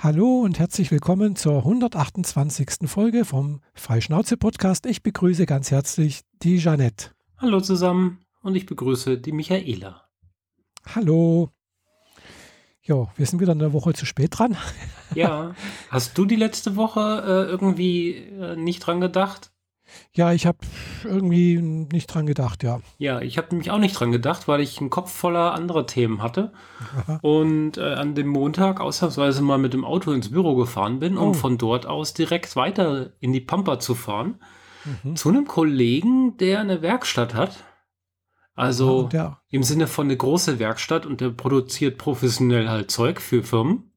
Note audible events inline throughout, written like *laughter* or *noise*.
Hallo und herzlich willkommen zur 128. Folge vom Freischnauze-Podcast. Ich begrüße ganz herzlich die Jeanette. Hallo zusammen und ich begrüße die Michaela. Hallo. Ja, wir sind wieder eine Woche zu spät dran. Ja, hast du die letzte Woche äh, irgendwie äh, nicht dran gedacht? Ja, ich habe irgendwie nicht dran gedacht, ja. Ja, ich habe nämlich auch nicht dran gedacht, weil ich einen Kopf voller anderer Themen hatte Aha. und äh, an dem Montag ausnahmsweise mal mit dem Auto ins Büro gefahren bin, um Oh. von dort aus direkt weiter in die Pampa zu fahren. Mhm. Zu einem Kollegen, der eine Werkstatt hat. Also der, im Sinne von eine große Werkstatt und der produziert professionell halt Zeug für Firmen.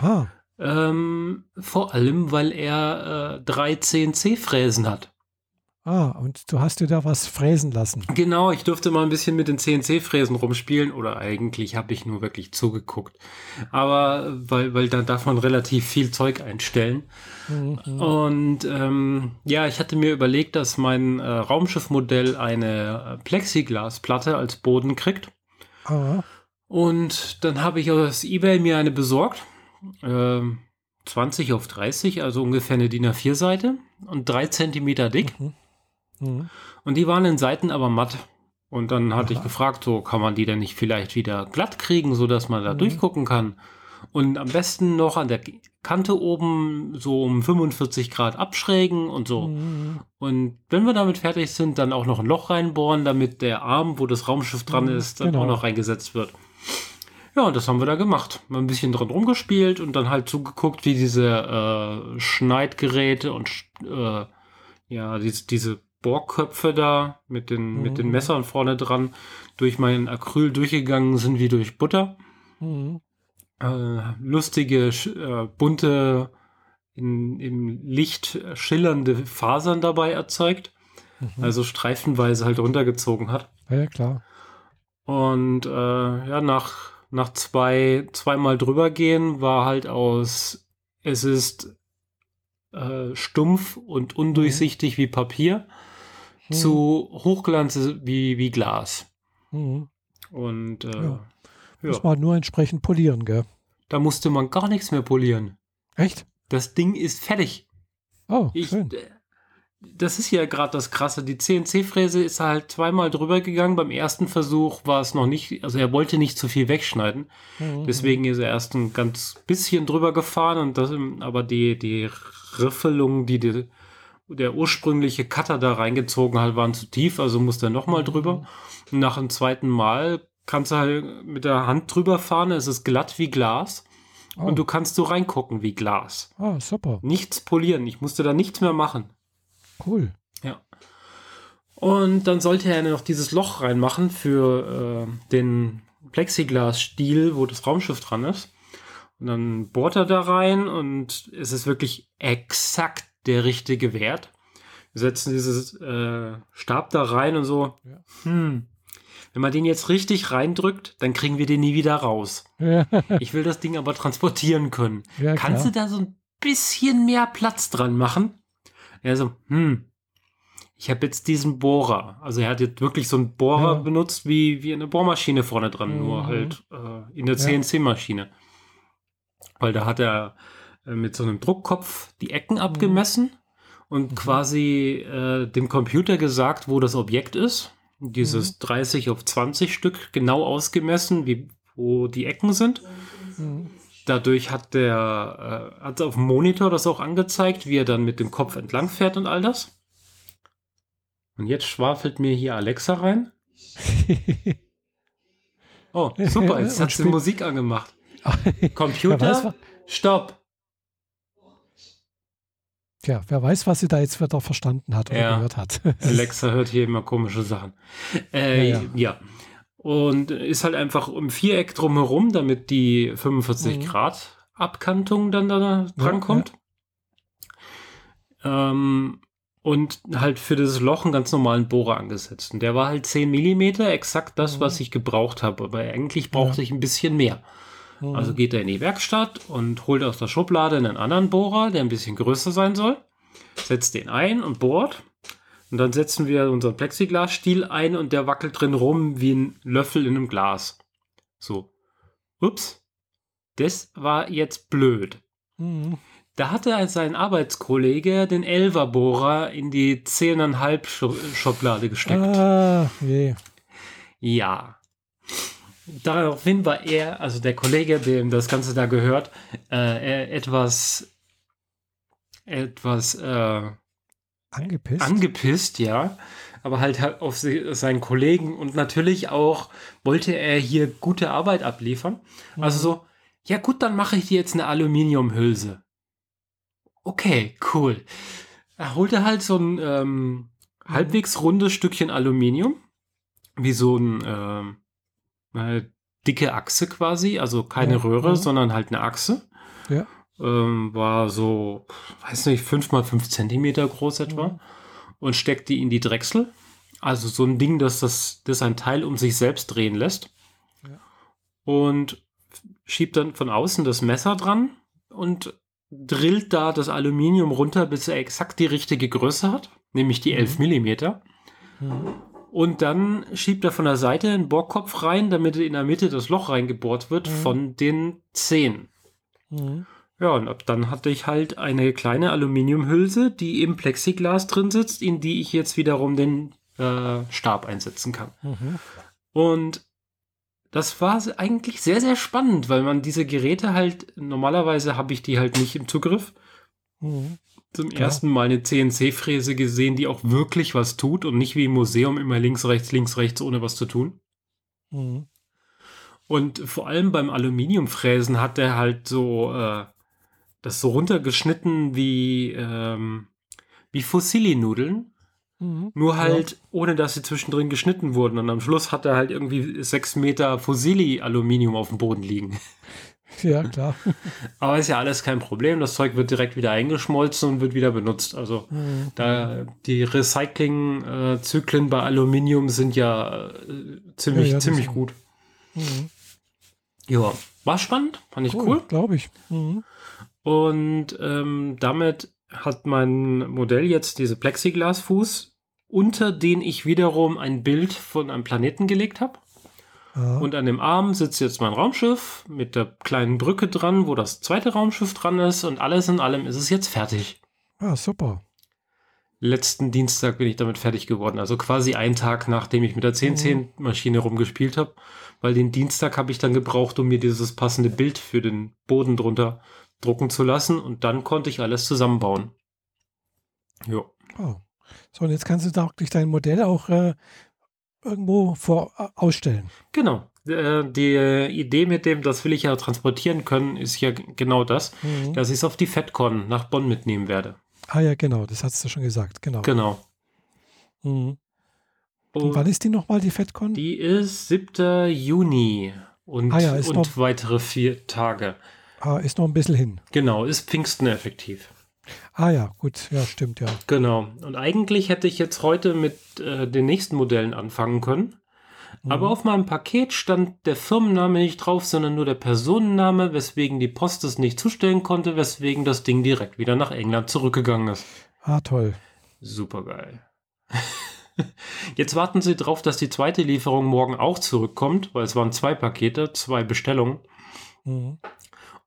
ah, Ähm, vor allem, weil er äh, drei CNC-Fräsen hat. Ah, und du hast dir da was fräsen lassen. Genau, ich durfte mal ein bisschen mit den CNC-Fräsen rumspielen oder eigentlich habe ich nur wirklich zugeguckt. Aber weil, weil da darf man relativ viel Zeug einstellen. Mhm. Und ähm, ja, ich hatte mir überlegt, dass mein äh, Raumschiffmodell eine äh, Plexiglasplatte als Boden kriegt. Ah, Und dann habe ich aus Ebay mir eine besorgt. Ähm, 20 auf 30, also ungefähr eine DIN A4-Seite und drei Zentimeter dick. mhm. Und die waren in Seiten aber matt. Und dann hatte ich Aha. gefragt, so kann man die denn nicht vielleicht wieder glatt kriegen, so dass man da Mhm. durchgucken kann. Und am besten noch an der Kante oben so um 45 Grad abschrägen und so. Mhm. Und wenn wir damit fertig sind, dann auch noch ein Loch reinbohren, damit der Arm, wo das Raumschiff dran Mhm, ist, dann genau. auch noch reingesetzt wird. Ja, und das haben wir da gemacht. Mal ein bisschen dran rumgespielt und dann halt zugeguckt, wie diese äh, Schneidgeräte und äh, ja, diese, diese Bohrköpfe da mit den, Mhm. mit den Messern vorne dran durch mein Acryl durchgegangen sind wie durch Butter. Mhm. Äh, lustige, äh, bunte, in, im Licht schillernde Fasern dabei erzeugt. Mhm. Also streifenweise halt runtergezogen hat. Ja, klar. Und äh, ja, nach, nach zwei, zweimal drüber gehen war halt aus, es ist äh, stumpf und undurchsichtig wie Papier Mhm. zu Hochglanz wie, wie Glas. Mhm. Und äh, Ja. ja. Muss man nur entsprechend polieren, gell? da musste man gar nichts mehr polieren. Echt? Das Ding ist fertig. Oh, Ich, schön. äh, das ist ja gerade das Krasse. Die CNC-Fräse ist halt zweimal drüber gegangen. Beim ersten Versuch war es noch nicht, also er wollte nicht zu viel wegschneiden. Mhm. Deswegen ist er erst ein ganz bisschen drüber gefahren und das, aber die, die Riffelung, die, die der ursprüngliche Cutter da reingezogen hat, waren zu tief, also musste er nochmal drüber. Und nach dem zweiten Mal kannst du halt mit der Hand drüber fahren, es ist glatt wie Glas Oh. und du kannst so reingucken wie Glas. Ah, super. Nichts polieren, ich musste da nichts mehr machen. Cool. Ja. Und dann sollte er noch dieses Loch reinmachen für äh, den Plexiglas-Stiel, wo das Raumschiff dran ist. Und dann bohrt er da rein und es ist wirklich exakt der richtige Wert. Wir setzen dieses äh, Stab da rein und so. Ja. Hm. Wenn man den jetzt richtig reindrückt, dann kriegen wir den nie wieder raus. Ja, *laughs* Ich will das Ding aber transportieren können. ja Kannst du da so ein bisschen mehr Platz dran machen? Er so, hm, ich habe jetzt diesen Bohrer. Also er hat jetzt wirklich so einen Bohrer Ja. benutzt, wie, wie eine Bohrmaschine vorne dran, Mhm. nur halt äh, in der. CNC-Maschine. Weil da hat er mit so einem Druckkopf die Ecken abgemessen und Mhm. quasi äh, dem Computer gesagt, wo das Objekt ist. Dieses Mhm. 30 auf 20 Stück genau ausgemessen, wie, wo die Ecken sind. Mhm. Dadurch hat der, äh, hat auf dem Monitor das auch angezeigt, wie er dann mit dem Kopf entlang fährt und all das. Und jetzt schwafelt mir hier Alexa rein. *laughs* Oh, super, jetzt hat sie Musik angemacht. *laughs* Computer, stopp. Tja, wer weiß, was sie da jetzt wieder verstanden hat oder Ja. gehört hat. *laughs* Alexa hört hier immer komische Sachen. Äh, Ja, ja, ja. Und ist halt einfach im Viereck drumherum, damit die 45 Mhm. Grad Abkantung dann da drankommt. Ähm, und halt für das Loch einen ganz normalen Bohrer angesetzt. Und der war halt 10 Millimeter, exakt das, Mhm. was ich gebraucht habe. Aber eigentlich brauchte Ja. ich ein bisschen mehr. Mhm. Also geht er in die Werkstatt und holt aus der Schublade einen anderen Bohrer, der ein bisschen größer sein soll, setzt den ein und bohrt. Und dann setzen wir unseren Plexiglasstiel ein und der wackelt drin rum wie ein Löffel in einem Glas. So. Ups. Das war jetzt blöd. Mhm. Da hatte sein Arbeitskollege den Elverbohrer in die 10,5 Schu- Schublade gesteckt. Ah, je. Ja. Daraufhin war er, also der Kollege, dem das Ganze da gehört, äh, er etwas, etwas äh, Angepisst. angepisst, ja. Aber halt auf seinen Kollegen und natürlich auch wollte er hier gute Arbeit abliefern. Also so, ja gut, dann mache ich dir jetzt eine Aluminiumhülse. Okay, cool. Er holte halt so ein ähm, halbwegs rundes Stückchen Aluminium, wie so ein ähm, eine dicke Achse quasi, also keine Ja, Röhre, mhm. sondern halt eine Achse. Ja. Ähm, war so, weiß nicht, 5 mal 5 Zentimeter groß etwa Mhm. und steckt die in die Drechsel. Also so ein Ding, dass das, das ein Teil um sich selbst drehen lässt. Ja. Und schiebt dann von außen das Messer dran und drillt da das Aluminium runter, bis er exakt die richtige Größe hat, nämlich die 11 Millimeter. Mhm. Und dann schiebt er von der Seite einen Bohrkopf rein, damit in der Mitte das Loch reingebohrt wird Mhm. von den 10. Mhm. Ja, und ab dann hatte ich halt eine kleine Aluminiumhülse, die im Plexiglas drin sitzt, in die ich jetzt wiederum den äh, Stab einsetzen kann. Mhm. Und das war eigentlich sehr, sehr spannend, weil man diese Geräte halt, normalerweise habe ich die halt nicht im Zugriff. Mhm. Zum Klar. ersten Mal eine CNC-Fräse gesehen, die auch wirklich was tut und nicht wie im Museum immer links, rechts, links, rechts, ohne was zu tun. Mhm. Und vor allem beim Aluminiumfräsen hat er halt so äh, das so runtergeschnitten wie, ähm, wie Fusilli-Nudeln. Mhm. Nur halt, ohne dass sie zwischendrin geschnitten wurden. Und am Schluss hat er halt irgendwie sechs Meter Fusilli-Aluminium auf dem Boden liegen. *laughs* Ja, klar. *laughs* Aber ist ja alles kein Problem. Das Zeug wird direkt wieder eingeschmolzen und wird wieder benutzt. Also Mhm. da die Recycling-Zyklen bei Aluminium sind ja äh, ziemlich, Ja, ja, ziemlich gut. Mhm. Ja, war spannend, fand ich cool. Glaube ich. Mhm. Und ähm, damit hat mein Modell jetzt diese Plexiglasfuß, unter den ich wiederum ein Bild von einem Planeten gelegt habe. Ja. Und an dem Arm sitzt jetzt mein Raumschiff mit der kleinen Brücke dran, wo das zweite Raumschiff dran ist. Und alles in allem ist es jetzt fertig. ah, super. Letzten Dienstag bin ich damit fertig geworden. Also quasi einen Tag, nachdem ich mit der 1010-Maschine rumgespielt habe. Weil den Dienstag habe ich dann gebraucht, um mir dieses passende Bild für den Boden drunter drucken zu lassen. Und dann konnte ich alles zusammenbauen. Ja. Oh. So, und jetzt kannst du da wirklich dein Modell auch äh, irgendwo vor äh, ausstellen. Genau. Äh, Die Idee mit dem, das will ich ja transportieren können, ist ja genau das, Mhm. dass ich es auf die FedCon nach Bonn mitnehmen werde. Ah ja, genau, das hast du schon gesagt. Genau. Genau. Mhm. Und Und wann ist die nochmal, die FedCon? die ist 7. Juni und, Ah ja, und noch- weitere vier Tage. Ah, ist noch ein bisschen hin. Genau, ist Pfingsten effektiv. Ah ja, gut, ja, stimmt, ja. Genau. Und eigentlich hätte ich jetzt heute mit äh, den nächsten Modellen anfangen können. Mhm. Aber auf meinem Paket stand der Firmenname nicht drauf, sondern nur der Personenname, weswegen die Post es nicht zustellen konnte, weswegen das Ding direkt wieder nach England zurückgegangen ist. Ah, toll. Super geil. *laughs* Jetzt warten sie drauf, dass die zweite Lieferung morgen auch zurückkommt, weil es waren zwei Pakete, zwei Bestellungen. Mhm.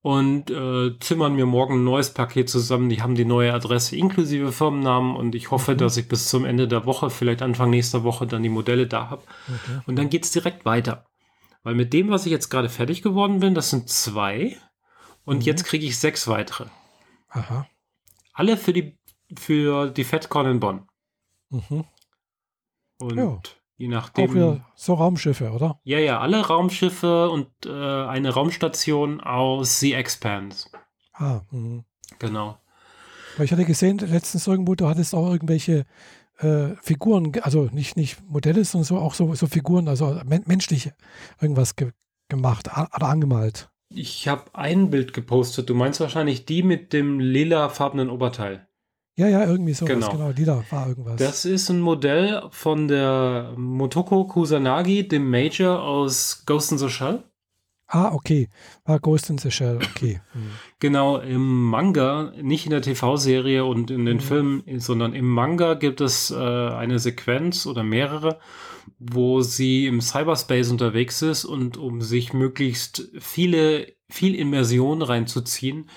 Und äh, zimmern mir morgen ein neues Paket zusammen. Die haben die neue Adresse inklusive Firmennamen und ich hoffe, Mhm. dass ich bis zum Ende der Woche, vielleicht Anfang nächster Woche, dann die Modelle da habe. Okay. Und dann geht's direkt weiter. Weil mit dem, was ich jetzt gerade fertig geworden bin, das sind zwei. Und Mhm. jetzt kriege ich sechs weitere. Aha. Alle für die, für die FedCon in Bonn. Mhm. Und Ja. Je Auch nachdem. wieder so Raumschiffe, oder? Ja, ja, alle Raumschiffe und äh, eine Raumstation aus The Expanse. Ah, mhm. Genau. Weil ich hatte gesehen, letztens irgendwo, du hattest auch irgendwelche äh, Figuren, also nicht, nicht Modelle, sondern so, auch so, so Figuren, also men menschlich irgendwas ge gemacht oder angemalt. Ich habe ein Bild gepostet. Du meinst wahrscheinlich die mit dem lilafarbenen Oberteil. Ja, ja, irgendwie sowas, Genau. genau. Lila war irgendwas. Das ist ein Modell von der Motoko Kusanagi, dem Major aus Ghost in the Shell. ah, okay. War Ghost in the Shell, okay. Mhm. *clears throat* Genau, im Manga, nicht in der TV-Serie und in den Mhm. Filmen, sondern im Manga gibt es äh, eine Sequenz oder mehrere, wo sie im Cyberspace unterwegs ist und um sich möglichst viele, viel Immersion reinzuziehen,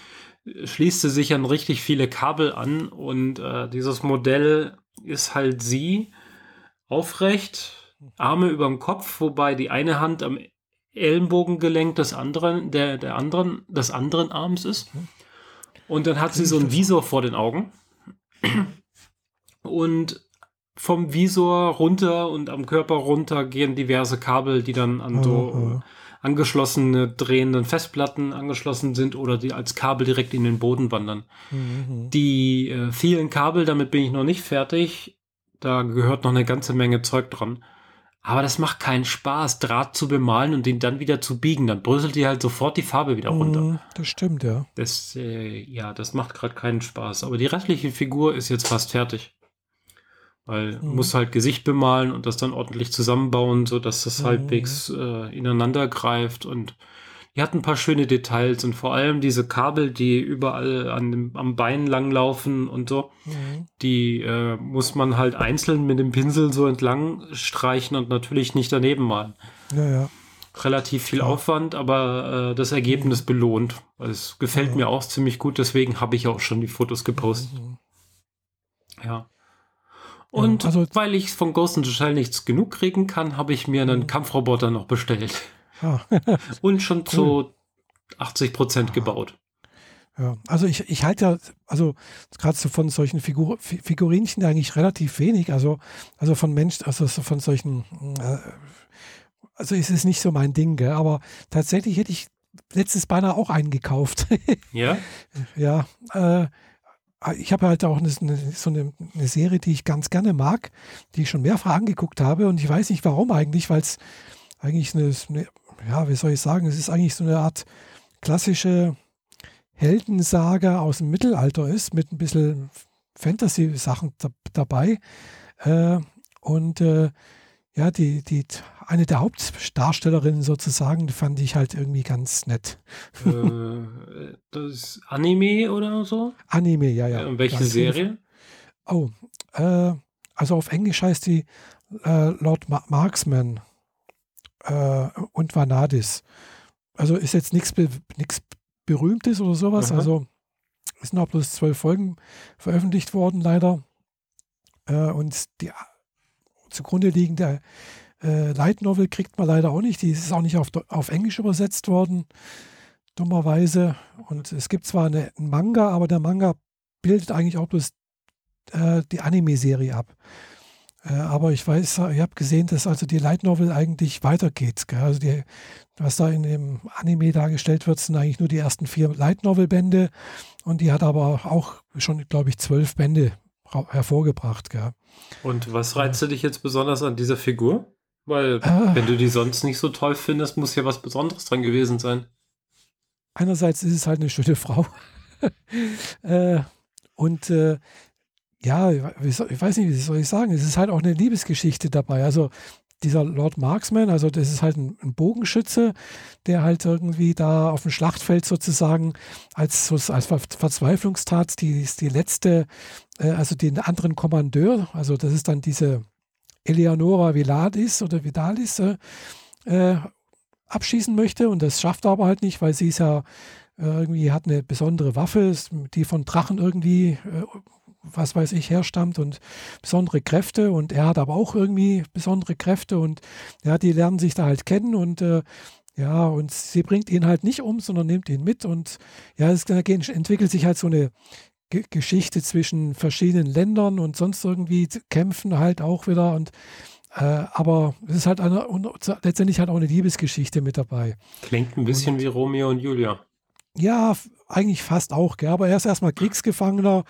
schließt sie sich an richtig viele Kabel an und äh, dieses Modell ist halt sie aufrecht, Arme über dem Kopf, wobei die eine Hand am Ellenbogengelenk des anderen, der, der anderen, des anderen Arms ist. Und dann hat sie so einen Visor vor den Augen. Und vom Visor runter und am Körper runter gehen diverse Kabel, die dann an so angeschlossene drehenden Festplatten angeschlossen sind oder die als Kabel direkt in den Boden wandern. Mhm. Die äh, vielen Kabel, damit bin ich noch nicht fertig. Da gehört noch eine ganze Menge Zeug dran. Aber das macht keinen Spaß, Draht zu bemalen und den dann wieder zu biegen. Dann bröselt die halt sofort die Farbe wieder runter. Mm, das stimmt, ja. Das, äh, ja, das macht gerade keinen Spaß. Aber die restliche Figur ist jetzt fast fertig. Weil mhm. muss halt Gesicht bemalen und das dann ordentlich zusammenbauen, so dass das mhm. halbwegs äh, ineinander greift und die hat ein paar schöne Details und vor allem diese Kabel, die überall an dem, am Bein langlaufen und so, mhm. die äh, muss man halt einzeln mit dem Pinsel so entlang streichen und natürlich nicht daneben malen. Ja, ja. Relativ viel ja. Aufwand, aber äh, das Ergebnis mhm. belohnt. Es gefällt mir auch ziemlich gut, deswegen habe ich auch schon die Fotos gepostet. Mhm. Ja. Und also, weil ich von Ghost in the Shell nichts genug kriegen kann, habe ich mir einen mhm. Kampfroboter noch bestellt. Ah. *laughs* Und schon cool. zu 80 Prozent gebaut. Ja, also ich, ich halte ja, also gerade so von solchen Figur, Figurinchen eigentlich relativ wenig, also, also von Menschen, also von solchen, äh, also ist es nicht so mein Ding, gell? aber tatsächlich hätte ich letztes beinahe auch einen gekauft. *laughs* ja? Ja, äh, ich habe halt auch eine, so eine, eine, Serie, die ich ganz gerne mag, die ich schon mehrfach angeguckt habe und ich weiß nicht warum eigentlich, weil es eigentlich eine, eine, ja, wie soll ich sagen, es ist eigentlich so eine Art klassische Heldensaga aus dem Mittelalter ist, mit ein bisschen Fantasy-Sachen da, dabei. Äh, und äh, ja, die, die, eine der Hauptdarstellerinnen sozusagen, fand ich halt irgendwie ganz nett. Äh, das ist Anime oder so? Anime, ja, ja. Und welche Serie? Oh, äh, also auf Englisch heißt die äh, Lord Mar Marksman äh, und Vanadis. Also ist jetzt nichts Berühmtes oder sowas. Aha. Also es sind auch bloß zwölf Folgen veröffentlicht worden, leider. Äh, und die zugrunde liegende äh, Light Novel kriegt man leider auch nicht. Die ist auch nicht auf, auf Englisch übersetzt worden, dummerweise. Und es gibt zwar eine, einen Manga, aber der Manga bildet eigentlich auch bloß äh, die Anime-Serie ab. Äh, aber ich weiß, ich habe gesehen, dass also die Light Novel eigentlich weitergeht. Gell? Also die, was da in dem Anime dargestellt wird, sind eigentlich nur die ersten vier Light Novel Bände. Und die hat aber auch schon, glaube ich, zwölf Bände hervorgebracht. Gell? Und was reizte dich jetzt besonders an dieser Figur? Weil, ah. wenn du die sonst nicht so toll findest, muss ja was Besonderes dran gewesen sein. Einerseits ist es halt eine schöne Frau. *laughs* äh, und äh, ja, ich weiß nicht, wie soll ich sagen, es ist halt auch eine Liebesgeschichte dabei. Also dieser Lord Marksman, also das ist halt ein, ein, Bogenschütze, der halt irgendwie da auf dem Schlachtfeld sozusagen als, als Verzweiflungstat die, die letzte, äh, also den anderen Kommandeur, also das ist dann diese Eleonora Viladis oder Vidalis äh, äh, abschießen möchte und das schafft er aber halt nicht, weil sie ist ja äh, irgendwie hat eine besondere Waffe, die von Drachen irgendwie, äh, was weiß ich, herstammt und besondere Kräfte und er hat aber auch irgendwie besondere Kräfte und ja, die lernen sich da halt kennen und äh, ja, und sie bringt ihn halt nicht um, sondern nimmt ihn mit und ja, es entwickelt sich halt so eine Geschichte zwischen verschiedenen Ländern und sonst irgendwie kämpfen halt auch wieder und äh, aber es ist halt eine, letztendlich halt auch eine Liebesgeschichte mit dabei. Klingt ein bisschen und, wie Romeo und Julia. Ja, eigentlich fast auch, gell? aber er ist erstmal Kriegsgefangener,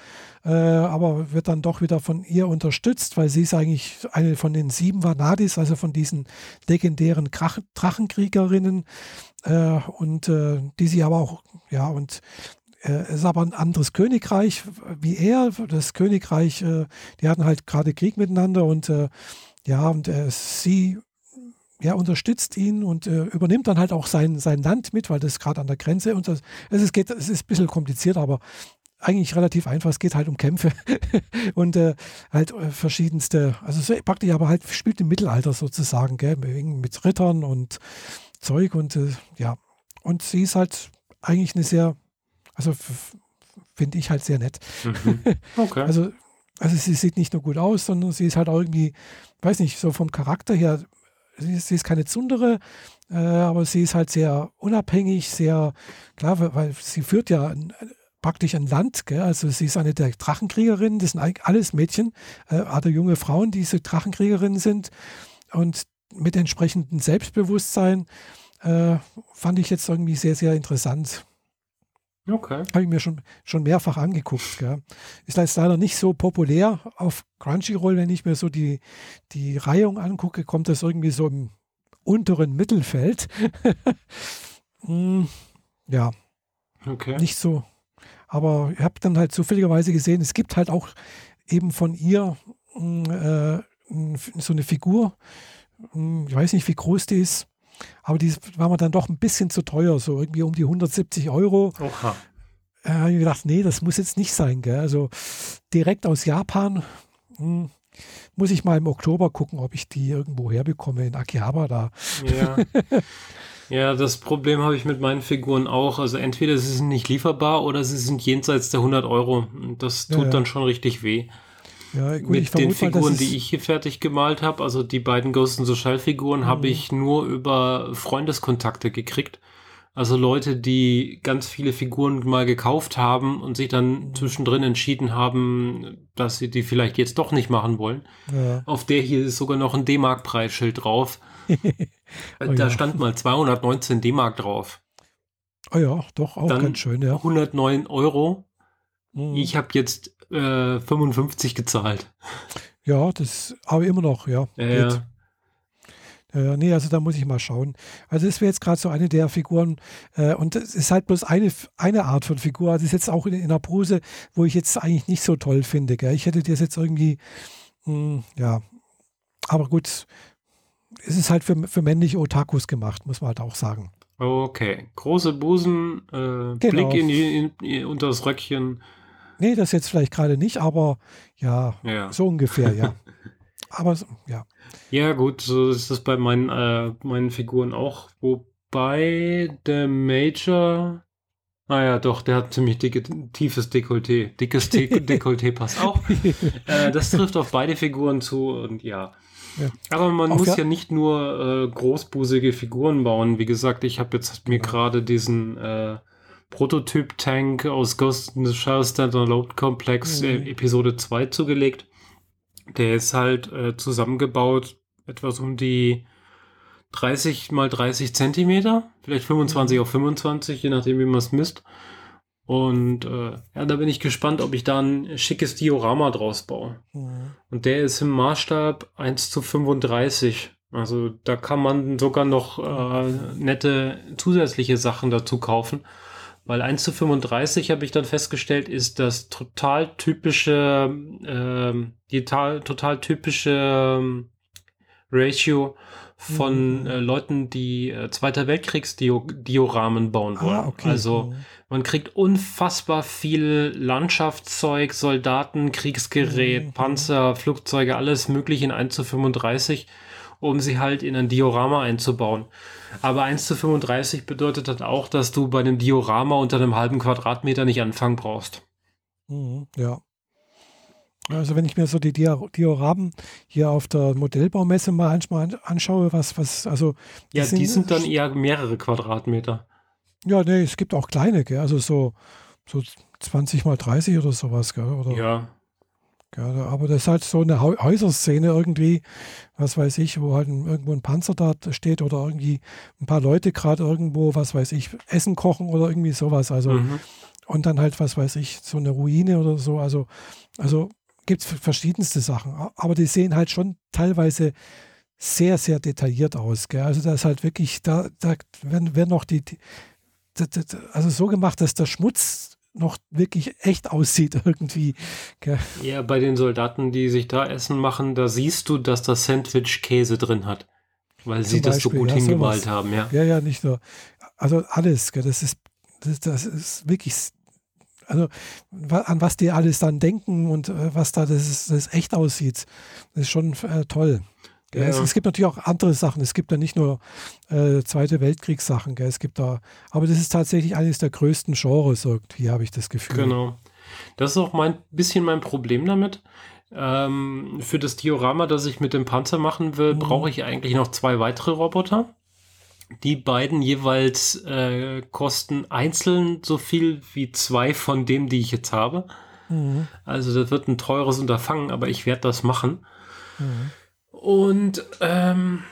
äh, aber wird dann doch wieder von ihr unterstützt, weil sie ist eigentlich eine von den sieben Vanadis, also von diesen legendären Krach Drachenkriegerinnen äh, und äh, die sie aber auch, ja, und es ist aber ein anderes Königreich wie er. Das Königreich, äh, die hatten halt gerade Krieg miteinander und äh, ja, und äh, sie ja, unterstützt ihn und äh, übernimmt dann halt auch sein, sein Land mit, weil das gerade an der Grenze und das, es, ist, geht, es ist ein bisschen kompliziert, aber eigentlich relativ einfach. Es geht halt um Kämpfe *laughs* und äh, halt äh, verschiedenste, also so praktisch aber halt spielt im Mittelalter sozusagen, gell, mit Rittern und Zeug und ja. Und sie ist halt eigentlich eine sehr also finde ich halt sehr nett. Mhm. *laughs* Okay. also, also sie sieht nicht nur gut aus, sondern sie ist halt auch irgendwie, weiß nicht, so vom Charakter her, sie ist, sie ist keine Zundere, äh, aber sie ist halt sehr unabhängig, sehr, klar, weil, weil sie führt ja ein, praktisch ein Land, gell? also sie ist eine der Drachenkriegerinnen, das sind eigentlich alles Mädchen, äh, also junge Frauen, die so Drachenkriegerinnen sind und mit entsprechendem Selbstbewusstsein äh, fand ich jetzt irgendwie sehr, sehr interessant. Okay. Habe ich mir schon, schon mehrfach angeguckt. Gell. Ist jetzt leider nicht so populär auf Crunchyroll, wenn ich mir so die, die Reihung angucke, kommt das irgendwie so im unteren Mittelfeld. *laughs* hm, ja. Okay. Nicht so. Aber ich habe dann halt zufälligerweise gesehen, es gibt halt auch eben von ihr hm, äh, so eine Figur. Hm, ich weiß nicht, wie groß die ist. Aber die war mir dann doch ein bisschen zu teuer, so irgendwie um die 170 Euro. Oha. Äh, habe ich gedacht, nee, das muss jetzt nicht sein. Gell? Also direkt aus Japan hm, muss ich mal im Oktober gucken, ob ich die irgendwo herbekomme in Akihabara da. Ja. *laughs* ja, das Problem habe ich mit meinen Figuren auch. Also entweder sie sind nicht lieferbar oder sie sind jenseits der 100 Euro. Das tut Ja, ja. dann schon richtig weh. Ja, gut, mit den mal, Figuren, es- die ich hier fertig gemalt habe, also die beiden Ghost in the Shell Figuren, Mhm. habe ich nur über Freundeskontakte gekriegt. Also Leute, die ganz viele Figuren mal gekauft haben und sich dann Mhm. zwischendrin entschieden haben, dass sie die vielleicht jetzt doch nicht machen wollen. Ja, Auf der hier ist sogar noch ein D-Mark-Preisschild drauf. *laughs* Oh da ja. stand mal 219 D-Mark drauf. oh ja, doch, auch Dann ganz schön, ja. 109 Euro. Mhm. Ich habe jetzt äh, 55 gezahlt. Ja, das, aber immer noch, ja. Ja. Ja, nee, also da muss ich mal schauen. Also das wäre jetzt gerade so eine der Figuren äh, und es ist halt bloß eine, eine Art von Figur. Also das ist jetzt auch in, in einer Pose, wo ich jetzt eigentlich nicht so toll finde. Gell? Ich hätte das jetzt irgendwie, mh, ja, aber gut, es ist halt für, für männliche Otakus gemacht, muss man halt auch sagen. Okay, große Busen, äh, Blick in die, in, in, unter das Röckchen. Nee, das jetzt vielleicht gerade nicht, aber ja, Ja. so ungefähr, ja. *laughs* aber ja. ja, gut, so ist das bei meinen, äh, meinen Figuren auch. Wobei der Major, naja, doch, der hat ziemlich dicke, tiefes Dekolleté. Dickes De *laughs* Dekolleté passt auch. äh, das trifft auf beide Figuren zu und ja. Ja. Aber man Auch muss ja- ja, nicht nur äh, großbusige Figuren bauen. Wie gesagt, ich habe jetzt mir gerade diesen äh, Prototyp-Tank aus Ghost in the Shell Standalone Complex Mhm. äh, Episode 2 zugelegt. Der ist halt äh, zusammengebaut, etwas um die 30 mal 30 Zentimeter, vielleicht 25 auf 25, je nachdem, wie man es misst. Und äh, ja, da bin ich gespannt, ob ich da ein schickes Diorama draus baue. Mhm. Und der ist im Maßstab 1 zu 35. Also da kann man sogar noch äh, nette zusätzliche Sachen dazu kaufen. Weil 1 zu 35 habe ich dann festgestellt, ist das total typische, ähm, die ta- total typische ähm, Ratio von Mhm. äh, Leuten, die äh, Zweiter Weltkriegs-Dioramen bauen wollen. Ah, okay. Also Mhm. man kriegt unfassbar viel Landschaftszeug, Soldaten, Kriegsgerät, Mhm. Panzer, Flugzeuge, alles mögliche in 1 zu 35, um sie halt in ein Diorama einzubauen. Aber 1 zu 35 bedeutet dann auch, dass du bei einem Diorama unter einem halben Quadratmeter nicht anfangen brauchst. Mhm, ja. Also wenn ich mir so die Dioramen hier auf der Modellbaumesse mal manchmal anschaue, was, was, also Ja, die sind dann eher mehrere Quadratmeter. ja, nee, es gibt auch kleine, gell? also so, so 20 mal 30 oder sowas, gell? Oder, Ja. Gell? Aber das ist halt so eine Häuserszene irgendwie, was weiß ich, wo halt irgendwo ein Panzer da steht oder irgendwie ein paar Leute gerade irgendwo, was weiß ich, Essen kochen oder irgendwie sowas. Also Mhm. und dann halt, was weiß ich, so eine Ruine oder so. Also, also gibt es verschiedenste Sachen. Aber die sehen halt schon teilweise sehr, sehr detailliert aus. Gell? Also da ist halt wirklich, da, da werden, werden noch die, die, die, die, also so gemacht, dass der Schmutz noch wirklich echt aussieht *laughs* irgendwie. Gell? Ja, bei den Soldaten, die sich da Essen machen, da siehst du, dass das Sandwich Käse drin hat. Weil sie Zum das so gut ja, hingemalt sowas. haben, ja. Ja, ja, nicht nur. Also alles, gell? das ist, das, das ist wirklich, also an was die alles dann denken und äh, was da das, ist- das echt aussieht, das ist schon äh, toll. Ja. Es, es gibt natürlich auch andere Sachen. Es gibt ja nicht nur äh, Zweite Weltkriegssachen. Gell? Es gibt da, aber das ist tatsächlich eines der größten Genres irgendwie, habe ich das Gefühl. Genau. Das ist auch mein bisschen mein Problem damit. Ähm, für das Diorama, das ich mit dem Panzer machen will, Mhm. brauche ich eigentlich noch zwei weitere Roboter. Die beiden jeweils äh, kosten einzeln so viel wie zwei von dem, die ich jetzt habe. Mhm. Also das wird ein teures Unterfangen, aber ich werde das machen. Mhm. Und ähm,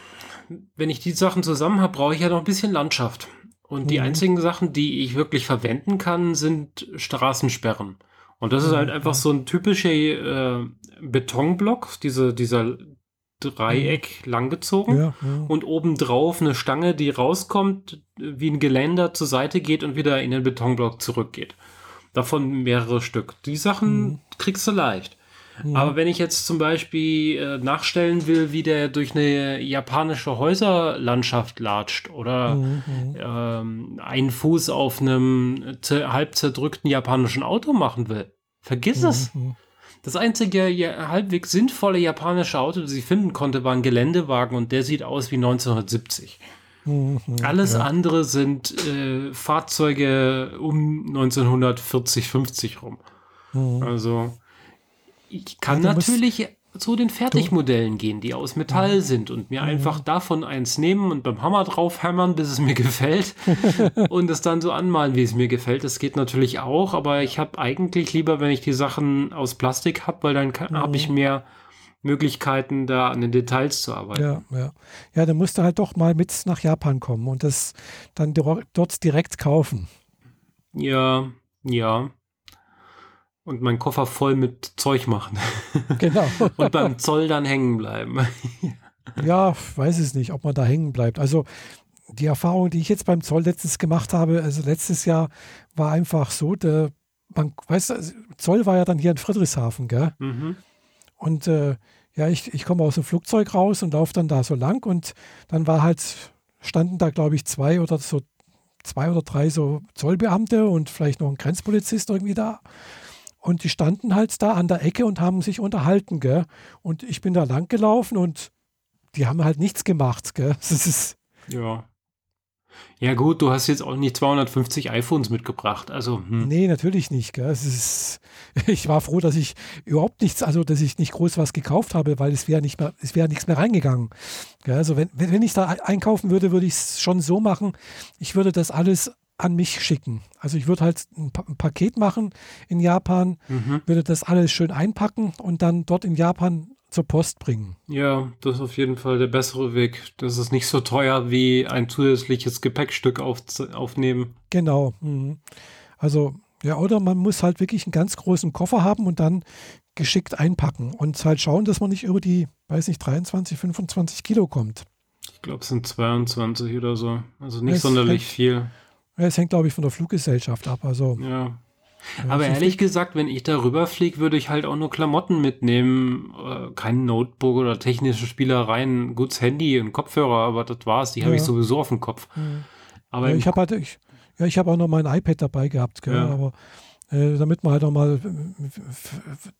wenn ich die Sachen zusammen habe, brauche ich ja noch ein bisschen Landschaft. Und die Mhm. einzigen Sachen, die ich wirklich verwenden kann, sind Straßensperren. Und das ist halt Mhm. einfach so ein typischer äh, Betonblock, diese, dieser Dreieck langgezogen. Ja, ja. Und obendrauf eine Stange, die rauskommt, wie ein Geländer zur Seite geht und wieder in den Betonblock zurückgeht. Davon mehrere Stück. Die Sachen Mhm. kriegst du leicht. Mhm. Aber wenn ich jetzt zum Beispiel äh, nachstellen will, wie der durch eine japanische Häuserlandschaft latscht oder Mhm, mhm. ähm, einen Fuß auf einem halb zerdrückten japanischen Auto machen will, vergiss es. Mhm. Das einzige ja, halbwegs sinnvolle japanische Auto, das ich finden konnte, war ein Geländewagen und der sieht aus wie 1970. Mhm, mhm. Alles ja. andere sind äh, Fahrzeuge um 1940, 50 rum. Mhm. Also ich kann Ja, natürlich zu den Fertigmodellen gehen, die aus Metall sind und mir einfach davon eins nehmen und beim Hammer drauf hämmern, bis es mir *laughs* gefällt *laughs* und es dann so anmalen, wie es mir gefällt. Das geht natürlich auch, aber ich habe eigentlich lieber, wenn ich die Sachen aus Plastik habe, weil dann habe ich mehr Möglichkeiten, da an den Details zu arbeiten. Ja, ja. Ja, dann musst du halt doch mal mit nach Japan kommen und das dann dort direkt kaufen. Ja, ja. Und meinen Koffer voll mit Zeug machen. *laughs* Genau. Und beim Zoll dann hängen bleiben. *laughs* Ja, weiß es nicht, ob man da hängen bleibt. Also die Erfahrung, die ich jetzt beim Zoll letztens gemacht habe, also letztes Jahr war einfach so, der, man, weißt du, Zoll war ja dann hier in Friedrichshafen, gell? Mhm. Und äh, ja, ich, ich komme aus dem Flugzeug raus und laufe dann da so lang und dann war halt, standen da, glaube ich, zwei oder so, zwei oder drei so Zollbeamte und vielleicht noch ein Grenzpolizist irgendwie da. Und die standen halt da an der Ecke und haben sich unterhalten, gell? Und ich bin da lang gelaufen und die haben halt nichts gemacht, gell? *laughs* Das ist, Ja. Ja gut, du hast jetzt auch nicht 250 iPhones mitgebracht, also hm. nee, natürlich nicht, gell? Es ist, *laughs* ich war froh, dass ich überhaupt nichts, also dass ich nicht groß was gekauft habe, weil es wäre nicht mehr, es wäre nichts mehr reingegangen. Gell? Also wenn, wenn wenn ich da einkaufen würde, würde ich es schon so machen, ich würde das alles an mich schicken. Also ich würde halt ein, Pa- ein Paket machen in Japan, Mhm. würde das alles schön einpacken und dann dort in Japan zur Post bringen. Ja, das ist auf jeden Fall der bessere Weg. Das ist nicht so teuer wie ein zusätzliches Gepäckstück auf, aufnehmen. Genau. Mhm. Also, ja, oder man muss halt wirklich einen ganz großen Koffer haben und dann geschickt einpacken und halt schauen, dass man nicht über die, weiß nicht, 23, 25 Kilo kommt. Ich glaube, es sind 22 oder so. Also nicht Es sonderlich viel. Ja, Es hängt, glaube ich, von der Fluggesellschaft ab. Also, Ja. ja, Aber ehrlich gesagt, wenn ich darüber fliege, würde ich halt auch nur Klamotten mitnehmen. Äh, kein Notebook oder technische Spielereien. Gutes Handy und Kopfhörer, aber das war's. Die habe ich Ja. sowieso auf dem Kopf. Mhm. Aber ja, ich habe halt, ich, ja, ich habe auch noch mein iPad dabei gehabt, gell, Ja. aber äh, damit man halt auch mal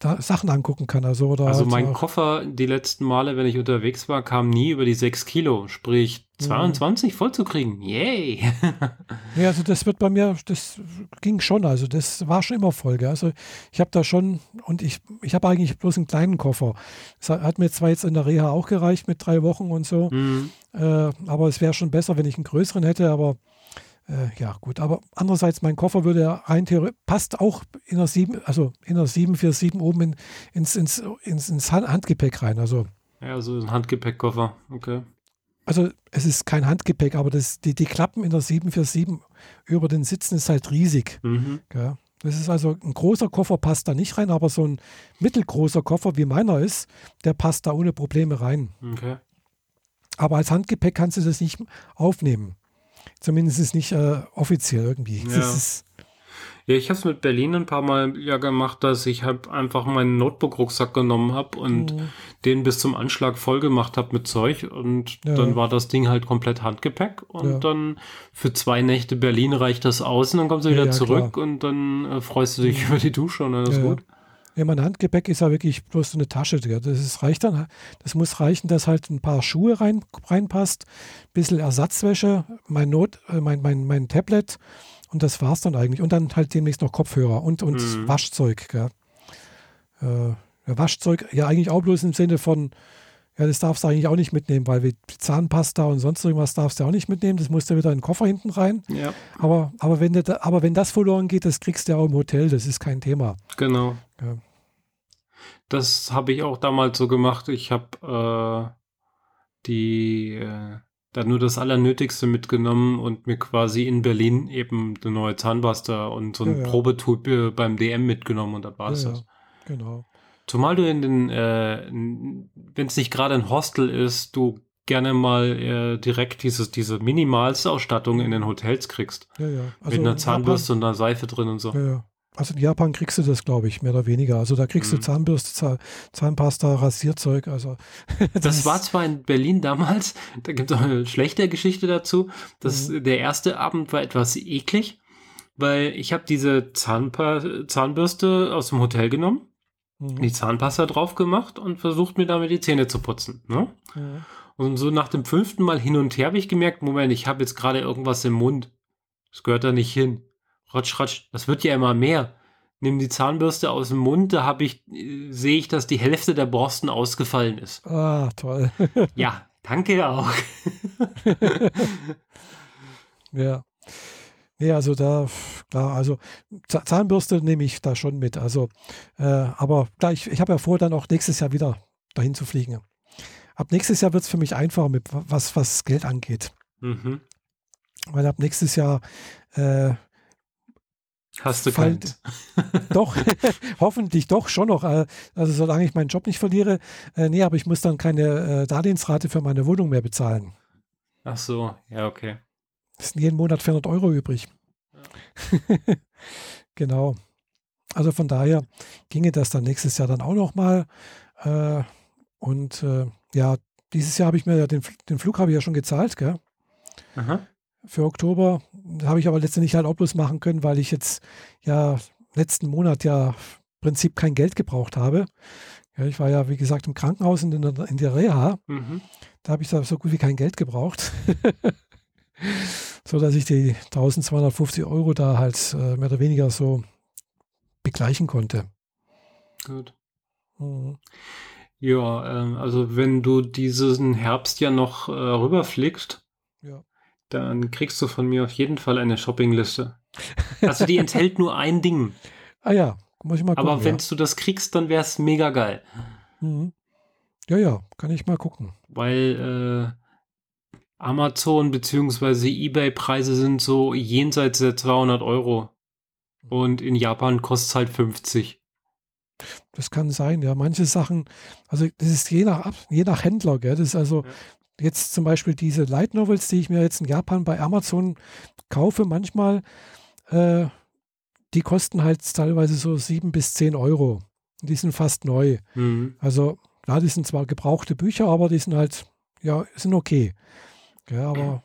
äh, Sachen angucken kann. Also, oder Also halt mein Koffer die letzten Male, wenn ich unterwegs war, kam nie über die 6 Kilo. Sprich, Mhm. 22 voll zu kriegen. Yay! *laughs* Ja, also das wird bei mir, das ging schon, also das war schon immer Folge. Also ich habe da schon, und ich, ich habe eigentlich bloß einen kleinen Koffer. Das hat- mir zwar jetzt in der Reha auch gereicht mit drei Wochen und so, Hm, äh, aber es wäre schon besser, wenn ich einen größeren hätte, aber äh, ja gut. Aber andererseits, mein Koffer würde ja rein theoretisch, passt auch in der 7, also in der 747 oben in, ins, ins, ins, ins Hand- Handgepäck rein. Also, ja, so ein Handgepäckkoffer. Okay. also es ist kein Handgepäck, aber das, die, die Klappen in der 747 über den Sitzen ist halt riesig. Mhm. Ja, das ist also ein großer Koffer passt da nicht rein, aber so ein mittelgroßer Koffer wie meiner ist, der passt da ohne Probleme rein. Okay. Aber als Handgepäck kannst du das nicht aufnehmen. Zumindest nicht äh, offiziell irgendwie. Ja. ist, Ja, ich habe es mit Berlin ein paar Mal ja gemacht, dass ich halt einfach meinen Notebook-Rucksack genommen habe und Mhm. den bis zum Anschlag voll gemacht habe mit Zeug und Ja. dann war das Ding halt komplett Handgepäck und Ja. dann für zwei Nächte Berlin reicht das aus und dann kommst du wieder ja, zurück klar. und dann äh, freust du dich *laughs* über die Dusche und dann ist gut. Ja, mein Handgepäck ist ja wirklich bloß so eine Tasche. Das ist, reicht dann, das muss reichen, dass halt ein paar Schuhe rein, reinpasst, bisschen Ersatzwäsche, mein Not, äh, mein, mein, mein Tablet und das war's dann eigentlich. Und dann halt demnächst noch Kopfhörer und, und Mhm. Waschzeug. Gell? Äh, ja, Waschzeug, ja eigentlich auch bloß im Sinne von, ja, das darfst du eigentlich auch nicht mitnehmen, weil wir Zahnpasta und sonst irgendwas darfst du auch nicht mitnehmen. Das musst du wieder in den Koffer hinten rein. Ja, Aber, aber, wenn, du aber wenn das verloren geht, das kriegst du ja auch im Hotel, das ist kein Thema. genau. Ja. Das habe ich auch damals so gemacht. Ich habe äh, die äh, da nur das Allernötigste mitgenommen und mir quasi in Berlin eben eine neue Zahnpasta und so ein Ja, ja. Probetube äh, beim DM mitgenommen und dann war es Ja, das. genau. Zumal du in den, äh, wenn es nicht gerade ein Hostel ist, du gerne mal äh, direkt dieses, diese Minimalsausstattung in den Hotels kriegst. Ja, ja. Also mit einer in Zahnbürste und einer Seife drin und so. Ja, ja. Also in Japan kriegst du das, glaube ich, mehr oder weniger. Also da kriegst Mhm. du Zahnbürste, Zahn, Zahnpasta, Rasierzeug. Also *laughs* Das war zwar in Berlin damals, da gibt es auch eine schlechte Geschichte dazu. Das, Der erste Abend war etwas eklig, weil ich habe diese Zahnpa Zahnbürste aus dem Hotel genommen, Mhm. die Zahnpasta drauf gemacht und versucht mir damit die Zähne zu putzen. Ne? Mhm. Und so nach dem fünften Mal hin und her habe ich gemerkt, Moment, ich habe jetzt gerade irgendwas im Mund. Das gehört da nicht hin. Ratsch, ratsch, das wird ja immer mehr. Nimm die Zahnbürste aus dem Mund, da habe ich, äh, sehe ich, dass die Hälfte der Borsten ausgefallen ist. Ah, toll. *laughs* Ja, danke auch. *laughs* ja. Nee, also da, klar, also Za- Zahnbürste nehme ich da schon mit. Also, äh, aber klar, ich, ich habe ja vor, dann auch nächstes Jahr wieder dahin zu fliegen. Ab nächstes Jahr wird es für mich einfacher, mit, was, was Geld angeht. Mhm. Weil ab nächstes Jahr äh, Hast du Fall- *laughs* doch, *laughs* hoffentlich doch schon noch. äh, Also solange ich meinen Job nicht verliere, äh, nee, aber ich muss dann keine äh, Darlehensrate für meine Wohnung mehr bezahlen. Ach so, ja, okay. Es sind jeden Monat 400 Euro übrig. *laughs* genau. Also von daher ginge das dann nächstes Jahr dann auch noch mal. Äh, und äh, ja, dieses Jahr habe ich mir ja den, den Flug habe ich ja schon gezahlt, gell? Aha. Für Oktober habe ich aber letztendlich halt auch bloß machen können, weil ich jetzt ja letzten Monat ja im Prinzip kein Geld gebraucht habe. Ja, ich war ja, wie gesagt, im Krankenhaus in der, in der Reha. Mhm. Da habe ich da so gut wie kein Geld gebraucht. *laughs* so dass ich die 1250 Euro da halt äh, mehr oder weniger so begleichen konnte. Gut. Mhm. Ja, ähm, also wenn du diesen Herbst ja noch äh, rüberfliegst. Dann kriegst du von mir auf jeden Fall eine Shoppingliste. Also die enthält nur ein Ding. *laughs* Ah ja, muss ich mal gucken. Aber wenn du das kriegst, dann wäre es mega geil. ja. Mhm. ja, ja, kann ich mal gucken. Weil äh, Amazon bzw. Ebay-Preise sind so jenseits der 200 Euro. Und in Japan kostet es halt 50. Das kann sein, ja. Manche Sachen, also das ist je nach, je nach Händler, gell? Das ist also Ja. Jetzt zum Beispiel diese Light Novels, die ich mir jetzt in Japan bei Amazon kaufe, manchmal, äh, die kosten halt teilweise so sieben bis zehn Euro. Die sind fast neu. Mhm. Also, ja, die sind zwar gebrauchte Bücher, aber die sind halt, ja, sind okay. Ja, aber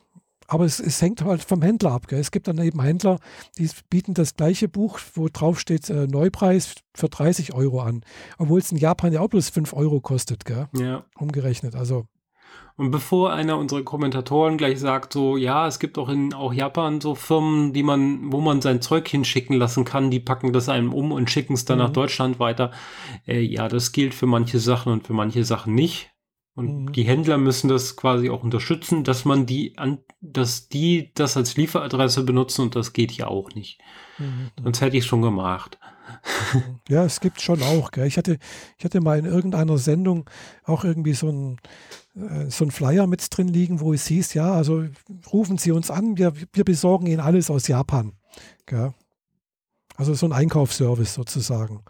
aber es, es hängt halt vom Händler ab. Gell? Es gibt dann eben Händler, die bieten das gleiche Buch, wo drauf steht äh, Neupreis für 30 Euro an. Obwohl es in Japan ja auch bloß 5 Euro kostet, gell? Ja. umgerechnet. Also, Und bevor einer unserer Kommentatoren gleich sagt, so, ja, es gibt auch in auch Japan so Firmen, die man, wo man sein Zeug hinschicken lassen kann, die packen das einem um und schicken es dann Mhm. nach Deutschland weiter. Äh, ja, das gilt für manche Sachen und für manche Sachen nicht. Und Mhm. die Händler müssen das quasi auch unterstützen, dass man die an, dass die das als Lieferadresse benutzen und das geht ja auch nicht. mhm. Sonst hätte ich schon gemacht. ja, es gibt schon auch. Gell? Ich, hatte, ich hatte mal in irgendeiner Sendung auch irgendwie so ein, so ein Flyer mit drin liegen, wo es hieß, ja, also rufen Sie uns an, wir, wir besorgen Ihnen alles aus Japan. Gell? Also so ein Einkaufsservice sozusagen.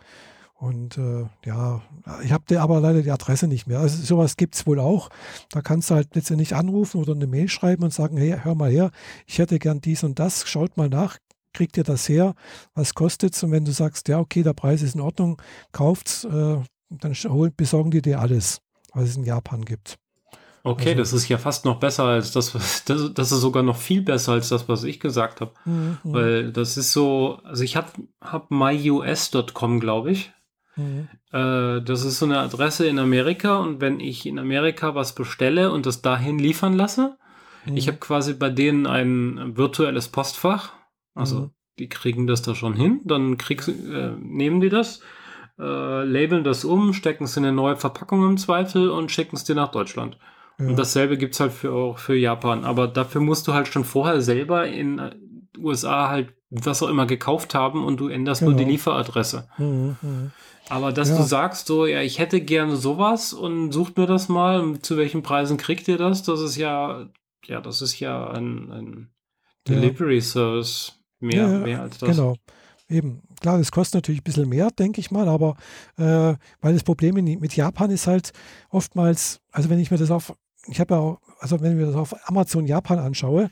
Und äh, ja, ich habe aber leider die Adresse nicht mehr. Also sowas gibt es wohl auch. Da kannst du halt letztendlich anrufen oder eine Mail schreiben und sagen, hey, hör mal her, ich hätte gern dies und das, schaut mal nach, kriegt ihr das her, was kostet es? Und wenn du sagst, ja, okay, der Preis ist in Ordnung, kauft's, äh, dann besorgen die dir alles, was es in Japan gibt. Okay, Also- das ist ja fast noch besser als das, was, *laughs* das, das ist sogar noch viel besser als das, was ich gesagt habe. Mhm, Weil das ist so, also ich habe hab myus.com, glaube ich. mhm, Äh, das ist so eine Adresse in Amerika und wenn ich in Amerika was bestelle und das dahin liefern lasse, mhm, ich habe quasi bei denen ein virtuelles Postfach, Also Mhm. die kriegen das da schon hin, dann kriegst, äh, nehmen die das, äh, labeln das um, stecken es in eine neue Verpackung im Zweifel und schicken es dir nach Deutschland. Ja. Und dasselbe gibt's halt für, auch für Japan. Aber dafür musst du halt schon vorher selber in äh, USA halt was auch immer gekauft haben und du änderst nur die Genau. Lieferadresse. Mhm, mhm. Aber dass Ja. du sagst so, ja, ich hätte gerne sowas und sucht mir das mal, und zu welchen Preisen kriegt ihr das? Das ist ja, ja, das ist ja ein, ein Ja. Delivery Service. Mehr, Ja, ja, mehr als das. Genau. Eben, klar, das kostet natürlich ein bisschen mehr, denke ich mal, aber äh, weil das Problem in, mit Japan ist halt oftmals, also wenn ich mir das auf, ich habe ja auch, also wenn ich mir das auf Amazon Japan anschaue,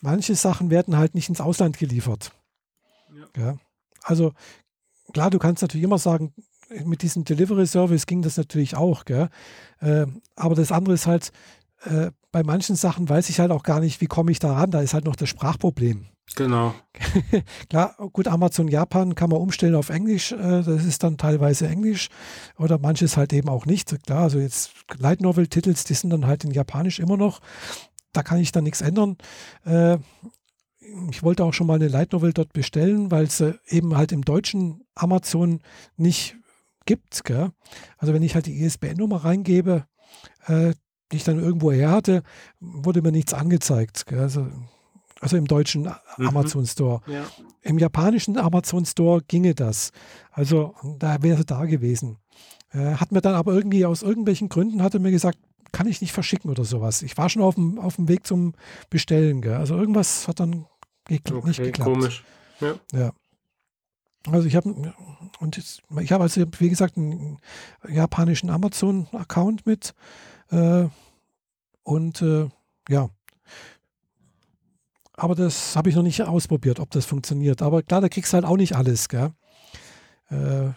manche Sachen werden halt nicht ins Ausland geliefert. Ja. Also klar, du kannst natürlich immer sagen, mit diesem Delivery Service ging das natürlich auch, gell? Äh, aber das andere ist halt, äh, bei manchen Sachen weiß ich halt auch gar nicht, wie komme ich da ran. Da ist halt noch das Sprachproblem. Genau. *laughs* Klar, gut, Amazon Japan kann man umstellen auf Englisch. Äh, das ist dann teilweise Englisch oder manches halt eben auch nicht. Klar, also jetzt Light Novel Titels, die sind dann halt in Japanisch immer noch. Da kann ich dann nichts ändern. Äh, ich wollte auch schon mal eine Light Novel dort bestellen, weil es äh, eben halt im deutschen Amazon nicht gibt. Gell? Also wenn ich halt die ISBN-Nummer reingebe, die ich dann irgendwo her hatte, wurde mir nichts angezeigt. Gell? Also, also im deutschen Mhm. Amazon Store. Ja. Im japanischen Amazon Store ginge das. Also da wäre da gewesen. Äh, hat mir dann aber irgendwie aus irgendwelchen Gründen hat er mir gesagt, kann ich nicht verschicken oder sowas. Ich war schon auf dem, auf dem Weg zum Bestellen. Gell? Also irgendwas hat dann gekl nicht Okay, geklappt. komisch. Ja. Also ich habe und ich habe also wie gesagt einen japanischen Amazon-Account mit äh, und äh, ja. Aber das habe ich noch nicht ausprobiert, ob das funktioniert. Aber klar, da kriegst du halt auch nicht alles, gell? Äh,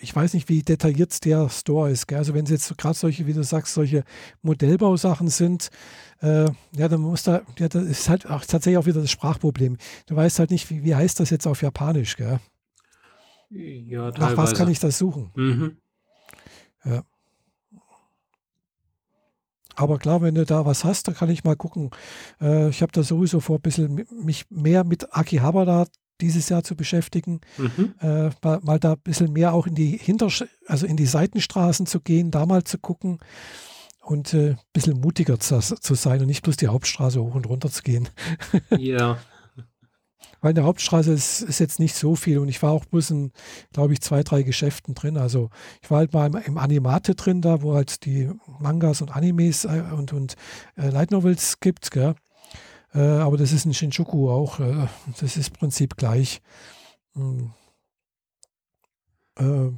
ich weiß nicht, wie detailliert der Store ist. Gell? Also wenn es jetzt gerade solche, wie du sagst, solche Modellbausachen sind, äh, ja, dann muss da, ja, das ist halt auch tatsächlich auch wieder das Sprachproblem. Du weißt halt nicht, wie, wie heißt das jetzt auf Japanisch, gell? Ja, Nach was kann ich das suchen? Mhm. Aber klar, wenn du da was hast, dann kann ich mal gucken. Äh, ich habe da sowieso vor, ein bisschen mi- mich mehr mit Akihabara dieses Jahr zu beschäftigen. Mhm. äh, mal, mal da ein bisschen mehr auch in die Hintersch also in die Seitenstraßen zu gehen, da mal zu gucken und äh, ein bisschen mutiger zu, zu sein und nicht bloß die Hauptstraße hoch und runter zu gehen. Ja. Weil in der Hauptstraße ist, ist jetzt nicht so viel und ich war auch bloß in, glaube ich, zwei, drei Geschäften drin. Also ich war halt mal im, im Animate drin, da wo halt die Mangas und Animes äh, und, und äh, Light Novels gibt, gell? Äh, aber das ist in Shinjuku auch, äh, das ist im Prinzip gleich. Hm. Äh,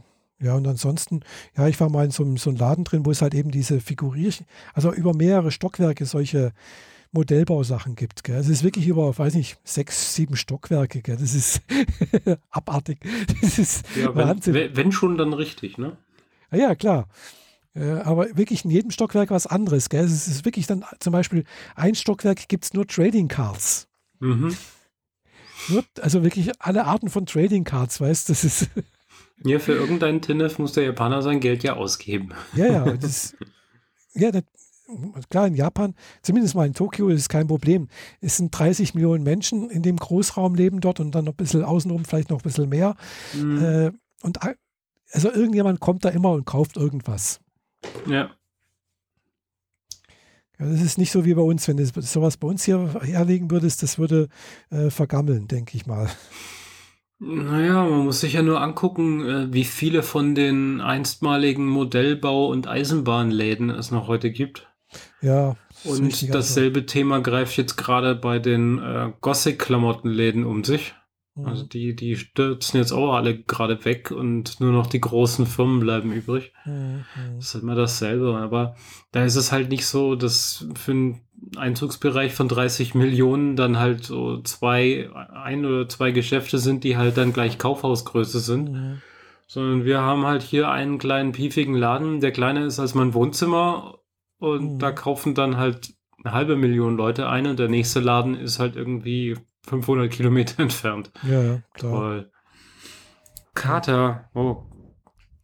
ja, und ansonsten, ja, ich war mal in so, so einem Laden drin, wo es halt eben diese Figurierchen, also über mehrere Stockwerke solche Modellbausachen gibt. Gell? Es ist wirklich über, weiß nicht, sechs, sieben Stockwerke. Gell? Das ist *laughs* abartig. Das ist ja wenn, Wahnsinn. wenn schon, dann richtig, ne? Ja, ja, klar. Äh, aber wirklich in jedem Stockwerk was anderes. Gell? Es ist wirklich dann zum Beispiel, ein Stockwerk gibt es nur Trading Cards. Mhm. Nur, also wirklich alle Arten von Trading Cards, weißt du? Das ist, *laughs* Ja, für irgendeinen Tinnef muss der Japaner sein Geld ja ausgeben. ja, ja, das, ja, das, klar, in Japan, zumindest mal in Tokio, ist es kein Problem. Es sind 30 Millionen Menschen in dem Großraum leben dort und dann noch ein bisschen außenrum, vielleicht noch ein bisschen mehr. Mhm. Äh, und also irgendjemand kommt da immer und kauft irgendwas. Ja. Ja, das ist nicht so wie bei uns, wenn du sowas bei uns hier herlegen würdest, das würde äh, vergammeln, denke ich mal. Naja, man muss sich ja nur angucken, äh, wie viele von den einstmaligen Modellbau- und Eisenbahnläden es noch heute gibt. Ja. das Und dasselbe Thema greift jetzt gerade bei den äh, Gothic-Klamottenläden um sich. Mhm. Also die, die stürzen jetzt auch alle gerade weg und nur noch die großen Firmen bleiben übrig. Mhm. Das ist immer dasselbe, aber da ist es halt nicht so, dass für einen Einzugsbereich von 30 Millionen dann halt so zwei, ein oder zwei Geschäfte sind, die halt dann gleich Kaufhausgröße sind, Mhm. sondern wir haben halt hier einen kleinen piefigen Laden, der kleiner ist als mein Wohnzimmer und Mhm. da kaufen dann halt eine halbe Million Leute ein und der nächste Laden ist halt irgendwie 500 Kilometer *laughs* entfernt. Ja, ja, klar. Toll. Kater, oh.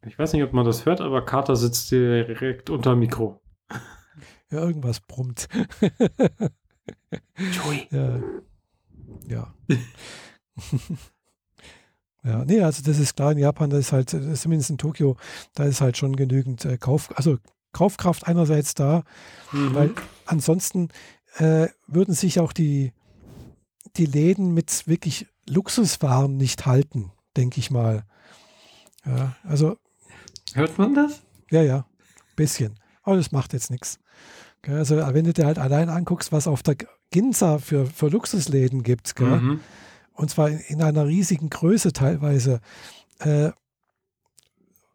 Ich weiß nicht, ob man das hört, aber Kater sitzt direkt unter Mikro. *laughs* Ja, irgendwas brummt. *laughs* Joey. ja. ja. ja, nee, also das ist klar, in Japan, da ist halt, das zumindest in Tokio, da ist halt schon genügend äh, Kauf, also Kaufkraft einerseits da, Mhm. weil ansonsten äh, würden sich auch die, die Läden mit wirklich Luxuswaren nicht halten, denke ich mal. Ja, also, Hört man das? ja, ja, bisschen. Aber das macht jetzt nichts. Also, wenn du dir halt allein anguckst, was auf der Ginza für, für Luxusläden gibt? Mhm. und zwar in, in einer riesigen Größe teilweise. Äh,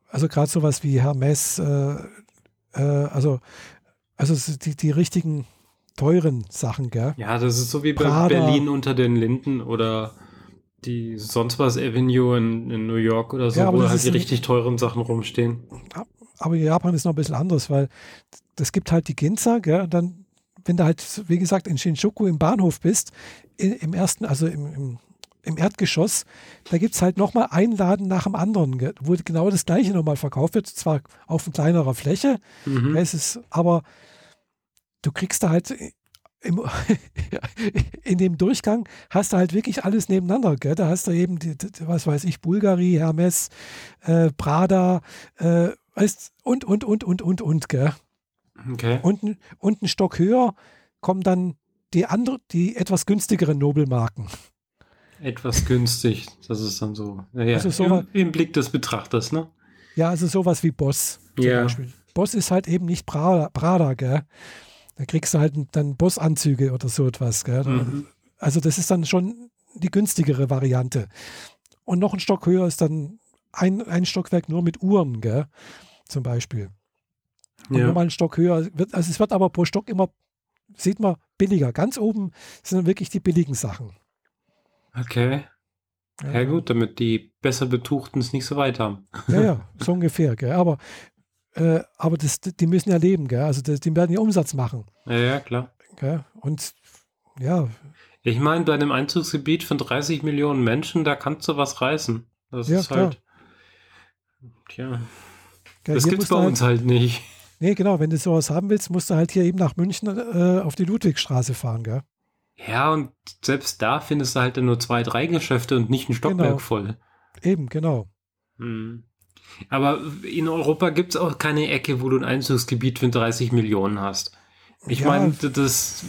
also gerade sowas wie Hermes, äh, äh, also, also die, die richtigen teuren Sachen, gell? Ja, das ist so wie bei Prada. Berlin unter den Linden oder die sonst was Avenue in, in New York oder so, Ja, wo halt die richtig teuren Sachen rumstehen. Aber in Japan ist noch ein bisschen anders, weil es gibt halt die Ginza, gell? Und dann, wenn du halt, wie gesagt, in Shinjuku im Bahnhof bist, im ersten, also im, im, im Erdgeschoss, da gibt es halt nochmal einen Laden nach dem anderen, wo genau das gleiche nochmal verkauft wird, zwar auf kleinerer Fläche, Mhm. Es ist, aber du kriegst da halt im, *laughs* in dem Durchgang hast du halt wirklich alles nebeneinander. Gell? Da hast du eben, die, die, was weiß ich, Bulgari, Hermes, äh, Prada, äh, weißt, und, und, und, und, und, und. Gell? Okay. Und, und einen Stock höher kommen dann die andere, die etwas günstigeren Nobelmarken. Etwas günstig. Das ist dann so. Naja, Also so im, im Blick des Betrachters, ne? Ja, also sowas wie Boss zum Ja. Beispiel. Boss ist halt eben nicht Prada, Prada gell? Da kriegst du halt dann Boss-Anzüge oder so etwas, gell? Mhm. Also das ist dann schon die günstigere Variante. Und noch ein Stock höher ist dann ein, ein Stockwerk nur mit Uhren, gell? Zum Beispiel. Und Ja. nochmal ein Stock höher. Wird, also es wird aber pro Stock immer, sieht man, billiger. Ganz oben sind dann wirklich die billigen Sachen. Okay. Ja, gut, damit die besser Betuchten es nicht so weit haben. Ja, ja, *laughs* so ungefähr, gell? Aber, äh, aber das, die müssen ja leben, gell? Also das, die werden ja Umsatz machen. Ja, ja, klar. Gell? Und ja, Ich meine, bei einem Einzugsgebiet von 30 Millionen Menschen, da kannst du was reißen. Das Ja, ist halt. Tja, gell, das gibt's du bei halt, uns halt nicht. Nee, genau, wenn du sowas haben willst, musst du halt hier eben nach München äh, auf die Ludwigstraße fahren, gell? Ja, und selbst da findest du halt dann nur zwei, drei Geschäfte und nicht ein Stockwerk Genau. voll. Eben, genau. Hm. Aber in Europa gibt es auch keine Ecke, wo du ein Einzugsgebiet für 30 Millionen hast. Ich Ja. meine, das,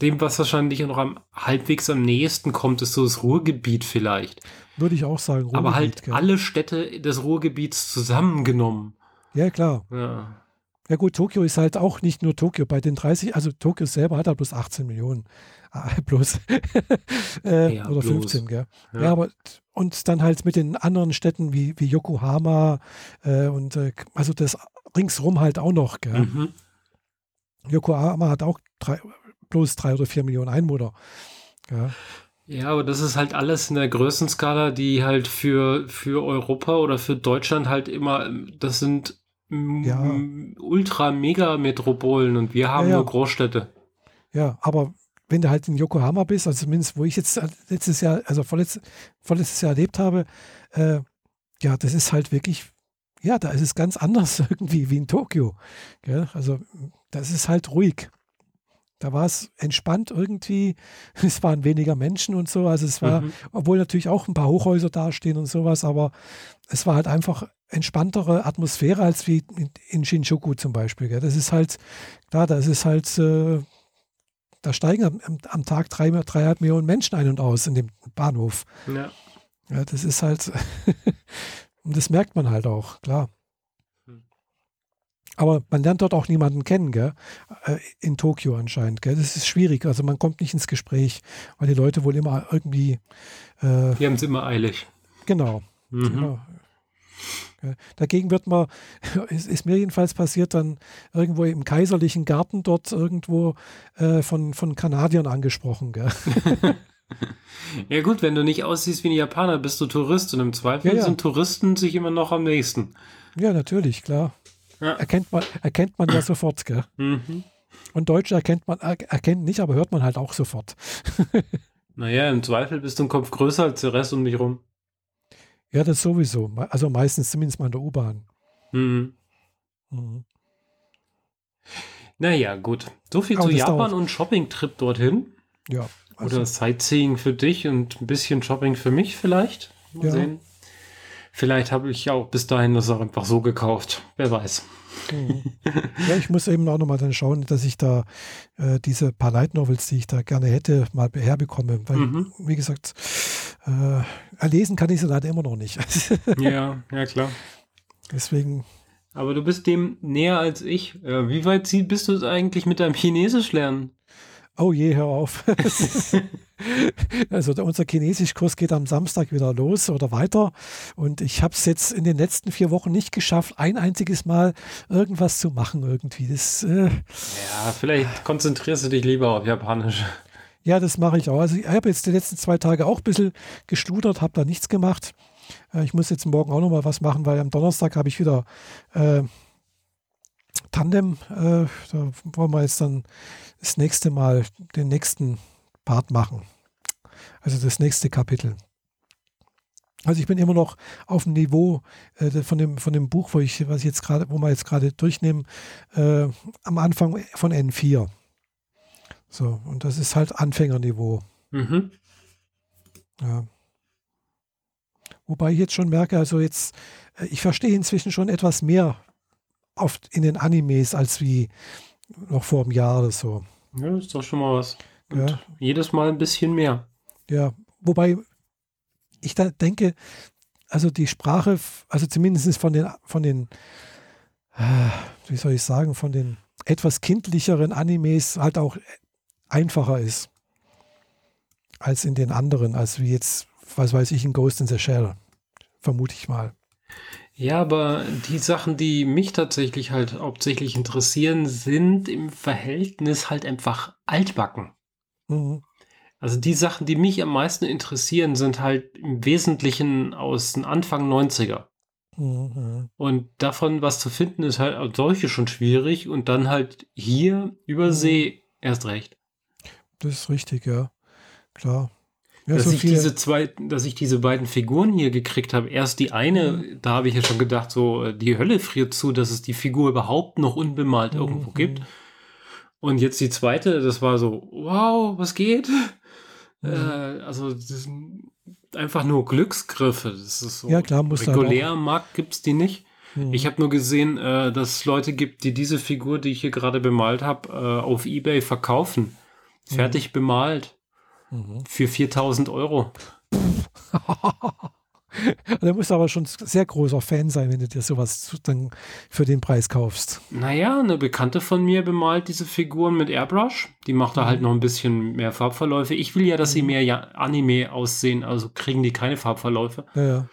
dem, was wahrscheinlich noch am halbwegs am nächsten kommt, ist so das Ruhrgebiet vielleicht. Würde ich auch sagen. Aber Ruhrgebiet, halt gell? alle Städte des Ruhrgebiets zusammengenommen. Ja, klar. Ja. Ja gut, Tokio ist halt auch nicht nur Tokio. Bei den 30, also Tokio selber hat halt bloß 18 Millionen. Ah, *laughs* bloß. äh, Ja, oder bloß. 15, gell? Ja. Ja. aber und dann halt mit den anderen Städten wie, wie Yokohama äh, und äh, also das ringsrum halt auch noch, gell? Mhm. Yokohama hat auch drei, bloß drei oder vier Millionen Einwohner. Ja, Ja, aber das ist halt alles in der Größenskala, die halt für, für Europa oder für Deutschland halt immer, das sind Ja. Ultra-Mega-Metropolen und wir haben Ja, ja. nur Großstädte. ja, aber wenn du halt in Yokohama bist, also zumindest wo ich jetzt letztes Jahr, also vorletz, vorletztes Jahr erlebt habe, äh, ja, das ist halt wirklich, ja, da ist es ganz anders *laughs* irgendwie wie in Tokio. Gell? Also das ist halt ruhig. Da war es entspannt irgendwie. *laughs* Es waren weniger Menschen und so. Also es war, Mhm. obwohl natürlich auch ein paar Hochhäuser dastehen und sowas, aber es war halt einfach entspanntere Atmosphäre als wie in, in Shinjuku zum Beispiel. Gell? Das ist halt, klar, das ist halt, äh, da steigen am, am- am Tag drei, dreieinhalb Millionen Menschen ein und aus in dem Bahnhof. Ja. Ja, das ist halt, *laughs* und das merkt man halt auch, klar. Hm. Aber man lernt dort auch niemanden kennen, gell? Äh, In Tokio anscheinend, gell? Das ist schwierig. Also man kommt nicht ins Gespräch, weil die Leute wohl immer irgendwie, äh, Die haben es immer eilig. genau, Mhm. Genau. Dagegen wird man, *laughs* ist, ist mir jedenfalls passiert, dann irgendwo im kaiserlichen Garten dort irgendwo äh, von, von Kanadiern angesprochen. Gell? *laughs* Ja gut, wenn du nicht aussiehst wie ein Japaner, bist du Tourist und im Zweifel Ja, ja. sind Touristen sich immer noch am nächsten. Ja, natürlich, klar. Ja. Erkennt man, erkennt man ja sofort. Gell? Mhm. Und Deutsche erkennt man, er, erkennt nicht, aber hört man halt auch sofort. *laughs* Naja, im Zweifel bist du ein Kopf größer als der Rest um dich rum. Ja, das sowieso. Also meistens zumindest mal in der U-Bahn. Mhm. Mhm. Naja, gut. So viel Aber zu Japan dauert. und Shopping-Trip dorthin. Ja, Also, Oder Sightseeing für dich und ein bisschen Shopping für mich vielleicht. Mal Ja. sehen. Vielleicht habe ich auch bis dahin das auch einfach so gekauft. Wer weiß. Ja, ich muss eben auch nochmal dann schauen, dass ich da äh, diese paar Light Novels, die ich da gerne hätte, mal herbekomme. Weil, Mhm. wie gesagt, äh, lesen kann ich sie leider immer noch nicht. *laughs* Ja, ja klar. Deswegen, Aber du bist dem näher als ich. Äh, wie weit bist du es eigentlich mit deinem Chinesisch lernen? Oh je, hör auf. *laughs* also unser Chinesischkurs geht am Samstag wieder los oder weiter. Und ich habe es jetzt in den letzten vier Wochen nicht geschafft, ein einziges Mal irgendwas zu machen irgendwie. Das, äh, Ja, vielleicht konzentrierst du dich lieber auf Japanisch. Ja, das mache ich auch. Also ich habe jetzt die letzten zwei Tage auch ein bisschen geschludert, habe da nichts gemacht. Äh, Ich muss jetzt morgen auch noch mal was machen, weil am Donnerstag habe ich wieder äh, Tandem. Äh, da wollen wir jetzt dann das nächste Mal den nächsten Part machen. Also das nächste Kapitel. Also ich bin immer noch auf dem Niveau äh, von, dem, von dem Buch, wo ich, was ich jetzt gerade, wo wir jetzt gerade durchnehmen, äh, am Anfang von N4. So, und das ist halt Anfängerniveau. Mhm. Ja. Wobei ich jetzt schon merke, also jetzt, äh, ich verstehe inzwischen schon etwas mehr oft in den Animes als wie noch vor einem Jahr oder so. Ja, ist doch schon mal was. Und Ja. jedes Mal ein bisschen mehr. Ja, wobei ich da denke, also die Sprache, also zumindest von den, von den, äh, wie soll ich sagen, von den etwas kindlicheren Animes halt auch einfacher ist als in den anderen, als wie jetzt, was weiß ich, in Ghost in the Shell, vermute ich mal. Ja, aber die Sachen, die mich tatsächlich halt hauptsächlich interessieren, sind im Verhältnis halt einfach altbacken. Mhm. Also die Sachen, die mich am meisten interessieren, sind halt im Wesentlichen aus den Anfang 90er. Mhm. Und davon was zu finden, ist halt als solche schon schwierig und dann halt hier über Mhm. See erst recht. Das ist richtig, ja. Klar. Ja, dass so ich viele- diese zwei, dass ich diese beiden Figuren hier gekriegt habe. Erst die eine, Mhm. da habe ich ja schon gedacht, so äh, die Hölle friert zu, dass es die Figur überhaupt noch unbemalt irgendwo Mhm. gibt. Und jetzt die zweite, das war so, wow, was geht? Mhm. Äh, also das sind einfach nur Glücksgriffe. Das ist so Ja, klar, muss regulär am Markt gibt's die nicht. Mhm. Ich habe nur gesehen, äh, dass es Leute gibt, die diese Figur, die ich hier gerade bemalt habe, äh, auf Ebay verkaufen. Fertig bemalt Mhm. für 4000 Euro. *laughs* da musst du aber schon sehr großer Fan sein, wenn du dir sowas dann für den Preis kaufst. Naja, eine Bekannte von mir bemalt diese Figuren mit Airbrush. Die macht da Mhm. halt noch ein bisschen mehr Farbverläufe. Ich will ja, dass sie mehr ja Anime aussehen, also kriegen die keine Farbverläufe. Ja, ja.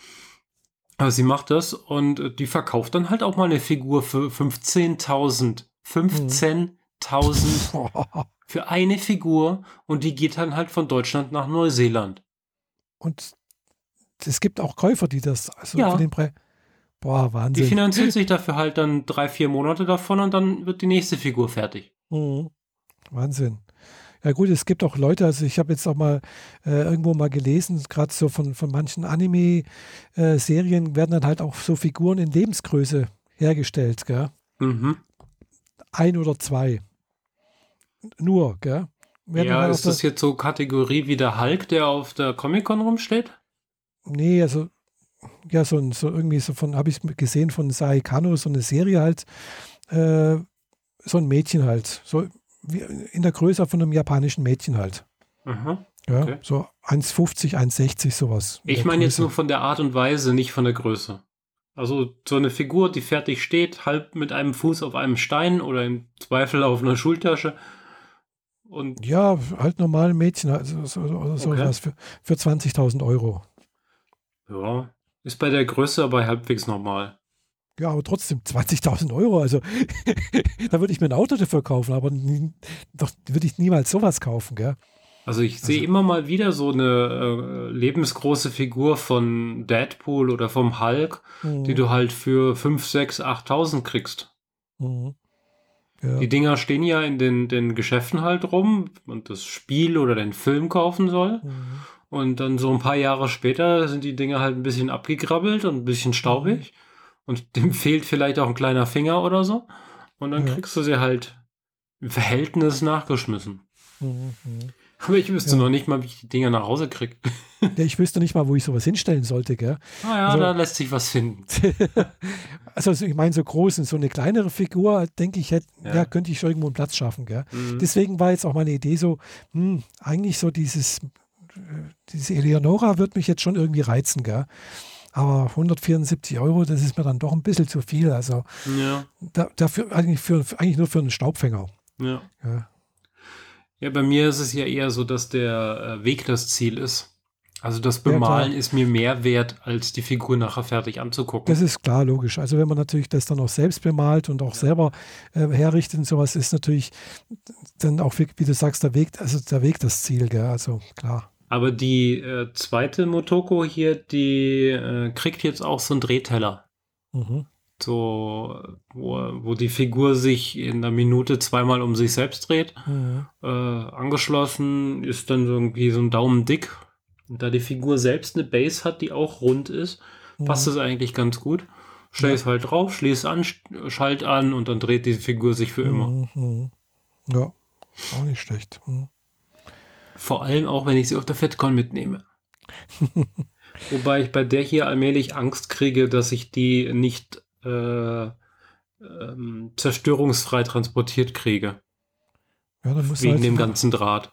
Aber sie macht das und äh, die verkauft dann halt auch mal eine Figur für 15.000. 15.000 Boah. Für eine Figur und die geht dann halt von Deutschland nach Neuseeland. Und es gibt auch Käufer, die das also Ja. für den Preis. Boah, Die Wahnsinn. finanziert sich dafür halt dann drei, vier Monate davon und dann wird die nächste Figur fertig. Mhm. Wahnsinn. Ja gut, es gibt auch Leute, also ich habe jetzt auch mal äh, irgendwo mal gelesen, gerade so von, von manchen Anime-Serien werden dann halt auch so Figuren in Lebensgröße hergestellt, gell? Mhm. Ein oder zwei. Nur, gell? Ja, halt ist das jetzt so Kategorie wie der Hulk, der auf der Comic-Con rumsteht? Nee, also ja, so, so irgendwie so von, habe ich gesehen von Sai Kano, so eine Serie halt, äh, so ein Mädchen halt, so wie in der Größe von einem japanischen Mädchen halt. Mhm. Ja, Okay. so 1,50, 1,60 sowas. Ich meine jetzt nur von der Art und Weise, nicht von der Größe. Also so eine Figur, die fertig steht, halb mit einem Fuß auf einem Stein oder im Zweifel auf einer Schultasche. Und Ja, halt normale Mädchen, also so, oder sowas für, für 20.000 Euro. ja, ist bei der Größe aber halbwegs normal. Ja, aber trotzdem 20.000 Euro. Also *laughs* da würde ich mir ein Auto dafür kaufen, aber nie, doch würde ich niemals sowas kaufen, gell? Also ich sehe Also- immer mal wieder so eine äh, lebensgroße Figur von Deadpool oder vom Hulk, Mhm. die du halt für 5, 6, 8.000 kriegst. Mhm. Ja. Die Dinger stehen ja in den, den Geschäften halt rum und das Spiel oder den Film kaufen soll. Mhm. Und dann so ein paar Jahre später sind die Dinger halt ein bisschen abgegrabbelt und ein bisschen staubig. Und dem fehlt vielleicht auch ein kleiner Finger oder so. Und dann Ja. kriegst du sie halt im Verhältnis nachgeschmissen. Mhm. Aber ich wüsste ja. noch nicht mal, wie ich die Dinger nach Hause kriege. Ich wüsste nicht mal, wo ich sowas hinstellen sollte, gell? Ah ja, also, da lässt sich was finden. *laughs* also ich meine, so groß und so eine kleinere Figur, denke ich, hätte, ja. ja. könnte ich irgendwo einen Platz schaffen, gell? Mhm. Deswegen war jetzt auch meine Idee so, hm, eigentlich so dieses, diese Eleonora wird mich jetzt schon irgendwie reizen, gell? Aber 174 Euro, das ist mir dann doch ein bisschen zu viel. Also ja. da, dafür eigentlich, für, eigentlich nur für einen Staubfänger. Ja. ja. Ja, bei mir ist es ja eher so, dass der äh, Weg das Ziel ist. Also das Bemalen ja, ist mir mehr wert, als die Figur nachher fertig anzugucken. Das ist klar, logisch. Also wenn man natürlich das dann auch selbst bemalt und auch ja. selber äh, herrichtet und sowas, ist natürlich dann auch, wie, wie, du sagst, der Weg, also der Weg das Ziel, gell? Also klar. Aber die äh, zweite Motoko hier, die äh, kriegt jetzt auch so einen Drehteller. Mhm. So, wo, wo die Figur sich in einer Minute zweimal um sich selbst dreht. Mhm. Äh, angeschlossen ist dann irgendwie so ein Daumen dick. Und da die Figur selbst eine Base hat, die auch rund ist, mhm. passt es eigentlich ganz gut. Stell ja. es halt drauf, schließ an, schalt an und dann dreht die Figur sich für immer. Mhm. Ja, auch nicht schlecht. Mhm. Vor allem auch, wenn ich sie auf der FedCon mitnehme. *laughs* Wobei ich bei der hier allmählich Angst kriege, dass ich die nicht äh, ähm, zerstörungsfrei transportiert kriege. Ja, dann musst Wegen halt, dem ganzen Draht.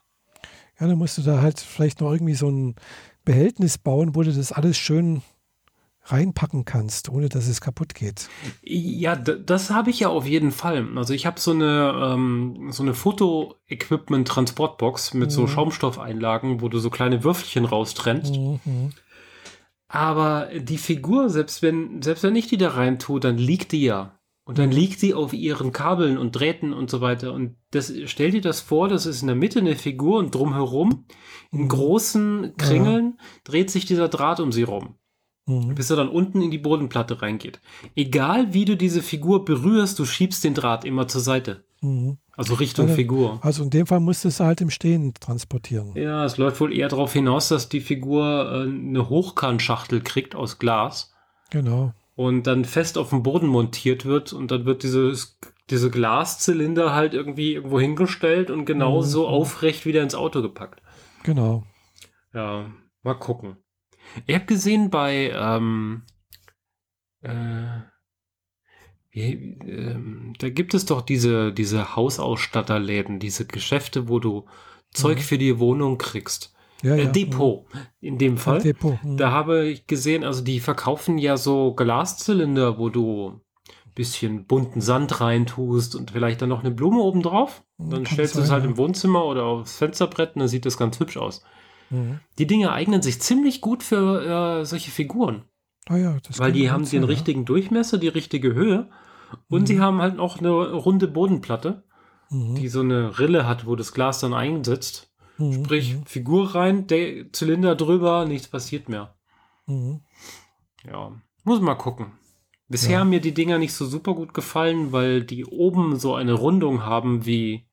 Ja, dann musst du da halt vielleicht noch irgendwie so ein Behältnis bauen, wo du das alles schön reinpacken kannst, ohne dass es kaputt geht. Ja, das habe ich ja auf jeden Fall. Also ich habe so eine, ähm, so eine Foto-Equipment-Transportbox mit mhm. so Schaumstoffeinlagen, wo du so kleine Würfelchen raustrennst. Mhm. Aber die Figur, selbst wenn, selbst wenn ich die da rein tue, dann liegt die ja. Und dann liegt sie auf ihren Kabeln und Drähten und so weiter. Und das, stell dir das vor, das ist in der Mitte eine Figur und drumherum, in mhm. großen Kringeln, ja. dreht sich dieser Draht um sie rum mhm. bis er dann unten in die Bodenplatte reingeht. Egal wie du diese Figur berührst, du schiebst den Draht immer zur Seite. Mhm. Also Richtung also, Figur. Also in dem Fall musstest du halt im Stehen transportieren. Ja, es läuft wohl eher darauf hinaus, dass die Figur äh, eine Hochkantschachtel kriegt aus Glas. Genau. Und dann fest auf dem Boden montiert wird und dann wird dieses, diese Glaszylinder halt irgendwie irgendwo hingestellt und genauso mhm. aufrecht wieder ins Auto gepackt. Genau. Ja, mal gucken. Ich habe gesehen bei ähm, äh, wie, ähm, da gibt es doch diese, diese Hausausstatterläden, diese Geschäfte, wo du Zeug mhm. für die Wohnung kriegst. Ja, äh, ja. Depot in dem Fall. Depot, mhm. Da habe ich gesehen, also die verkaufen ja so Glaszylinder, wo du ein bisschen bunten Sand reintust und vielleicht dann noch eine Blume oben drauf. Mhm, dann Kann stellst du es halt im Wohnzimmer oder aufs Fensterbrett und dann sieht das ganz hübsch aus. Mhm. Die Dinge eignen sich ziemlich gut für äh, solche Figuren. Ah ja, Weil die haben sein, den ja. richtigen Durchmesser, die richtige Höhe und mhm. sie haben halt auch eine runde Bodenplatte, mhm. die so eine Rille hat, wo das Glas dann einsetzt. Mhm. Sprich, mhm. Figur rein, der Zylinder drüber, nichts passiert mehr. Mhm. Ja, muss mal gucken. Bisher ja. haben mir die Dinger nicht so super gut gefallen, weil die oben so eine Rundung haben wie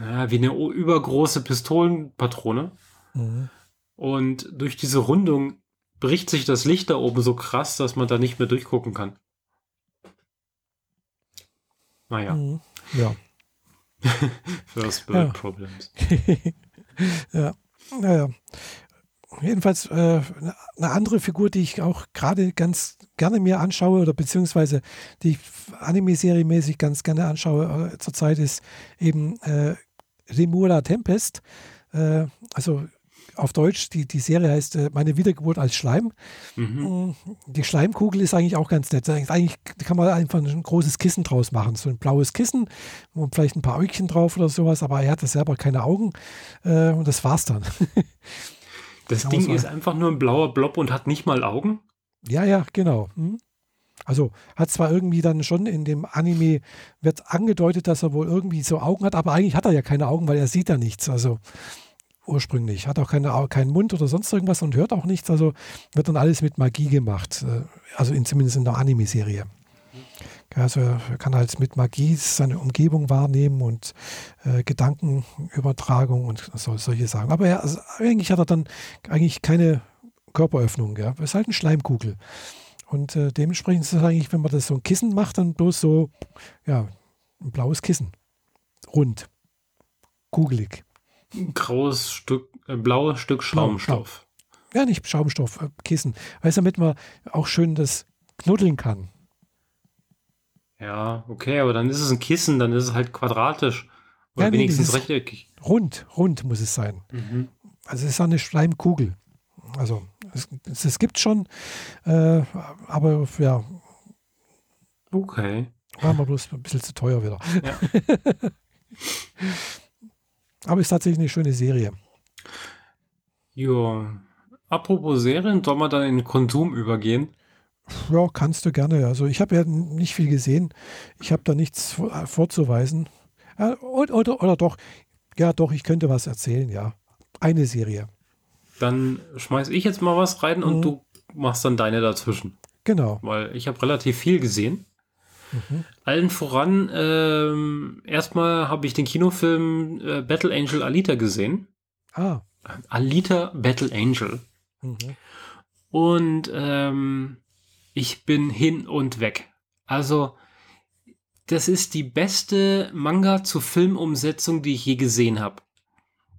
ja, wie eine übergroße Pistolenpatrone. Mhm. Und durch diese Rundung bricht sich das Licht da oben so krass, dass man da nicht mehr durchgucken kann. Naja. Mhm. Ja. *laughs* First World ja. Problems. *laughs* ja, naja. Jedenfalls äh, eine andere Figur, die ich auch gerade ganz gerne mir anschaue oder beziehungsweise die ich Anime-Serie-mäßig ganz gerne anschaue äh, zurzeit ist eben äh, Remula Tempest. Äh, also auf Deutsch, die, die Serie heißt äh, Meine Wiedergeburt als Schleim. Mhm. Mm, die Schleimkugel ist eigentlich auch ganz nett. Eigentlich kann man einfach ein großes Kissen draus machen. So ein blaues Kissen und vielleicht ein paar Äugchen drauf oder sowas, aber er hatte selber keine Augen äh, und das war's dann. *laughs* das Ding ist einfach nur ein blauer Blob und hat nicht mal Augen? Ja, ja, genau. Hm? Also hat zwar irgendwie dann schon in dem Anime wird angedeutet, dass er wohl irgendwie so Augen hat, aber eigentlich hat er ja keine Augen, weil er sieht ja nichts. Also ursprünglich hat auch keine, keinen Mund oder sonst irgendwas und hört auch nichts. Also wird dann alles mit Magie gemacht. Äh, also in, zumindest in der Anime-Serie. Also er kann halt mit Magie seine Umgebung wahrnehmen und äh, Gedankenübertragung und so, solche Sachen. Aber er, also eigentlich hat er dann eigentlich keine Körperöffnung. Ja. Ist halt eine Schleimkugel. Und äh, dementsprechend ist es eigentlich, wenn man das so ein Kissen macht, dann bloß so, ja, ein blaues Kissen. Rund. Kugelig. Ein graues Stück, äh, blaues Stück Schaumstoff. Ja, nicht Schaumstoff, äh, Kissen. Weißt du, damit man auch schön das knuddeln kann. Ja, okay, aber dann ist es ein Kissen, dann ist es halt quadratisch. Oder Ja, wenigstens rechteckig. Rund, rund muss es sein. Mhm. Also es ist eine Schleimkugel. Also es, es, gibt schon, äh, aber ja, Okay. war mir bloß ein bisschen zu teuer wieder. Ja. *laughs* aber ist tatsächlich eine schöne Serie. Ja. Apropos Serien, soll man dann in den Konsum übergehen? Ja, kannst du gerne. Also ich habe ja nicht viel gesehen. Ich habe da nichts äh, vorzuweisen. Oder, oder, oder doch, ja doch, ich könnte was erzählen, ja. Eine Serie. Dann schmeiß ich jetzt mal was rein und Mhm. du machst dann deine dazwischen. Genau. Weil ich habe relativ viel gesehen. Mhm. Allen voran, ähm, erstmal habe ich den Kinofilm äh, Battle Angel Alita gesehen. Ah. Alita Battle Angel. Mhm. Und ähm, ich bin hin und weg. Also, das ist die beste Manga zu Filmumsetzung, die ich je gesehen habe.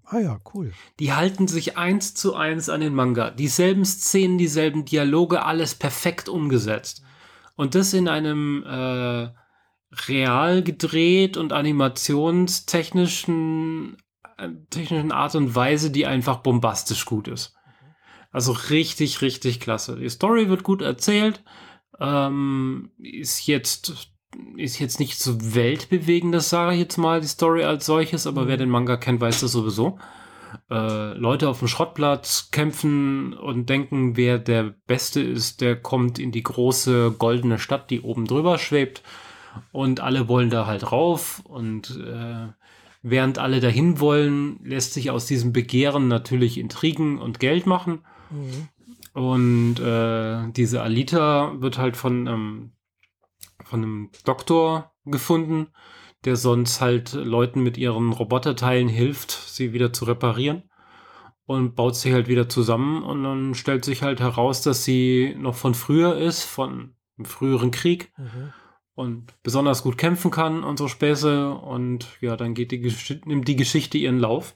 Ah ja, cool. Die halten sich eins zu eins an den Manga. Dieselben Szenen, dieselben Dialoge, alles perfekt umgesetzt. Und das in einem äh, real gedreht und animationstechnischen äh, technischen Art und Weise, die einfach bombastisch gut ist. Also richtig, richtig klasse. Die Story wird gut erzählt. Ähm, ist jetzt ist jetzt nicht so weltbewegendes, sage ich jetzt mal, die Story als solches, aber Mhm. wer den Manga kennt, weiß das sowieso. Äh, Leute auf dem Schrottplatz kämpfen und denken, wer der Beste ist, der kommt in die große goldene Stadt, die oben drüber schwebt. Und alle wollen da halt rauf. Und äh, während alle dahin wollen, lässt sich aus diesem Begehren natürlich Intrigen und Geld machen. Mhm. Und äh, diese Alita wird halt von, ähm, von einem Doktor gefunden, der sonst halt Leuten mit ihren Roboterteilen hilft, sie wieder zu reparieren. Und baut sie halt wieder zusammen. Und dann stellt sich halt heraus, dass sie noch von früher ist, von einem früheren Krieg Mhm. und besonders gut kämpfen kann und so Späße. Und ja, dann geht die, Gesch nimmt die Geschichte ihren Lauf.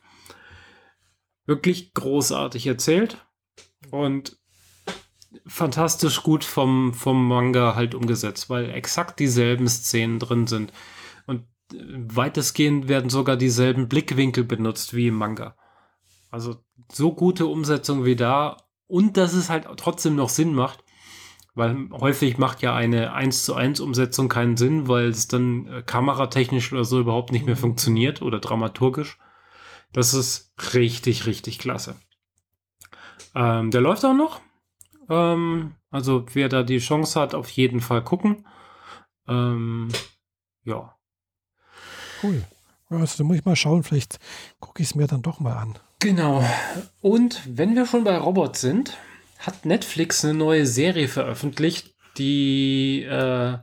Wirklich großartig erzählt und fantastisch gut vom, vom Manga halt umgesetzt, weil exakt dieselben Szenen drin sind. Weitestgehend werden sogar dieselben Blickwinkel benutzt wie im Manga. Also so gute Umsetzung wie da und dass es halt trotzdem noch Sinn macht, weil häufig macht ja eine 1 zu 1 Umsetzung keinen Sinn, weil es dann äh, kameratechnisch oder so überhaupt nicht mehr Mhm. funktioniert oder dramaturgisch. Das ist richtig, richtig klasse. Ähm, der läuft auch noch. Ähm, also wer da die Chance hat, auf jeden Fall gucken. Ähm, ja. Cool. Also da muss ich mal schauen, vielleicht gucke ich es mir dann doch mal an. Genau. Und wenn wir schon bei Robots sind, hat Netflix eine neue Serie veröffentlicht, die äh,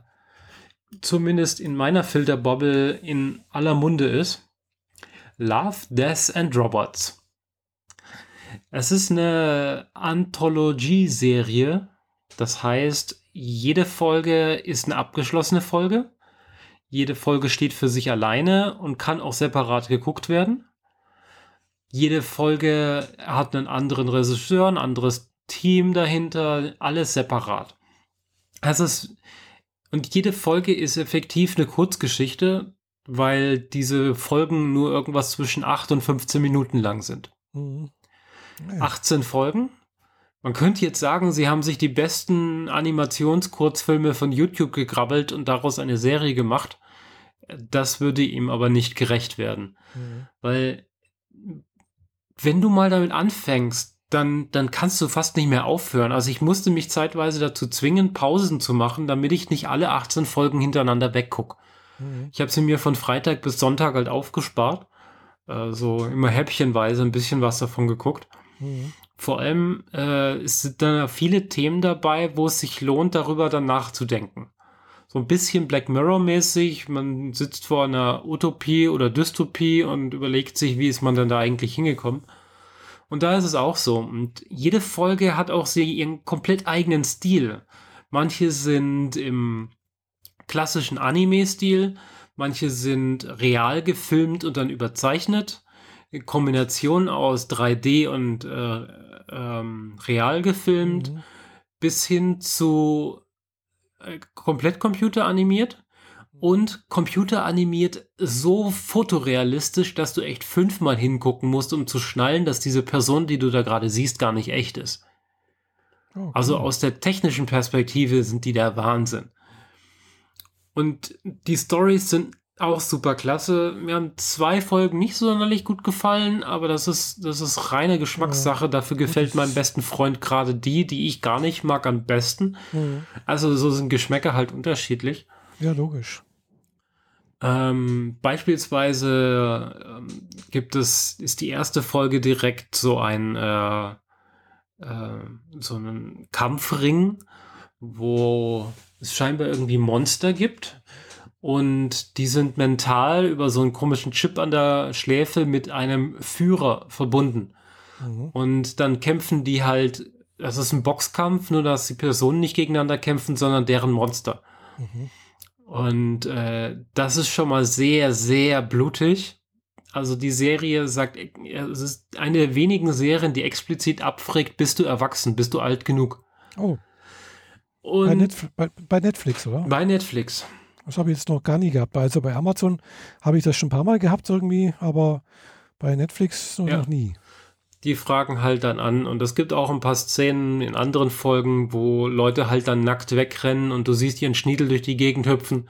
zumindest in meiner Filterbubble in aller Munde ist. Love, Death and Robots. Es ist eine Anthologie-Serie. Das heißt, jede Folge ist eine abgeschlossene Folge. Jede Folge steht für sich alleine und kann auch separat geguckt werden. Jede Folge hat einen anderen Regisseur, ein anderes Team dahinter, alles separat. Es ist, und jede Folge ist effektiv eine Kurzgeschichte, weil diese Folgen nur irgendwas zwischen 8 und 15 Minuten lang sind. Mhm. Ja, 18 Folgen. Man könnte jetzt sagen, sie haben sich die besten Animationskurzfilme von YouTube gekrabbelt und daraus eine Serie gemacht. Das würde ihm aber nicht gerecht werden. Mhm. Weil wenn du mal damit anfängst, dann, dann kannst du fast nicht mehr aufhören. Also ich musste mich zeitweise dazu zwingen, Pausen zu machen, damit ich nicht alle 18 Folgen hintereinander weggucke. Mhm. Ich habe sie mir von Freitag bis Sonntag halt aufgespart. Äh, so immer häppchenweise ein bisschen was davon geguckt. Mhm. Vor allem äh, sind da viele Themen dabei, wo es sich lohnt, darüber dann nachzudenken. So ein bisschen Black Mirror-mäßig. Man sitzt vor einer Utopie oder Dystopie und überlegt sich, wie ist man denn da eigentlich hingekommen. Und da ist es auch so. Und jede Folge hat auch sie ihren komplett eigenen Stil. Manche sind im klassischen Anime-Stil, manche sind real gefilmt und dann überzeichnet. Kombination aus 3D und äh, ähm, real gefilmt, Mhm. bis hin zu äh, komplett computeranimiert und computeranimiert so fotorealistisch, dass du echt fünfmal hingucken musst, um zu schnallen, dass diese Person, die du da gerade siehst, gar nicht echt ist. Oh, Also aus der technischen Perspektive sind die der Wahnsinn. Und die Stories sind auch super klasse. Mir haben zwei Folgen nicht sonderlich gut gefallen, aber das ist, das ist reine Geschmackssache. Dafür gefällt meinem besten Freund gerade die, die ich gar nicht mag, am besten. Mhm. Also so sind Geschmäcker halt unterschiedlich. Ja, logisch. Ähm, beispielsweise ähm, gibt es, ist die erste Folge direkt so ein, äh, äh, so einen Kampfring, wo es scheinbar irgendwie Monster gibt. Und die sind mental über so einen komischen Chip an der Schläfe mit einem Führer verbunden. Mhm. Und dann kämpfen die halt, das ist ein Boxkampf, nur dass die Personen nicht gegeneinander kämpfen, sondern deren Monster. Mhm. Und äh, das ist schon mal sehr, sehr blutig. Also die Serie sagt, es ist eine der wenigen Serien, die explizit abfragt, bist du erwachsen, bist du alt genug. Oh, bei, Netf bei, bei Netflix, oder? bei Netflix. Das habe ich jetzt noch gar nie gehabt. Also bei Amazon habe ich das schon ein paar Mal gehabt irgendwie, aber bei Netflix noch, Ja. noch nie. Die fragen halt dann an. Und es gibt auch ein paar Szenen in anderen Folgen, wo Leute halt dann nackt wegrennen und du siehst ihren Schniedel durch die Gegend hüpfen.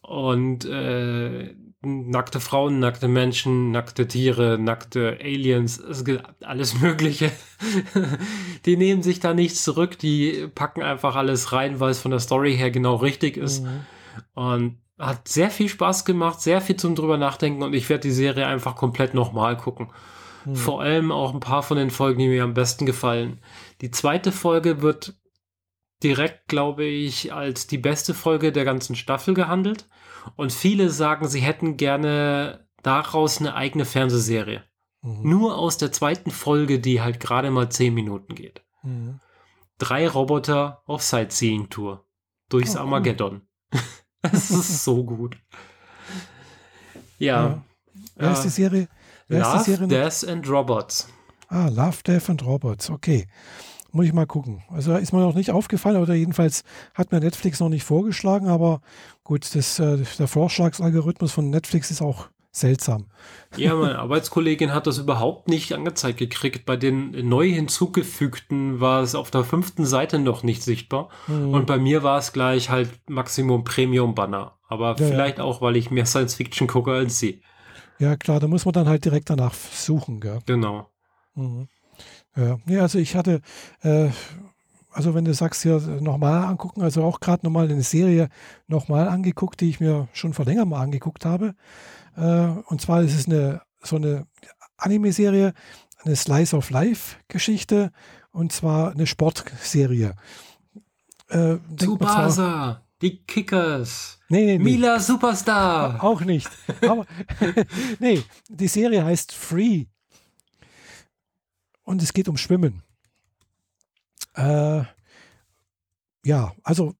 Und äh, nackte Frauen, nackte Menschen, nackte Tiere, nackte Aliens, es gibt alles *laughs* Mögliche. die nehmen sich da nichts zurück, die packen einfach alles rein, weil es von der Story her genau richtig ist. Mhm. Und hat sehr viel Spaß gemacht, sehr viel zum drüber nachdenken und ich werde die Serie einfach komplett nochmal gucken. Mhm. Vor allem auch ein paar von den Folgen, die mir am besten gefallen. Die zweite Folge wird direkt, glaube ich, als die beste Folge der ganzen Staffel gehandelt. Und viele sagen, sie hätten gerne daraus eine eigene Fernsehserie. Mhm. Nur aus der zweiten Folge, die halt gerade mal zehn Minuten geht. Mhm. Drei Roboter auf Sightseeing-Tour. Durchs Oh. Armageddon. *laughs* Es ist so gut. Ja. Wer ist die Serie? Wer ist die Love, Serie? Death and Robots. Ah, Love, Death and Robots. Okay. Muss ich mal gucken. Also ist mir noch nicht aufgefallen oder jedenfalls hat mir Netflix noch nicht vorgeschlagen, aber gut, das, äh, der Vorschlagsalgorithmus von Netflix ist auch seltsam. Ja, meine Arbeitskollegin hat das überhaupt nicht angezeigt gekriegt. Bei den neu hinzugefügten war es auf der fünften Seite noch nicht sichtbar. Mhm. Und bei mir war es gleich halt Maximum Premium Banner. Aber Ja, ja. vielleicht auch, weil ich mehr Science Fiction gucke als sie. Ja, klar, da muss man dann halt direkt danach suchen, gell? Genau. Mhm. Ja, also ich hatte, äh, also wenn du sagst, hier nochmal angucken, also auch gerade nochmal eine Serie nochmal angeguckt, die ich mir schon vor länger mal angeguckt habe. Äh, und zwar ist es eine, so eine Anime-Serie, eine Slice of Life-Geschichte und zwar eine Sportserie. Äh, Tsubasa, die Kickers, nee, nee, nee. Mila Superstar. Auch nicht. Aber *laughs* nee, die Serie heißt Free. Und es geht um Schwimmen. Äh, ja, also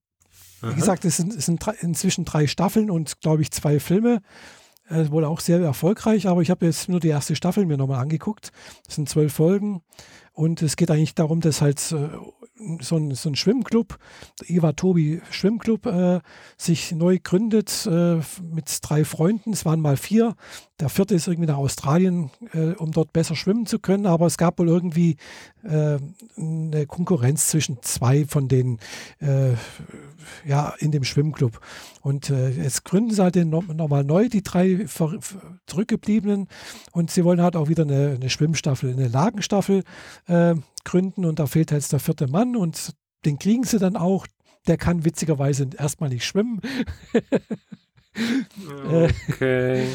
wie Aha. gesagt, es sind, es sind drei, inzwischen drei Staffeln und glaube ich zwei Filme. Äh, wohl auch sehr erfolgreich, aber ich habe jetzt nur die erste Staffel mir nochmal angeguckt. Es sind zwölf Folgen und es geht eigentlich darum, dass halt äh, so, ein, so ein Schwimmclub, Eva Tobi Schwimmclub, äh, sich neu gründet äh, mit drei Freunden. Es waren mal vier. Der vierte ist irgendwie nach Australien, äh, um dort besser schwimmen zu können, aber es gab wohl irgendwie äh, eine Konkurrenz zwischen zwei von den äh, ja, in dem Schwimmclub. Und äh, jetzt gründen sie halt den no nochmal neu, die drei zurückgebliebenen. Und sie wollen halt auch wieder eine, eine Schwimmstaffel, eine Lagenstaffel gründen. Und da fehlt halt der vierte Mann und den kriegen sie dann auch. Der kann witzigerweise erstmal nicht schwimmen. *laughs* Okay.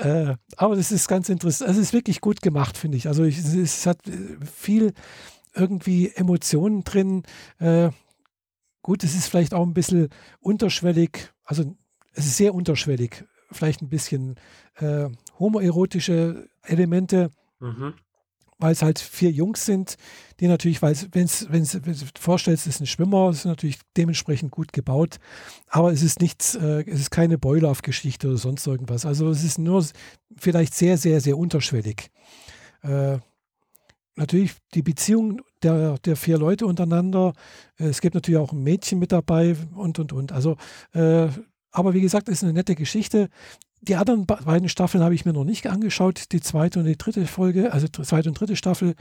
Äh, aber das ist ganz interessant. Also es ist wirklich gut gemacht, finde ich. Also ich, es, es hat äh, viel irgendwie Emotionen drin. Äh, gut, es ist vielleicht auch ein bisschen unterschwellig. Also es ist sehr unterschwellig. Vielleicht ein bisschen äh, homoerotische Elemente. Mhm. Weil es halt vier Jungs sind, die natürlich, weil wenn es, wenn du vorstellst, es ist ein Schwimmer, ist natürlich dementsprechend gut gebaut, aber es ist nichts, äh, es ist keine Boiler-Geschichte oder sonst irgendwas. Also es ist nur vielleicht sehr, sehr, sehr unterschwellig. Äh, natürlich die Beziehung der, der vier Leute untereinander. Äh, es gibt natürlich auch ein Mädchen mit dabei und, und, und. Also, äh, aber wie gesagt, es ist eine nette Geschichte. Die anderen beiden Staffeln habe ich mir noch nicht angeschaut, die zweite und die dritte Folge, also zweite und dritte Staffel.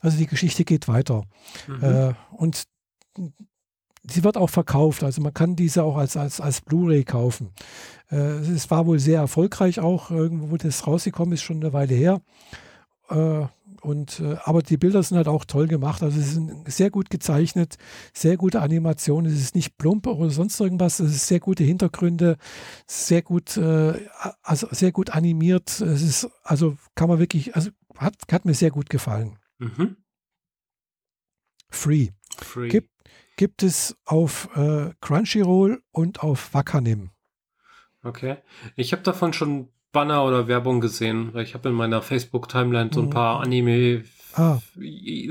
Also die Geschichte geht weiter. Mhm. Äh, und sie wird auch verkauft, also man kann diese auch als, als, als Blu-ray kaufen. Äh, es war wohl sehr erfolgreich auch, irgendwo, wo das rausgekommen ist, schon eine Weile her. Äh, und, äh, aber die Bilder sind halt auch toll gemacht. Also es sind sehr gut gezeichnet, sehr gute Animation. Es ist nicht plump oder sonst irgendwas. Es ist sehr gute Hintergründe, sehr gut, äh, also sehr gut animiert. Es ist, also kann man wirklich, also hat, hat mir sehr gut gefallen. Mhm. Free. Free. Gibt, gibt es auf äh, Crunchyroll und auf Wakanim. Okay. Ich habe davon schon Banner oder Werbung gesehen, ich habe in meiner Facebook-Timeline so ein paar mhm. Anime, ah.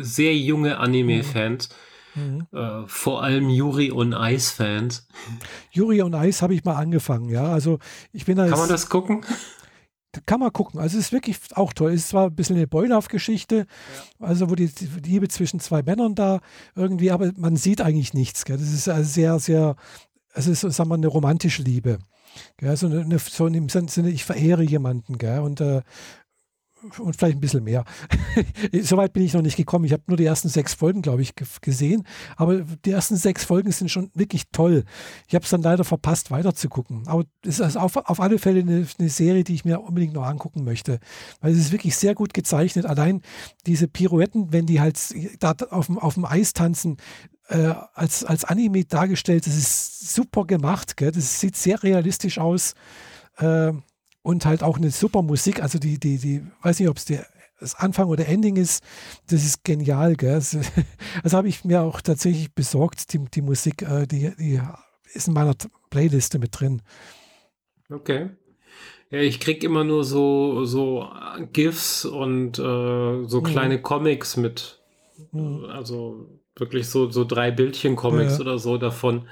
sehr junge Anime-Fans. Mhm. Äh, vor allem Yuri und Ice-Fans. Yuri und Ice habe ich mal angefangen, ja. Also ich bin da Kann man das gucken? Kann man gucken. Also es ist wirklich auch toll. Es ist zwar ein bisschen eine Beulaf-Geschichte, ja. also wo die, die, Liebe zwischen zwei Männern da irgendwie, aber man sieht eigentlich nichts. Gell? Das ist also sehr, sehr, es ist, sagen wir, eine romantische Liebe. Gell? So, eine, so im Sinne, ich verehre jemanden. Gell? Und, äh, und vielleicht ein bisschen mehr. *laughs* Soweit bin ich noch nicht gekommen. Ich habe nur die ersten sechs Folgen, glaube ich, gesehen. Aber die ersten sechs Folgen sind schon wirklich toll. Ich habe es dann leider verpasst, weiterzugucken. Aber es ist auf, auf alle Fälle eine, eine, Serie, die ich mir unbedingt noch angucken möchte. Weil es ist wirklich sehr gut gezeichnet. Allein diese Pirouetten, wenn die halt da auf dem, auf dem Eis tanzen, äh, als, als Anime dargestellt. Das ist super gemacht. Gell? Das sieht sehr realistisch aus. Äh, und halt auch eine super Musik. Also die, die, die, weiß nicht, ob es das Anfang oder Ending ist. Das ist genial. Gell? Das, das *laughs* habe ich mir auch tatsächlich besorgt. Die, die Musik, äh, die, die ist in meiner Playliste mit drin. Okay. Ja, ich krieg immer nur so, so GIFs und äh, so kleine mhm. Comics mit. Mhm. Also wirklich so, so drei Bildchen-Comics ja. oder so davon,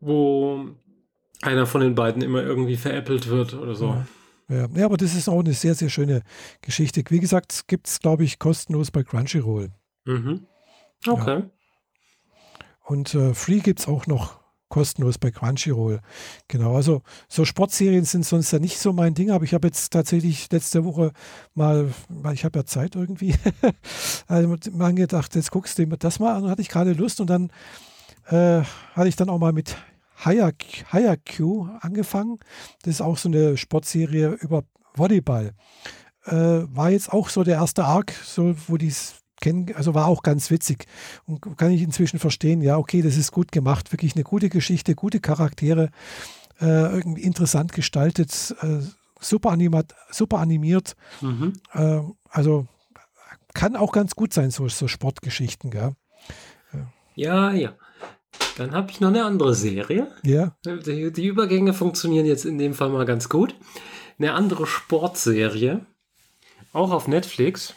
wo einer von den beiden immer irgendwie veräppelt wird oder so. Ja. Ja. ja, aber das ist auch eine sehr, sehr schöne Geschichte. Wie gesagt, gibt es, glaube ich, kostenlos bei Crunchyroll. Mhm. Okay. Ja. Und äh, Free gibt es auch noch kostenlos bei Crunchyroll. Genau, also so Sportserien sind sonst ja nicht so mein Ding, aber ich habe jetzt tatsächlich letzte Woche mal, weil ich habe ja Zeit irgendwie, *laughs* also mal gedacht, jetzt guckst du das mal an und hatte ich gerade Lust und dann äh, hatte ich dann auch mal mit Hayakyu angefangen. Das ist auch so eine Sportserie über Volleyball. Äh, war jetzt auch so der erste Arc, so wo die kennen, also war auch ganz witzig und kann ich inzwischen verstehen, ja, okay, das ist gut gemacht, wirklich eine gute Geschichte, gute Charaktere, äh, irgendwie interessant gestaltet, äh, super, animat, super animiert. Mhm. Äh, also kann auch ganz gut sein, so, so Sportgeschichten, gell? Ja, ja. Dann habe ich noch eine andere Serie. Ja. Die, die Übergänge funktionieren jetzt in dem Fall mal ganz gut. Eine andere Sportserie, auch auf Netflix.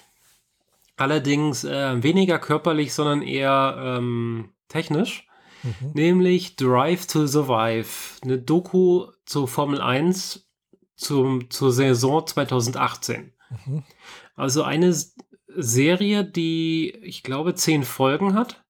Allerdings äh, weniger körperlich, sondern eher ähm, technisch. Mhm. Nämlich Drive to Survive. Eine Doku zur Formel 1 zum, zur Saison 2018. Mhm. Also eine Serie, die, ich glaube, zehn Folgen hat.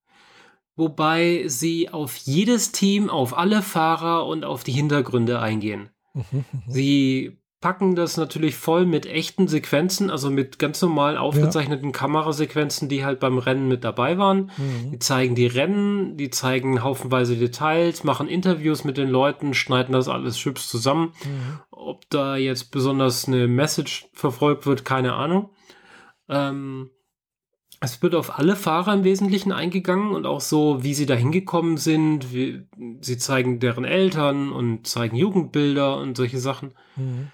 Wobei sie auf jedes Team, auf alle Fahrer und auf die Hintergründe eingehen. Mhm. Sie packen das natürlich voll mit echten Sequenzen, also mit ganz normal aufgezeichneten ja. Kamerasequenzen, die halt beim Rennen mit dabei waren. Mhm. Die zeigen die Rennen, die zeigen haufenweise Details, machen Interviews mit den Leuten, schneiden das alles hübsch zusammen. Mhm. Ob da jetzt besonders eine Message verfolgt wird, keine Ahnung. Ähm, es wird auf alle Fahrer im Wesentlichen eingegangen und auch so, wie sie da hingekommen sind. Wie, sie zeigen deren Eltern und zeigen Jugendbilder und solche Sachen. Mhm.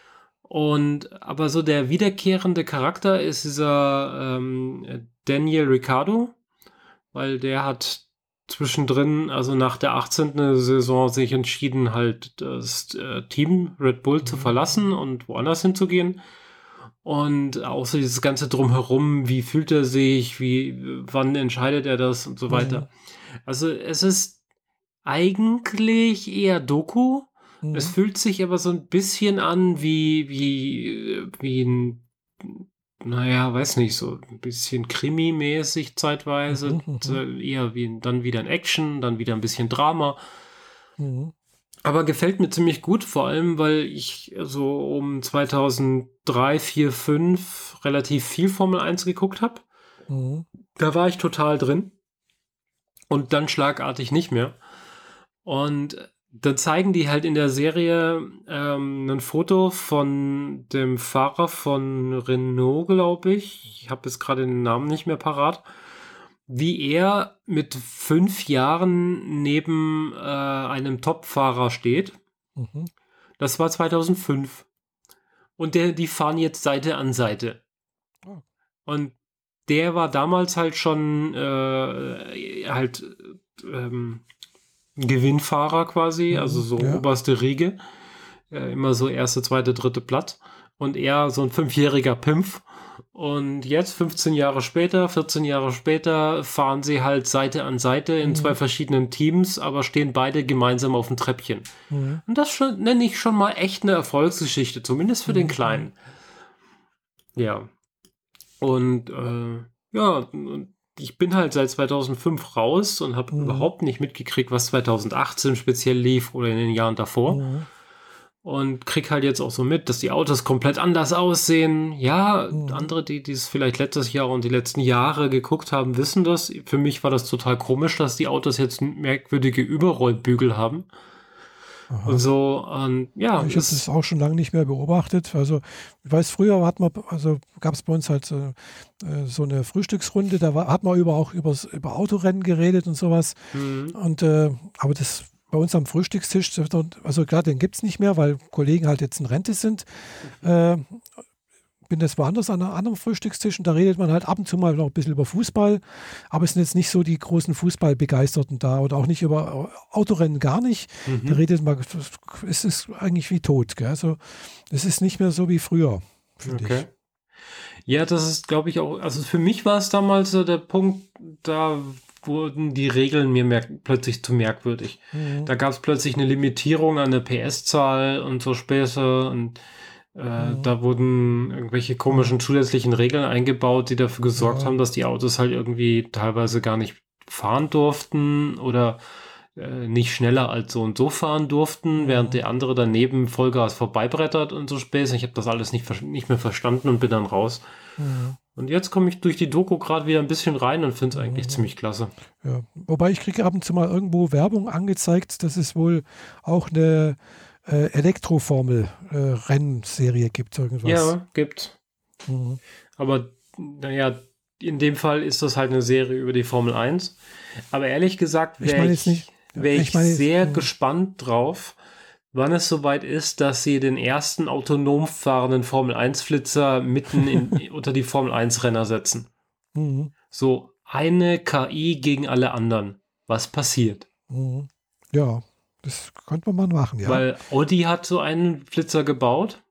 Und aber so der wiederkehrende Charakter ist dieser ähm, Daniel Ricciardo, weil der hat zwischendrin, also nach der 18. Saison, sich entschieden, halt das äh, Team Red Bull zu mhm. verlassen und woanders hinzugehen. Und auch so dieses ganze Drumherum, wie fühlt er sich, wie, wann entscheidet er das und so weiter. Mhm. Also es ist eigentlich eher Doku. Mhm. Es fühlt sich aber so ein bisschen an wie, wie, wie ein, naja, weiß nicht, so ein bisschen Krimi-mäßig zeitweise. Mhm, mhm. eher wie dann wieder ein Action, dann wieder ein bisschen Drama. Mhm. Aber gefällt mir ziemlich gut, vor allem, weil ich so um 2003, 4, 5 relativ viel Formel 1 geguckt habe. Mhm. Da war ich total drin. Und dann schlagartig nicht mehr. Und dann zeigen die halt in der Serie ähm, ein Foto von dem Fahrer von Renault, glaube ich. Ich habe jetzt gerade den Namen nicht mehr parat wie er mit fünf Jahren neben äh, einem Top-Fahrer steht. Mhm. Das war 2005. Und der, die fahren jetzt Seite an Seite. Oh. Und der war damals halt schon äh, halt ähm, Gewinnfahrer quasi, mhm, also so ja. oberste Riege. Äh, immer so erste, zweite, dritte Platz. Und er so ein fünfjähriger Pimpf. Und jetzt, 15 Jahre später, 14 Jahre später, fahren sie halt Seite an Seite in mhm. zwei verschiedenen Teams, aber stehen beide gemeinsam auf dem Treppchen. Mhm. Und das schon, nenne ich schon mal echt eine Erfolgsgeschichte, zumindest für mhm. den Kleinen. Ja. Und äh, ja, ich bin halt seit 2005 raus und habe mhm. überhaupt nicht mitgekriegt, was 2018 speziell lief oder in den Jahren davor. Mhm und krieg halt jetzt auch so mit, dass die Autos komplett anders aussehen. Ja, mhm. andere, die dies vielleicht letztes Jahr und die letzten Jahre geguckt haben, wissen das. Für mich war das total komisch, dass die Autos jetzt merkwürdige Überrollbügel haben. Aha. Und so, und ja. Ich habe das auch schon lange nicht mehr beobachtet. Also, ich weiß, früher hat man, also gab es bei uns halt äh, äh, so eine Frühstücksrunde, da war, hat man über auch übers, über Autorennen geredet und sowas. Mhm. Und äh, aber das bei uns am Frühstückstisch, also klar, den gibt es nicht mehr, weil Kollegen halt jetzt in Rente sind. Äh, bin jetzt woanders an einem anderen Frühstückstisch und da redet man halt ab und zu mal noch ein bisschen über Fußball, aber es sind jetzt nicht so die großen Fußballbegeisterten da oder auch nicht über Autorennen gar nicht. Mhm. Da redet man, es ist eigentlich wie tot. Gell? Also es ist nicht mehr so wie früher, finde okay. ich. Ja, das ist, glaube ich, auch, also für mich war es damals so der Punkt, da wurden die Regeln mir plötzlich zu merkwürdig. Mhm. Da gab es plötzlich eine Limitierung an der PS-Zahl und so Späße und äh, mhm. da wurden irgendwelche komischen zusätzlichen Regeln eingebaut, die dafür gesorgt ja. haben, dass die Autos halt irgendwie teilweise gar nicht fahren durften oder äh, nicht schneller als so und so fahren durften, während der andere daneben Vollgas vorbeibrettert und so Späße. Ich habe das alles nicht, nicht mehr verstanden und bin dann raus. Mhm. Und jetzt komme ich durch die Doku gerade wieder ein bisschen rein und finde es eigentlich mhm. ziemlich klasse. Ja. Wobei ich kriege ab und zu mal irgendwo Werbung angezeigt, dass es wohl auch eine äh, Elektroformel-Rennserie äh, gibt. Irgendwas. Ja, gibt. Mhm. Aber naja, in dem Fall ist das halt eine Serie über die Formel 1. Aber ehrlich gesagt wäre ich, ich, wär ich, ich mein sehr jetzt, gespannt drauf, wann es soweit ist, dass sie den ersten autonom fahrenden Formel 1 Flitzer mitten in, *laughs* unter die Formel 1 Renner setzen. Mhm. So eine KI gegen alle anderen. Was passiert? Mhm. Ja, das könnte man mal machen, ja. Weil Audi hat so einen Flitzer gebaut.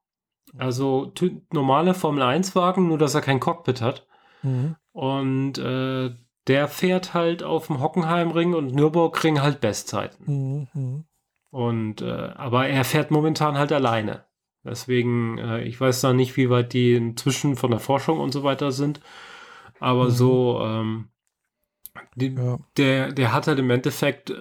Also normale Formel 1 Wagen, nur dass er kein Cockpit hat. Mhm. Und äh, der fährt halt auf dem Hockenheimring und Nürburgring halt Bestzeiten. Mhm. mhm. Und äh, aber er fährt momentan halt alleine. Deswegen, äh, ich weiß da nicht, wie weit die inzwischen von der Forschung und so weiter sind. Aber mhm. so, ähm, die, ja. der, der hat halt im Endeffekt,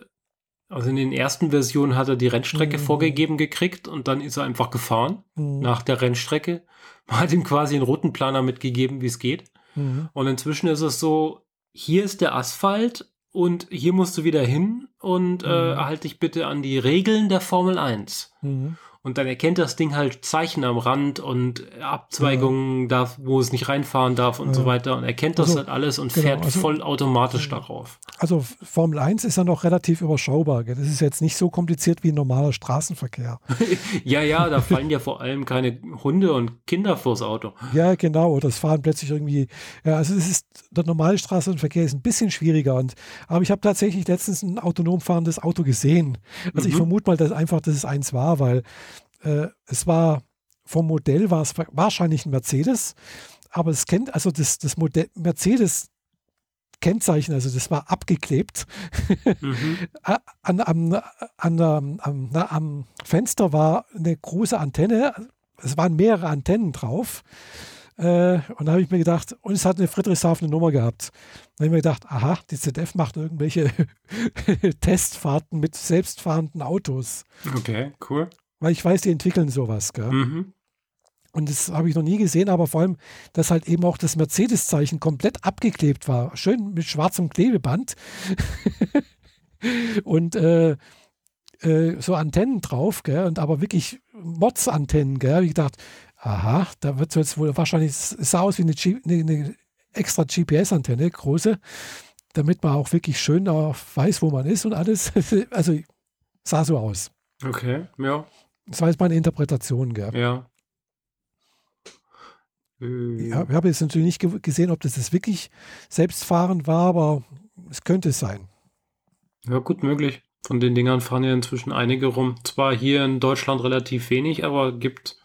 also in den ersten Versionen hat er die Rennstrecke mhm. vorgegeben gekriegt und dann ist er einfach gefahren mhm. nach der Rennstrecke. *laughs* Man hat ihm quasi einen roten Planer mitgegeben, wie es geht. Mhm. Und inzwischen ist es so, hier ist der Asphalt und hier musst du wieder hin und äh, mhm. äh, halt dich bitte an die Regeln der Formel 1. Mhm. Und dann erkennt das Ding halt Zeichen am Rand und Abzweigungen ja. darf, wo es nicht reinfahren darf und ja. so weiter und erkennt das also, halt alles und genau, fährt also, vollautomatisch darauf. Also Formel 1 ist ja noch relativ überschaubar. Gell? Das ist jetzt nicht so kompliziert wie ein normaler Straßenverkehr. *laughs* ja, ja, da fallen ja vor allem keine Hunde und Kinder vors Auto. Ja, genau. Es fahren plötzlich irgendwie. Ja, also es ist der normale Straßenverkehr ist ein bisschen schwieriger. Und, aber ich habe tatsächlich letztens ein autonom fahrendes Auto gesehen. Also mhm. ich vermute mal, dass einfach, dass es eins war, weil äh, es war vom Modell war es wahrscheinlich ein Mercedes, aber es kennt, also das, das Modell Mercedes Kennzeichen, also das war abgeklebt. Mhm. *laughs* an, am, an, am, am Fenster war eine große Antenne, es waren mehrere Antennen drauf. Äh, und da habe ich mir gedacht, und es hat eine Friedrichshafen Nummer gehabt. Da habe ich mir gedacht, aha, die ZDF macht irgendwelche *laughs* Testfahrten mit selbstfahrenden Autos. Okay, cool. Weil ich weiß, die entwickeln sowas. Gell? Mhm. Und das habe ich noch nie gesehen, aber vor allem, dass halt eben auch das Mercedes-Zeichen komplett abgeklebt war. Schön mit schwarzem Klebeband. *laughs* und äh, äh, so Antennen drauf, gell? Und aber wirklich Mods-Antennen, gell? Ich dachte, aha, da wird es jetzt wohl wahrscheinlich, es sah aus wie eine, G eine, eine extra GPS-Antenne, große, damit man auch wirklich schön weiß, wo man ist und alles. *laughs* also sah so aus. Okay, ja. Das war jetzt meine Interpretation, gell? Ja. Ich habe jetzt natürlich nicht gesehen, ob das jetzt wirklich selbstfahrend war, aber es könnte es sein. Ja, gut möglich. Von den Dingern fahren ja inzwischen einige rum. Zwar hier in Deutschland relativ wenig, aber gibt.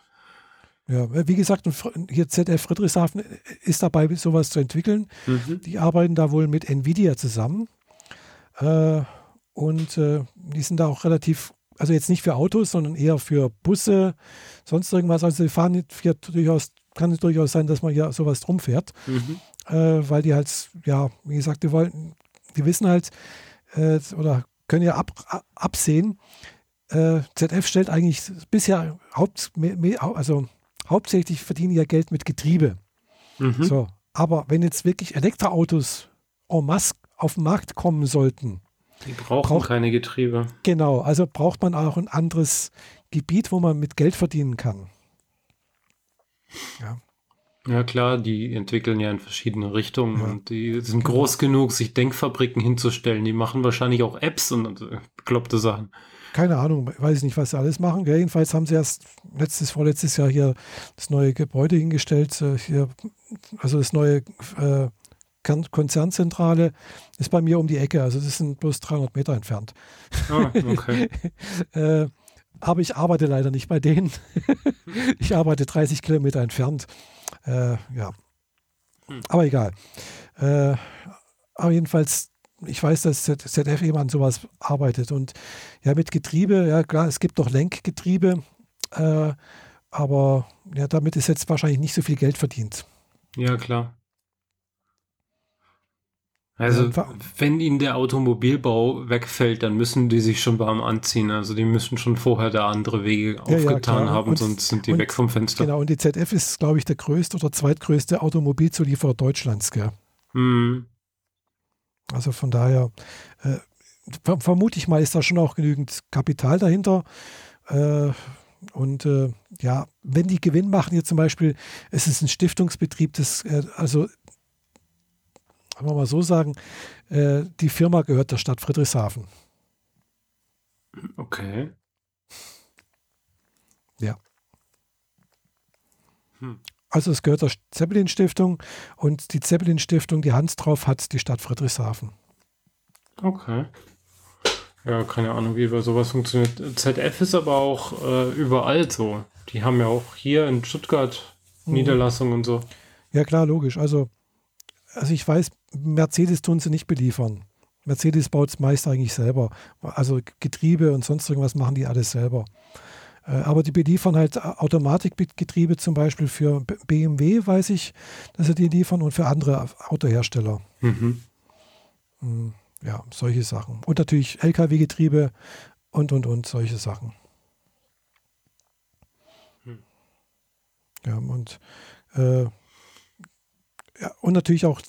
Ja, wie gesagt, hier ZF Friedrichshafen ist dabei, sowas zu entwickeln. Mhm. Die arbeiten da wohl mit Nvidia zusammen. Äh, und äh, die sind da auch relativ, also jetzt nicht für Autos, sondern eher für Busse, sonst irgendwas. Also die fahren hier durchaus kann es durchaus sein, dass man ja sowas drum fährt, mhm. äh, weil die halt, ja, wie gesagt, die wollen, die wissen halt äh, oder können ja ab, absehen, äh, ZF stellt eigentlich bisher Haupt, also hauptsächlich verdienen ja Geld mit Getriebe. Mhm. So, aber wenn jetzt wirklich Elektroautos en masse auf den Markt kommen sollten, die brauchen braucht, keine Getriebe. Genau, also braucht man auch ein anderes Gebiet, wo man mit Geld verdienen kann. Ja. Ja klar, die entwickeln ja in verschiedene Richtungen ja. und die sind groß genug, sich Denkfabriken hinzustellen. Die machen wahrscheinlich auch Apps und äh, bekloppte Sachen. Keine Ahnung, weiß ich nicht, was sie alles machen. Gell? Jedenfalls haben sie erst letztes, vorletztes Jahr hier das neue Gebäude hingestellt. Äh, hier, also das neue äh, Konzernzentrale ist bei mir um die Ecke. Also das sind bloß 300 Meter entfernt. Ah, okay. *laughs* äh, aber ich arbeite leider nicht bei denen. *laughs* ich arbeite 30 Kilometer entfernt. Äh, ja. Hm. Aber egal. Äh, aber jedenfalls, ich weiß, dass ZF eben an sowas arbeitet. Und ja, mit Getriebe, ja klar, es gibt noch Lenkgetriebe, äh, aber ja, damit ist jetzt wahrscheinlich nicht so viel Geld verdient. Ja, klar. Also, wenn ihnen der Automobilbau wegfällt, dann müssen die sich schon warm anziehen. Also, die müssen schon vorher da andere Wege aufgetan ja, haben, und, sonst sind die und, weg vom Fenster. Genau, und die ZF ist, glaube ich, der größte oder zweitgrößte Automobilzulieferer Deutschlands. Gell? Mhm. Also, von daher, äh, vermute ich mal, ist da schon auch genügend Kapital dahinter. Äh, und äh, ja, wenn die Gewinn machen, hier zum Beispiel, es ist ein Stiftungsbetrieb, das, äh, also kann man mal so sagen, äh, die Firma gehört der Stadt Friedrichshafen. Okay. Ja. Hm. Also es gehört der Zeppelin Stiftung und die Zeppelin Stiftung, die Hand drauf hat die Stadt Friedrichshafen. Okay. Ja, keine Ahnung, wie über sowas funktioniert. ZF ist aber auch äh, überall so. Die haben ja auch hier in Stuttgart mhm. Niederlassungen und so. Ja, klar, logisch. Also also ich weiß, Mercedes tun sie nicht beliefern. Mercedes baut es meist eigentlich selber. Also Getriebe und sonst irgendwas machen die alles selber. Äh, aber die beliefern halt Automatikgetriebe zum Beispiel für BMW, weiß ich, dass sie die liefern und für andere Autohersteller. Mhm. Hm, ja, solche Sachen. Und natürlich LKW-Getriebe und, und, und, solche Sachen. Hm. Ja, und äh, ja, und natürlich auch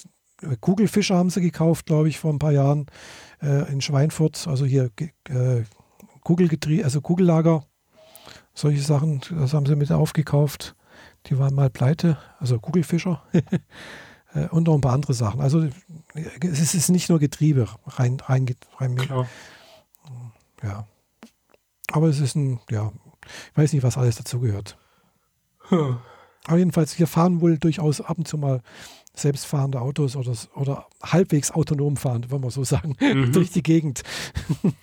Kugelfischer haben sie gekauft, glaube ich, vor ein paar Jahren äh, in Schweinfurt. Also hier äh, Kugelgetriebe, also Kugellager, solche Sachen, das haben sie mit aufgekauft. Die waren mal pleite, also Kugelfischer. *laughs* äh, und noch ein paar andere Sachen. Also es ist nicht nur Getriebe rein, rein, rein Klar. Ja. Aber es ist ein, ja, ich weiß nicht, was alles dazugehört. Hm. Aber jedenfalls, wir fahren wohl durchaus ab und zu mal selbstfahrende Autos oder, oder halbwegs autonom fahren, wollen wir so sagen, *laughs* mhm. durch die Gegend. *laughs*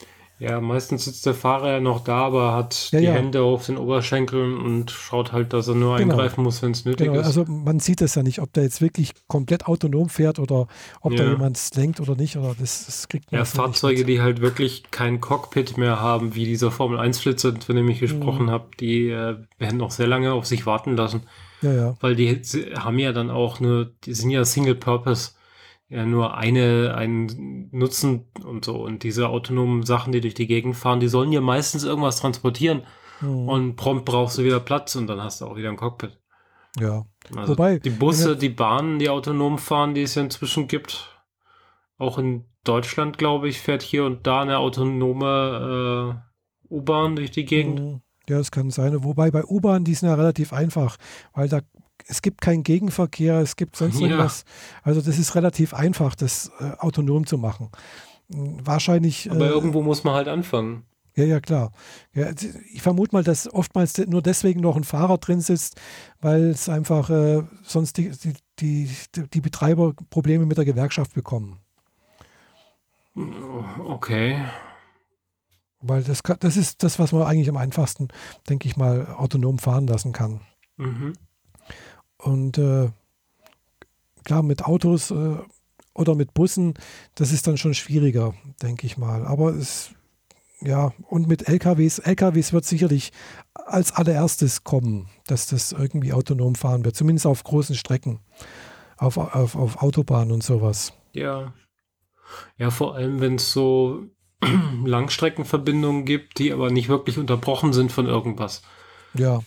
Ja, meistens sitzt der Fahrer ja noch da, aber hat Ja, die ja. Hände auf den Oberschenkeln und schaut halt, dass er nur Genau. eingreifen muss, wenn es nötig Genau, ist. also man sieht es ja nicht, ob der jetzt wirklich komplett autonom fährt oder ob da Ja. jemand lenkt oder nicht. Oder das, das kriegt man ja, Fahrzeuge, die halt wirklich kein Cockpit mehr haben, wie dieser Formel 1-Flitzer, von dem ich gesprochen Mhm. habe, die äh, werden noch sehr lange auf sich warten lassen. Ja, ja. Weil die haben ja dann auch nur, die sind ja Single Purpose, ja nur eine, einen Nutzen und so. Und diese autonomen Sachen, die durch die Gegend fahren, die sollen ja meistens irgendwas transportieren Mhm. und prompt brauchst du wieder Platz und dann hast du auch wieder ein Cockpit. ja. Also Wobei, die Busse, die Bahnen, die autonom fahren, die es ja inzwischen gibt, auch in Deutschland, glaube ich, fährt hier und da eine autonome äh, U-Bahn durch die Gegend. Mhm. Ja, das kann sein. Wobei bei U-Bahn, die sind ja relativ einfach, weil da es gibt keinen Gegenverkehr, es gibt sonst Ja. irgendwas. Also das ist relativ einfach, das äh, autonom zu machen. Mhm, Wahrscheinlich. Aber äh, irgendwo muss man halt anfangen. Ja, ja, klar. Ja, ich vermute mal, dass oftmals nur deswegen noch ein Fahrer drin sitzt, weil es einfach äh, sonst die, die, die, die Betreiber Probleme mit der Gewerkschaft bekommen. Okay. Weil das, kann- das ist das, was man eigentlich am einfachsten, denke ich mal, autonom fahren lassen kann. Mhm. Und äh, klar, mit Autos äh, oder mit Bussen, das ist dann schon schwieriger, denke ich mal. Aber es, ja, und mit LKWs, LKWs wird sicherlich als allererstes kommen, dass das irgendwie autonom fahren wird, zumindest auf großen Strecken, auf, auf, auf Autobahnen und sowas. Ja. Ja, vor allem, wenn es so *clears throat* Langstreckenverbindungen gibt, die aber nicht wirklich unterbrochen sind von irgendwas. Ja,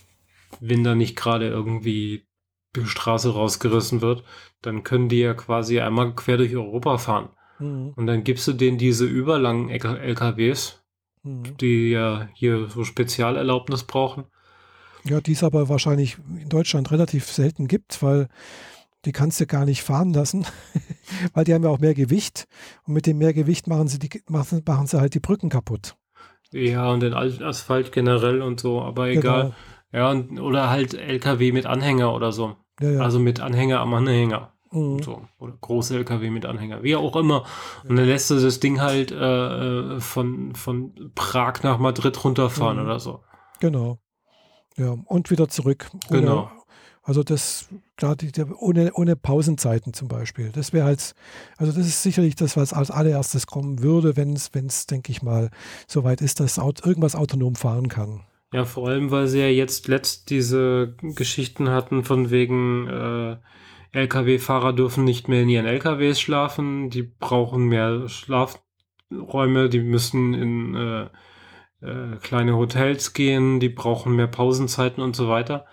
Wenn da nicht gerade irgendwie die Straße rausgerissen wird, dann können die ja quasi einmal quer durch Europa fahren. Mhm. Und dann gibst du denen diese überlangen LK LKWs, Mhm. die ja hier so Spezialerlaubnis brauchen. ja, die es aber wahrscheinlich in Deutschland relativ selten gibt, weil die kannst du gar nicht fahren lassen, *laughs* weil die haben ja auch mehr Gewicht und mit dem mehr Gewicht machen sie, die, machen, machen sie halt die Brücken kaputt. Ja, und den Al- Asphalt generell und so, aber egal. Ja, und, oder halt LKW mit Anhänger oder so. Genau. Ja, ja. Also mit Anhänger am Anhänger. Mhm. So. Oder große LKW mit Anhänger. Wie auch immer. Und dann lässt du das Ding halt äh, äh, von, von Prag nach Madrid runterfahren Mhm. oder so. Genau. Ja, und wieder zurück. Ohne, Genau. Also das, die, ohne, ohne Pausenzeiten zum Beispiel. Das wäre halt, also das ist sicherlich das, was als allererstes kommen würde, wenn es, wenn es, denke ich mal, soweit ist, dass irgendwas autonom fahren kann. Ja, vor allem, weil sie ja jetzt letzt diese Geschichten hatten von wegen äh, LKW-Fahrer dürfen nicht mehr in ihren LKWs schlafen, die brauchen mehr Schlafräume, die müssen in äh, äh, kleine Hotels gehen, die brauchen mehr Pausenzeiten und so weiter.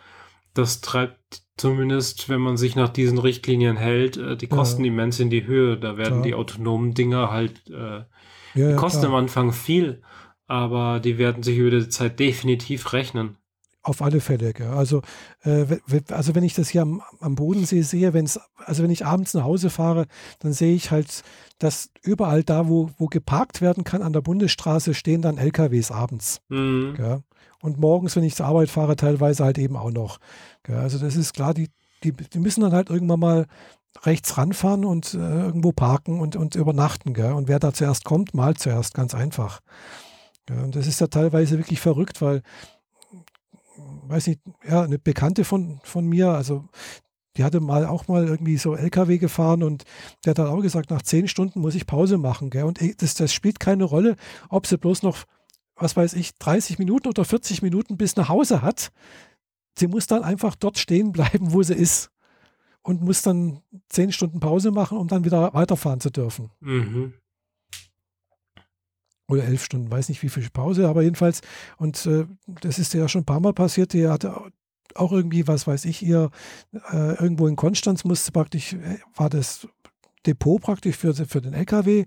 Das treibt zumindest, wenn man sich nach diesen Richtlinien hält, äh, die Ja. Kosten immens in die Höhe. Da werden Klar. die autonomen Dinger halt äh, Ja, ja, kosten am klar. Anfang viel, aber die werden sich über die Zeit definitiv rechnen. Auf alle Fälle. Gell. Also, äh, also wenn ich das hier am, am Bodensee sehe, wenn's, also wenn ich abends nach Hause fahre, dann sehe ich halt, dass überall da, wo, wo geparkt werden kann an der Bundesstraße, stehen dann LKWs abends. Mhm. Und morgens, wenn ich zur Arbeit fahre, teilweise halt eben auch noch. Also das ist klar, die, die, die müssen dann halt irgendwann mal rechts ranfahren und äh, irgendwo parken und, und übernachten. Gell? Und wer da zuerst kommt, malt zuerst, ganz einfach. Gell? Und das ist ja teilweise wirklich verrückt, weil, weiß nicht, ja, eine Bekannte von, von mir, also die hatte mal auch mal irgendwie so LKW gefahren und der hat dann auch gesagt, nach zehn Stunden muss ich Pause machen. Gell? Und das, das spielt keine Rolle, ob sie bloß noch was weiß ich, 30 Minuten oder 40 Minuten bis nach Hause hat. Sie muss dann einfach dort stehen bleiben, wo sie ist. Und muss dann 10 Stunden Pause machen, um dann wieder weiterfahren zu dürfen. Mhm. Oder 11 Stunden, weiß nicht wie viel Pause, aber jedenfalls. Und äh, das ist ja schon ein paar Mal passiert. Die hatte auch irgendwie, was weiß ich, ihr äh, irgendwo in Konstanz musste praktisch, äh, war das Depot praktisch für, für den LKW.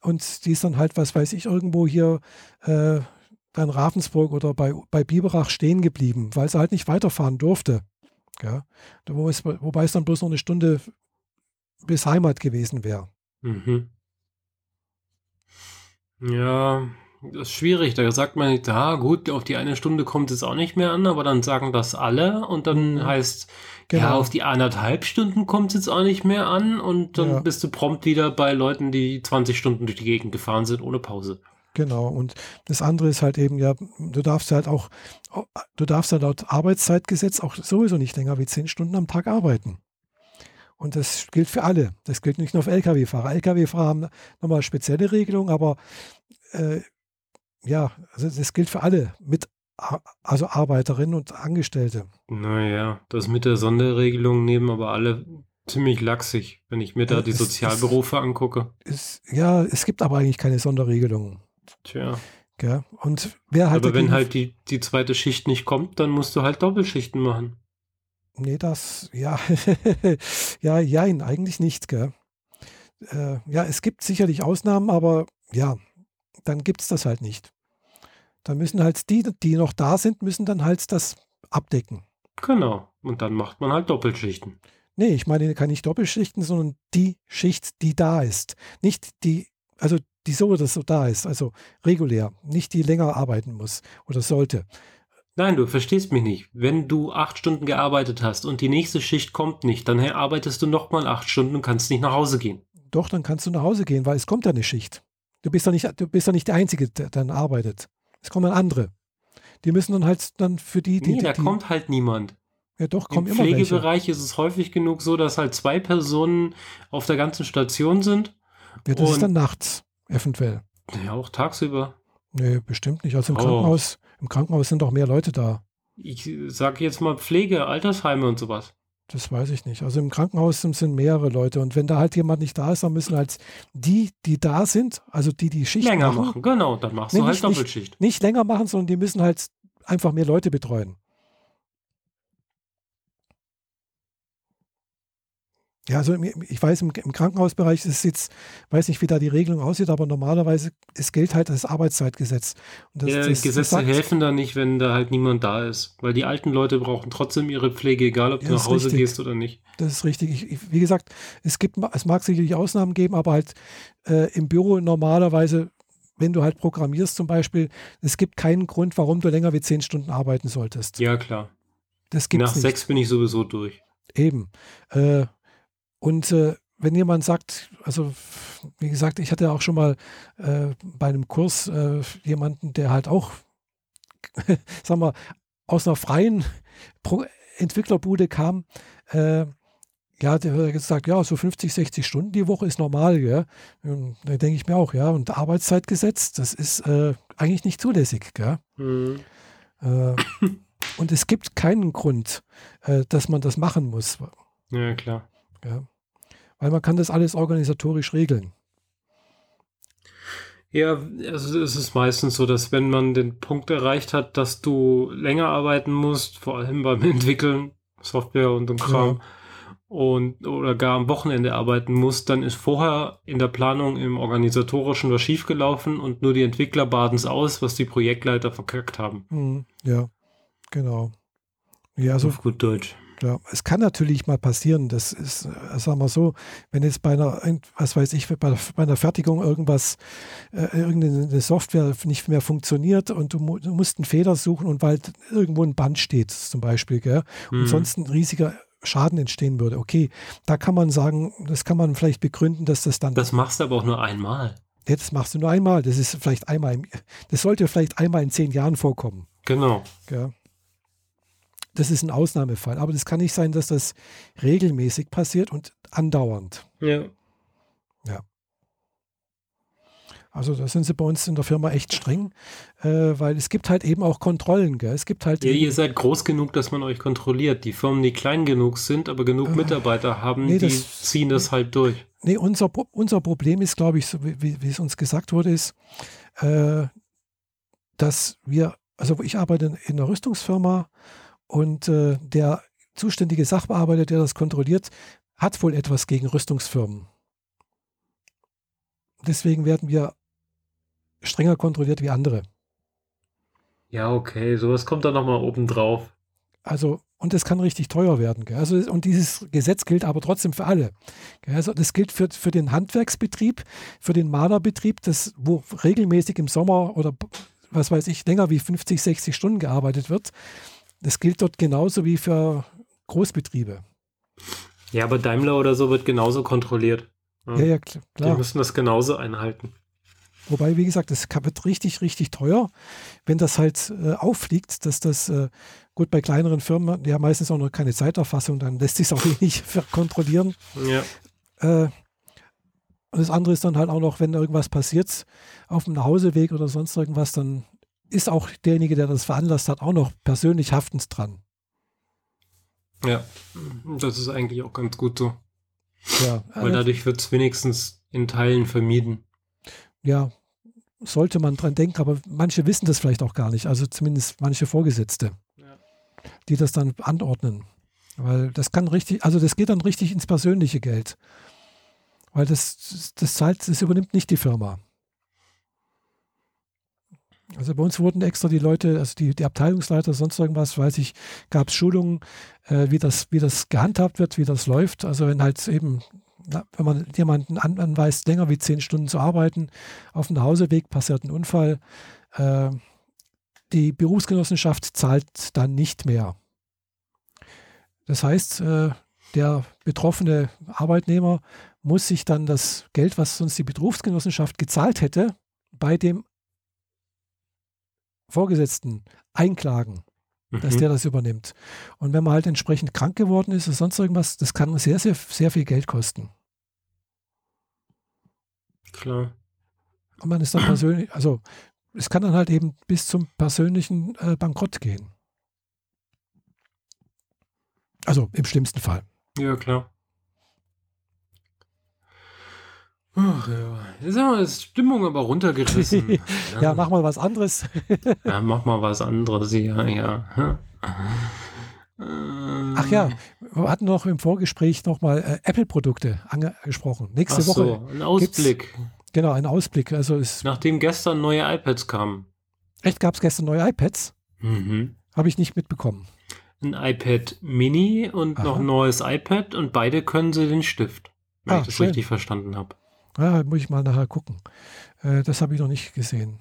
Und die ist dann halt, was weiß ich, irgendwo hier äh, in Ravensburg oder bei, bei Biberach stehen geblieben, weil sie halt nicht weiterfahren durfte. Ja? Wo es, wobei es dann bloß noch eine Stunde bis Heimat gewesen wäre. Mhm. Ja, das ist schwierig. Da sagt man nicht, ah, gut, auf die eine Stunde kommt es auch nicht mehr an, aber dann sagen das alle und dann Mhm. heißt, Genau. ja, auf die anderthalb Stunden kommt es jetzt auch nicht mehr an und dann Ja. bist du prompt wieder bei Leuten, die 20 Stunden durch die Gegend gefahren sind ohne Pause. Genau. Und das andere ist halt eben, ja, du darfst halt auch, du darfst halt laut Arbeitszeitgesetz auch sowieso nicht länger wie zehn Stunden am Tag arbeiten. Und das gilt für alle. Das gilt nicht nur für Lkw-Fahrer. Lkw-Fahrer haben nochmal spezielle Regelungen, aber äh, ja, also das gilt für alle, mit, also Arbeiterinnen und Angestellte. Naja, das mit der Sonderregelung nehmen aber alle ziemlich laxig, wenn ich mir da die Sozialberufe es, angucke. Es, ja, es gibt aber eigentlich keine Sonderregelungen. Tja. Gell? Und wer halt Aber wenn halt die, die zweite Schicht nicht kommt, dann musst du halt Doppelschichten machen. Nee, das, ja, *laughs* ja, jein, eigentlich nicht, gell? Äh, ja, es gibt sicherlich Ausnahmen, aber ja, dann gibt es das halt nicht. Dann müssen halt die, die noch da sind, müssen dann halt das abdecken. Genau. Und dann macht man halt Doppelschichten. Nee, ich meine kann nicht Doppelschichten, sondern die Schicht, die da ist. Nicht die, also die so oder so da ist, also regulär, nicht die länger arbeiten muss oder sollte. Nein, du verstehst mich nicht. Wenn du acht Stunden gearbeitet hast und die nächste Schicht kommt nicht, dann arbeitest du nochmal acht Stunden und kannst nicht nach Hause gehen. Doch, dann kannst du nach Hause gehen, weil es kommt ja eine Schicht. Du bist ja nicht, du bist ja nicht der Einzige, der dann arbeitet. Es kommen andere. Die müssen dann halt dann für die. die nee, da die, kommt halt niemand. Ja, doch, kommen Im immer Pflegebereich welche. ist es häufig genug so, dass halt zwei Personen auf der ganzen Station sind. Ja, das ist dann nachts, eventuell. Ja, auch tagsüber. Nee, bestimmt nicht. Also im Oh. Krankenhaus, im Krankenhaus sind doch mehr Leute da. Ich sage jetzt mal Pflege, Altersheime und sowas. Das weiß ich nicht. Also im Krankenhaus sind, mehrere Leute. Und wenn da halt jemand nicht da ist, dann müssen halt die, die da sind, also die, die Schicht Länger machen, machen, genau, dann machst Nee, du halt nicht- nicht- Doppelschicht. nicht länger machen, sondern die müssen halt einfach mehr Leute betreuen. Ja, also ich weiß, im, im Krankenhausbereich ist jetzt, weiß nicht, wie da die Regelung aussieht, aber normalerweise es gilt halt das Arbeitszeitgesetz. Das, Ja, das, das Gesetze sagt- helfen da nicht, wenn da halt niemand da ist. Weil die alten Leute brauchen trotzdem ihre Pflege, egal ob du Ja, nach Hause richtig. gehst oder nicht. Das ist richtig. Ich, ich, wie gesagt, es gibt, es mag sicherlich Ausnahmen geben, aber halt äh, im Büro normalerweise, wenn du halt programmierst zum Beispiel, es gibt keinen Grund, warum du länger wie zehn Stunden arbeiten solltest. Ja, klar. Das gibt Nach nicht. sechs bin ich sowieso durch. Eben. Äh, und äh, wenn jemand sagt, also wie gesagt, ich hatte auch schon mal äh, bei einem Kurs äh, jemanden, der halt auch, *laughs* sagen wir, aus einer freien Pro Entwicklerbude kam, äh, ja, der hat gesagt, ja, so 50, 60 Stunden die Woche ist normal? Und da denke ich mir auch, ja, und Arbeitszeitgesetz, das ist äh, eigentlich nicht zulässig, gell? Mhm. Äh, und es gibt keinen Grund, äh, dass man das machen muss. Ja, klar. Ja. Weil man kann das alles organisatorisch regeln. Ja, also es ist meistens so, dass wenn man den Punkt erreicht hat, dass du länger arbeiten musst, vor allem beim *laughs* Entwickeln, Software und dem Kram, und oder gar am Wochenende arbeiten musst, dann ist vorher in der Planung im Organisatorischen was schiefgelaufen und nur die Entwickler baden es aus, was die Projektleiter verkackt haben. Hm, ja, genau. Ja, also Auf gut Deutsch. Ja, es kann natürlich mal passieren. Das ist, äh, sagen wir so, wenn jetzt bei einer, was weiß ich, bei, bei einer Fertigung irgendwas, äh, irgendeine Software nicht mehr funktioniert und du, du musst einen Fehler suchen und weil irgendwo ein Band steht, zum Beispiel, gell, und Mhm. sonst ein riesiger Schaden entstehen würde. Okay, da kann man sagen, das kann man vielleicht begründen, dass das dann Das machst du aber auch nur einmal. Ja, das machst du nur einmal. Das ist vielleicht einmal, im, das sollte vielleicht einmal in zehn Jahren vorkommen. Genau. Ja. Das ist ein Ausnahmefall. Aber das kann nicht sein, dass das regelmäßig passiert und andauernd. Ja. Also da sind sie bei uns in der Firma echt streng, äh, weil es gibt halt eben auch Kontrollen. Gell? Es gibt halt Ja, ihr seid groß genug, dass man euch kontrolliert. Die Firmen, die klein genug sind, aber genug Äh, Mitarbeiter haben, nee, die das- ziehen das halt durch. nee, unser, unser Problem ist, glaube ich, so wie, wie- es uns gesagt wurde, ist, äh, dass wir, also ich arbeite in einer Rüstungsfirma und äh, der zuständige Sachbearbeiter, der das kontrolliert, hat wohl etwas gegen Rüstungsfirmen. Deswegen werden wir strenger kontrolliert wie andere. Ja, okay, sowas kommt dann nochmal oben drauf. Also, und es kann richtig teuer werden. Gell? Also, und dieses Gesetz gilt aber trotzdem für alle. Gell? Also, das gilt für, für den Handwerksbetrieb, für den Malerbetrieb, das, wo regelmäßig im Sommer oder was weiß ich, länger wie 50, 60 Stunden gearbeitet wird. Das gilt dort genauso wie für Großbetriebe. Ja, aber Daimler oder so wird genauso kontrolliert. Ja, ja, Die klar. müssen das genauso einhalten. Wobei, wie gesagt, das wird richtig, richtig teuer, wenn das halt äh, auffliegt, dass das äh, gut bei kleineren Firmen, die haben meistens auch noch keine Zeiterfassung, dann lässt sich es auch *laughs* nicht kontrollieren. Ja. Äh, und das andere ist dann halt auch noch, wenn irgendwas passiert auf dem Nachhauseweg oder sonst irgendwas, dann ist auch derjenige, der das veranlasst hat, auch noch persönlich haftend dran. Ja, das ist eigentlich auch ganz gut so. Ja, Weil dadurch wird es wenigstens in Teilen vermieden. ja, sollte man dran denken, aber manche wissen das vielleicht auch gar nicht. Also zumindest manche Vorgesetzte, Ja. die das dann anordnen. Weil das kann richtig, also das geht dann richtig ins persönliche Geld. Weil das, das zahlt, das übernimmt nicht die Firma. Also bei uns wurden extra die Leute, also die, die Abteilungsleiter, sonst irgendwas, weiß ich, gab es Schulungen, äh, wie, das, wie das gehandhabt wird, wie das läuft. Also wenn halt eben, na, wenn man jemanden an, anweist, länger wie zehn Stunden zu arbeiten, auf dem Nachhauseweg passiert ein Unfall, äh, die Berufsgenossenschaft zahlt dann nicht mehr. Das heißt, äh, der betroffene Arbeitnehmer muss sich dann das Geld, was sonst die Berufsgenossenschaft gezahlt hätte, bei dem Vorgesetzten einklagen, dass Mhm. der das übernimmt. Und wenn man halt entsprechend krank geworden ist oder sonst irgendwas, das kann sehr, sehr, sehr viel Geld kosten. Klar. Und man ist dann persönlich, also es kann dann halt eben bis zum persönlichen äh, Bankrott gehen. Also im schlimmsten Fall. Ja, klar. Ach ja. Jetzt haben wir Stimmung aber runtergerissen. *laughs* Ja, mach mal was anderes. Ja, mach mal was anderes, ja, ja. Ach ja, wir hatten noch im Vorgespräch nochmal äh, Apple-Produkte angesprochen. Nächste Ach Woche, so, ein Ausblick. genau, ein Ausblick. Also es, Nachdem gestern neue iPads kamen. echt gab es gestern neue iPads, Mhm. habe ich nicht mitbekommen. Ein iPad Mini und noch Aha. ein neues iPad und beide können sie den Stift. Wenn Ah, ich das schön. richtig verstanden habe. Ja, muss ich mal nachher gucken. Äh, das habe ich noch nicht gesehen.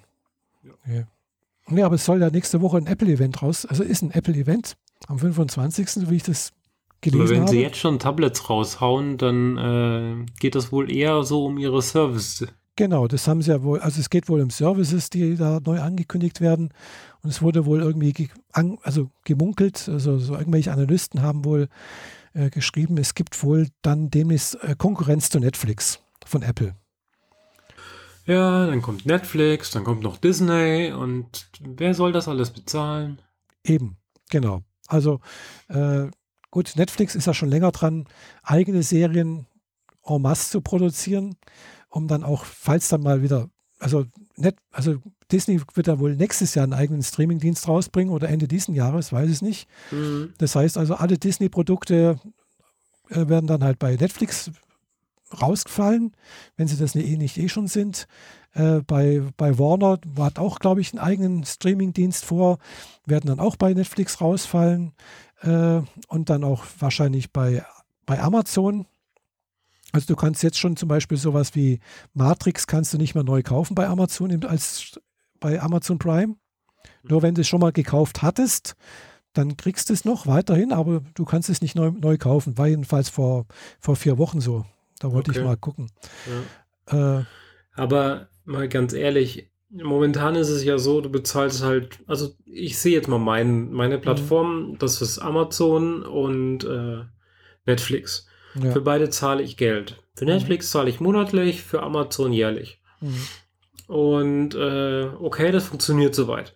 Ja. Nee. nee, aber es soll ja nächste Woche ein Apple-Event raus. Also ist ein Apple-Event am 25., wie ich das Aber gelesen wenn habe. sie jetzt schon Tablets raushauen, dann äh, geht das wohl eher so um ihre Service. Genau, das haben sie ja wohl, also es geht wohl um Services, die da neu angekündigt werden. Und es wurde wohl irgendwie ge an, also gemunkelt, also so irgendwelche Analysten haben wohl äh, geschrieben, es gibt wohl dann demnächst äh, Konkurrenz zu Netflix von Apple. Ja, dann kommt Netflix, dann kommt noch Disney und wer soll das alles bezahlen? Eben, genau. Also äh, gut, Netflix ist ja schon länger dran, eigene Serien en masse zu produzieren, um dann auch, falls dann mal wieder, also, Net, also Disney wird ja wohl nächstes Jahr einen eigenen Streamingdienst rausbringen oder Ende diesen Jahres, weiß ich nicht. Mhm. Das heißt also, alle Disney-Produkte äh, werden dann halt bei Netflix rausgefallen, wenn sie das eh nicht eh schon sind. Äh, bei, bei Warner hat auch, glaube ich, einen eigenen Streaming-Dienst vor, werden dann auch bei Netflix rausfallen äh, und dann auch wahrscheinlich bei, bei Amazon. Also du kannst jetzt schon zum Beispiel sowas wie Matrix kannst du nicht mehr neu kaufen bei Amazon als bei Amazon Prime. Nur wenn du es schon mal gekauft hattest, dann kriegst du es noch weiterhin, aber du kannst es nicht neu, neu kaufen. War jedenfalls vor, vor vier Wochen so. Da wollte Okay. ich mal gucken. Ja. Äh, Aber mal ganz ehrlich, momentan ist es ja so, du bezahlst halt, also ich sehe jetzt mal mein, meine Plattform, das ist Amazon und äh, Netflix. ja. Für beide zahle ich Geld. Für Netflix zahle ich monatlich, für Amazon jährlich. Mhm. Und äh, okay, das funktioniert soweit.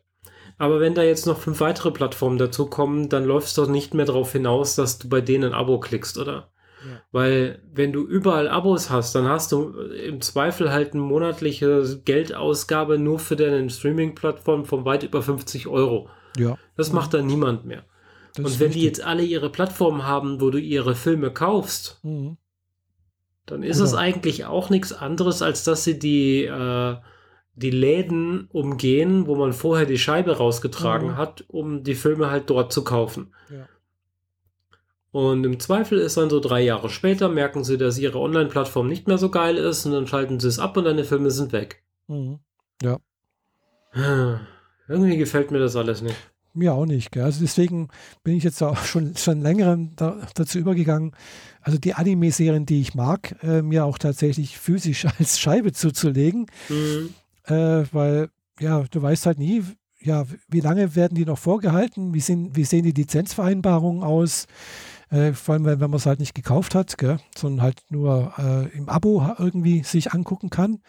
Aber wenn da jetzt noch fünf weitere Plattformen dazu kommen, dann läuft es doch nicht mehr darauf hinaus, dass du bei denen ein Abo klickst, oder? Ja. Weil wenn du überall Abos hast, dann hast du im Zweifel halt eine monatliche Geldausgabe nur für deine Streaming-Plattform von weit über 50 Euro. ja. Das macht dann niemand mehr. Das Und wenn die jetzt alle ihre Plattformen haben, wo du ihre Filme kaufst, Mhm. dann ist es eigentlich auch nichts anderes, als dass sie die, äh, die Läden umgehen, wo man vorher die Scheibe rausgetragen Mhm. hat, um die Filme halt dort zu kaufen. Ja. Und im Zweifel ist dann so drei Jahre später, merken sie, dass ihre Online-Plattform nicht mehr so geil ist und dann schalten sie es ab und deine Filme sind weg. Mhm. Irgendwie gefällt mir das alles nicht. Mir auch nicht. Gell? Also deswegen bin ich jetzt auch schon, schon länger da, dazu übergegangen, also die Anime-Serien, die ich mag, äh, mir auch tatsächlich physisch *laughs* als Scheibe zuzulegen. Mhm. äh, weil ja, du weißt halt nie, ja, wie lange werden die noch vorgehalten? Wie, sind, wie sehen die Lizenzvereinbarungen aus? Äh, vor allem, wenn, wenn man es halt nicht gekauft hat, gell, sondern halt nur äh, im Abo irgendwie sich angucken kann.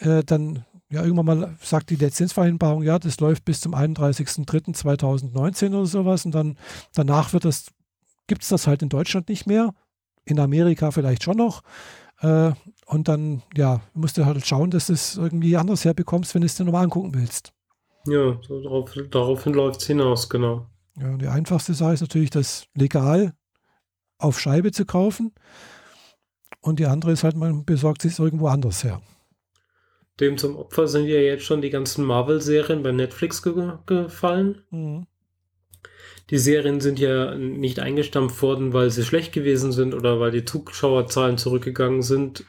Ja. Äh, dann, ja, irgendwann mal sagt die Lizenzvereinbarung, ja, das läuft bis zum 31.03.2019 oder sowas und dann danach wird das, gibt es das halt in Deutschland nicht mehr, in Amerika vielleicht schon noch. Äh, und dann, ja, musst du halt schauen, dass du es irgendwie anders herbekommst, wenn du es dir nochmal angucken willst. Ja, so darauf, daraufhin läuft es hinaus, genau. Ja, die einfachste Sache ist natürlich, das legal auf Scheibe zu kaufen. Und die andere ist halt, man besorgt sich irgendwo anders her. Dem zum Opfer sind ja jetzt schon die ganzen Marvel-Serien bei Netflix ge gefallen. Mhm. Die Serien sind ja nicht eingestampft worden, weil sie schlecht gewesen sind oder weil die Zuschauerzahlen zurückgegangen sind.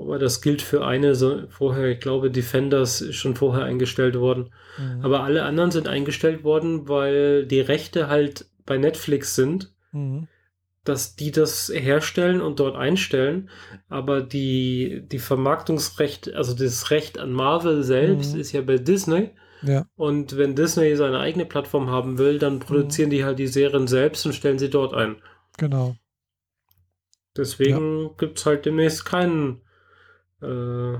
Aber das gilt für eine so vorher, ich glaube, Defenders ist schon vorher eingestellt worden. Mhm. Aber alle anderen sind eingestellt worden, weil die Rechte halt bei Netflix sind, mhm. dass die das herstellen und dort einstellen. Aber die, die Vermarktungsrecht, also das Recht an Marvel selbst mhm. ist ja bei Disney. Ja. Und wenn Disney seine eigene Plattform haben will, dann produzieren mhm. die halt die Serien selbst und stellen sie dort ein. Genau. Deswegen ja. gibt es halt demnächst keinen äh,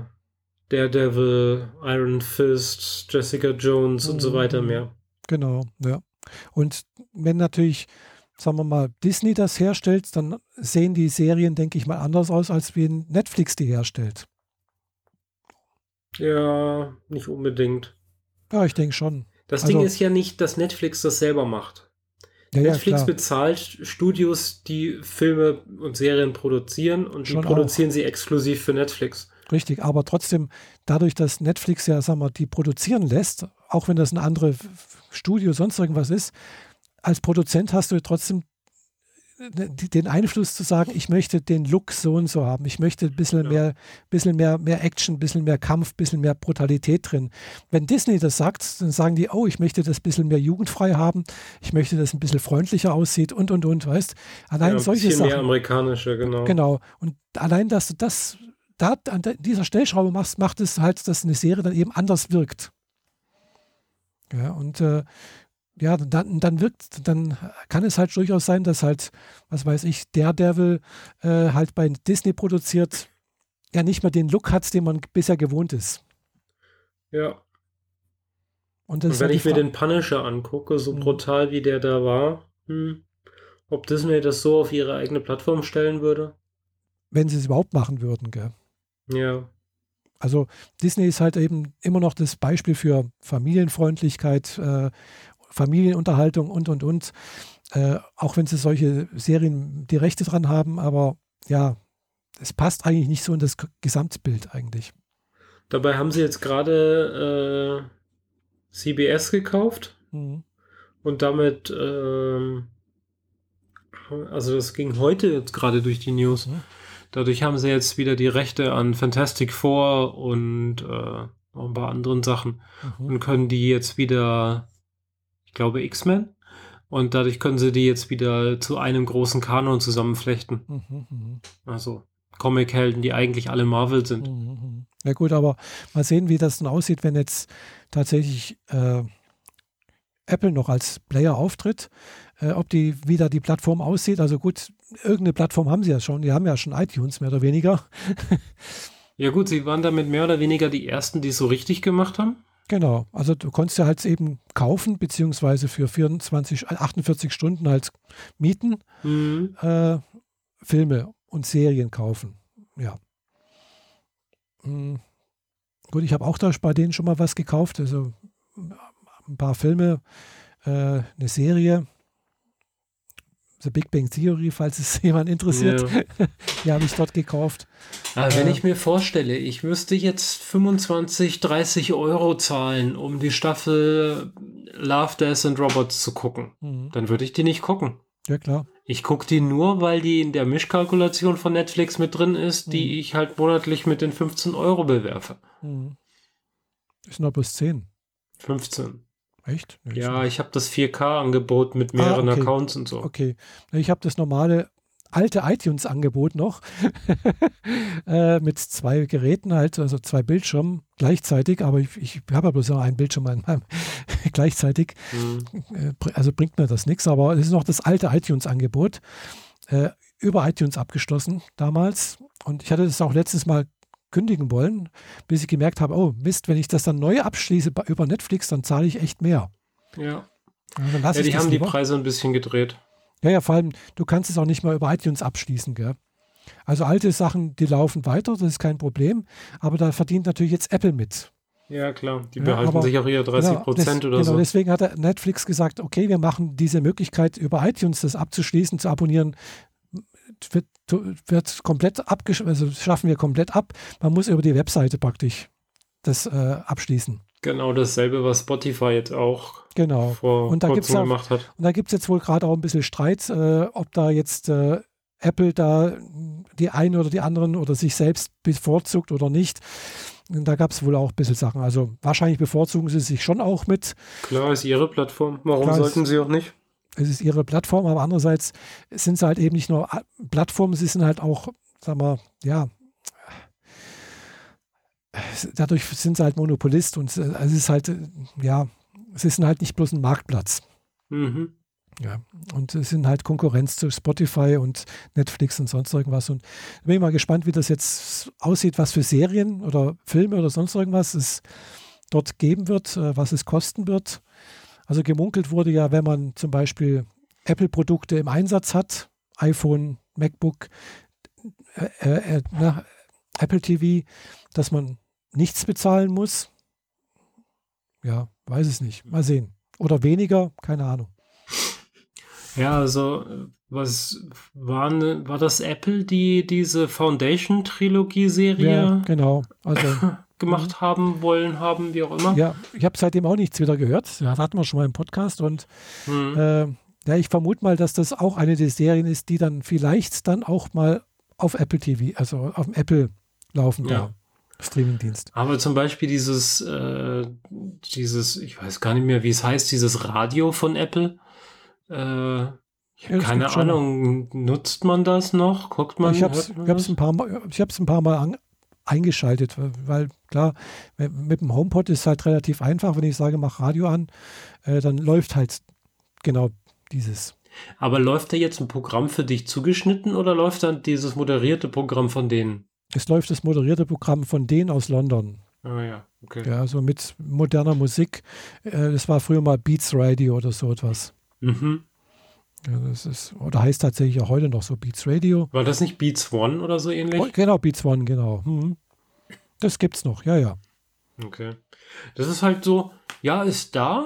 Daredevil, Iron Fist, Jessica Jones und mhm. so weiter mehr. Genau, ja. Und wenn natürlich, sagen wir mal, Disney das herstellt, dann sehen die Serien, denke ich mal, anders aus, als wie Netflix die herstellt. Ja, nicht unbedingt. Ja, ich denke schon. Das also, Ding ist ja nicht, dass Netflix das selber macht. Ja, Netflix ja, bezahlt Studios, die Filme und Serien produzieren und die Schon produzieren auch. sie exklusiv für Netflix. Richtig, aber trotzdem, dadurch, dass Netflix ja, sagen wir, die produzieren lässt, auch wenn das ein anderes Studio, sonst irgendwas ist, als Produzent hast du trotzdem den Einfluss zu sagen, ich möchte den Look so und so haben. Ich möchte ein bisschen, ja. mehr, bisschen mehr, mehr Action, ein bisschen mehr Kampf, ein bisschen mehr Brutalität drin. Wenn Disney das sagt, dann sagen die, oh, ich möchte das ein bisschen mehr jugendfrei haben, ich möchte, dass es ein bisschen freundlicher aussieht und und und, weißt Allein ja, solche bisschen Sachen. mehr amerikanischer, genau. Genau. Und allein, dass du das da an dieser Stellschraube machst, macht es halt, dass eine Serie dann eben anders wirkt. Ja, und äh, ja, dann, dann wirkt, dann kann es halt durchaus sein, dass halt, was weiß ich, Daredevil äh, halt bei Disney produziert, ja nicht mehr den Look hat, den man bisher gewohnt ist. Ja. Und, Und wenn halt ich mir den Punisher angucke, so mhm. brutal wie der da war, hm, ob Disney das so auf ihre eigene Plattform stellen würde? Wenn sie es überhaupt machen würden, gell? Ja. Also Disney ist halt eben immer noch das Beispiel für Familienfreundlichkeit äh, Familienunterhaltung und, und, und. Äh, auch wenn sie solche Serien die Rechte dran haben, aber ja, es passt eigentlich nicht so in das Gesamtbild eigentlich. Dabei haben sie jetzt gerade äh, CBS gekauft mhm. und damit, äh, also das ging heute jetzt gerade durch die News. Mhm. Dadurch haben sie jetzt wieder die Rechte an Fantastic Four und äh, noch ein paar anderen Sachen mhm. und können die jetzt wieder ich glaube, X-Men. Und dadurch können sie die jetzt wieder zu einem großen Kanon zusammenflechten. Mhm, mh. Also Comic-Helden, die eigentlich alle Marvel sind. Mhm, mhm. Ja gut, aber mal sehen, wie das dann aussieht, wenn jetzt tatsächlich äh, Apple noch als Player auftritt, äh, ob die wieder die Plattform aussieht. Also gut, irgendeine Plattform haben sie ja schon. Die haben ja schon iTunes mehr oder weniger. ja gut, sie waren damit mehr oder weniger die ersten, die es so richtig gemacht haben. Genau, also du konntest ja halt eben kaufen, beziehungsweise für 24, 48 Stunden halt mieten, mhm. äh, Filme und Serien kaufen. Ja. Mhm. Gut, ich habe auch da bei denen schon mal was gekauft, also ein paar Filme, äh, eine Serie, The Big Bang Theory, falls es *laughs* jemand interessiert. Ja. *laughs* Die habe ich dort gekauft. Aber wenn äh, ich mir vorstelle, ich müsste jetzt 25, 30 Euro zahlen, um die Staffel Love, Death and Robots zu gucken, mhm. dann würde ich die nicht gucken. Ja, klar. Ich gucke die nur, weil die in der Mischkalkulation von Netflix mit drin ist, mhm. die ich halt monatlich mit den 15 Euro bewerfe. Mhm. Ist noch bis 10. 15. Echt? Ja, ich habe das 4K-Angebot mit mehreren ah, okay. Accounts und so. Okay. Ich habe das normale alte iTunes-Angebot noch *laughs* äh, mit zwei Geräten halt, also zwei Bildschirmen gleichzeitig, aber ich, ich habe ja bloß noch einen Bildschirm an meinem *laughs* gleichzeitig. Mhm. Also bringt mir das nichts, aber es ist noch das alte iTunes-Angebot äh, über iTunes abgeschlossen damals und ich hatte das auch letztes Mal kündigen wollen, bis ich gemerkt habe, oh Mist, wenn ich das dann neu abschließe über Netflix, dann zahle ich echt mehr. Ja. ja die haben lieber. die Preise ein bisschen gedreht. Ja, ja, vor allem, du kannst es auch nicht mehr über iTunes abschließen, gell? Also alte Sachen, die laufen weiter, das ist kein Problem, aber da verdient natürlich jetzt Apple mit. Ja, klar, die behalten aber, sich auch ihre 30 genau, Prozent oder genau, so. Deswegen hat Netflix gesagt, okay, wir machen diese Möglichkeit über iTunes das abzuschließen, zu abonnieren, wird, wird komplett abgeschlossen, also schaffen wir komplett ab. Man muss über die Webseite praktisch das äh, abschließen. Genau dasselbe, was Spotify jetzt auch genau. vor und da kurzem auch, gemacht hat. Und da gibt es jetzt wohl gerade auch ein bisschen Streit, äh, ob da jetzt äh, Apple da die einen oder die anderen oder sich selbst bevorzugt oder nicht. Und da gab es wohl auch ein bisschen Sachen. Also wahrscheinlich bevorzugen sie sich schon auch mit. Klar, ist ihre Plattform. Warum Klar, sollten sie auch nicht? Es ist ihre Plattform, aber andererseits sind sie halt eben nicht nur Plattformen, sie sind halt auch, sagen wir, ja, dadurch sind sie halt Monopolist und äh, es ist halt, äh, ja, sie sind halt nicht bloß ein Marktplatz. Mhm. Ja, und es sind halt Konkurrenz zu Spotify und Netflix und sonst irgendwas. Und da bin ich mal gespannt, wie das jetzt aussieht, was für Serien oder Filme oder sonst irgendwas es dort geben wird, äh, was es kosten wird. Also gemunkelt wurde ja, wenn man zum Beispiel Apple-Produkte im Einsatz hat, iPhone, MacBook, äh, äh, na, Apple TV, dass man nichts bezahlen muss. Ja, weiß es nicht. Mal sehen. Oder weniger, keine Ahnung. Ja, also was war, ne, war das Apple, die diese Foundation-Trilogie-Serie ja, genau. also, *laughs* gemacht mhm. haben wollen, haben, wie auch immer? Ja, ich habe seitdem auch nichts wieder gehört. Das hatten wir schon mal im Podcast und mhm. äh, ja, ich vermute mal, dass das auch eine der Serien ist, die dann vielleicht dann auch mal auf Apple TV, also auf dem Apple laufen ja. darf. Streamingdienst. Aber zum Beispiel dieses, äh, dieses, ich weiß gar nicht mehr, wie es heißt, dieses Radio von Apple. Äh, ich ja, keine Ahnung, nutzt man das noch? Guckt man? Ich habe es ein paar Mal, ich hab's ein paar Mal an, eingeschaltet, weil klar, mit dem HomePod ist es halt relativ einfach, wenn ich sage, mach Radio an, äh, dann läuft halt genau dieses. Aber läuft da jetzt ein Programm für dich zugeschnitten oder läuft dann dieses moderierte Programm von denen? Es läuft das moderierte Programm von denen aus London. Ah ja, okay. Ja, so mit moderner Musik. Äh, das war früher mal Beats Radio oder so etwas. Mhm. Ja, das ist, oder heißt tatsächlich auch heute noch so Beats Radio. War das nicht Beats One oder so ähnlich? Oh, genau, Beats One, genau. Mhm. Das gibt's noch, ja, ja. Okay. Das ist halt so, ja, ist da.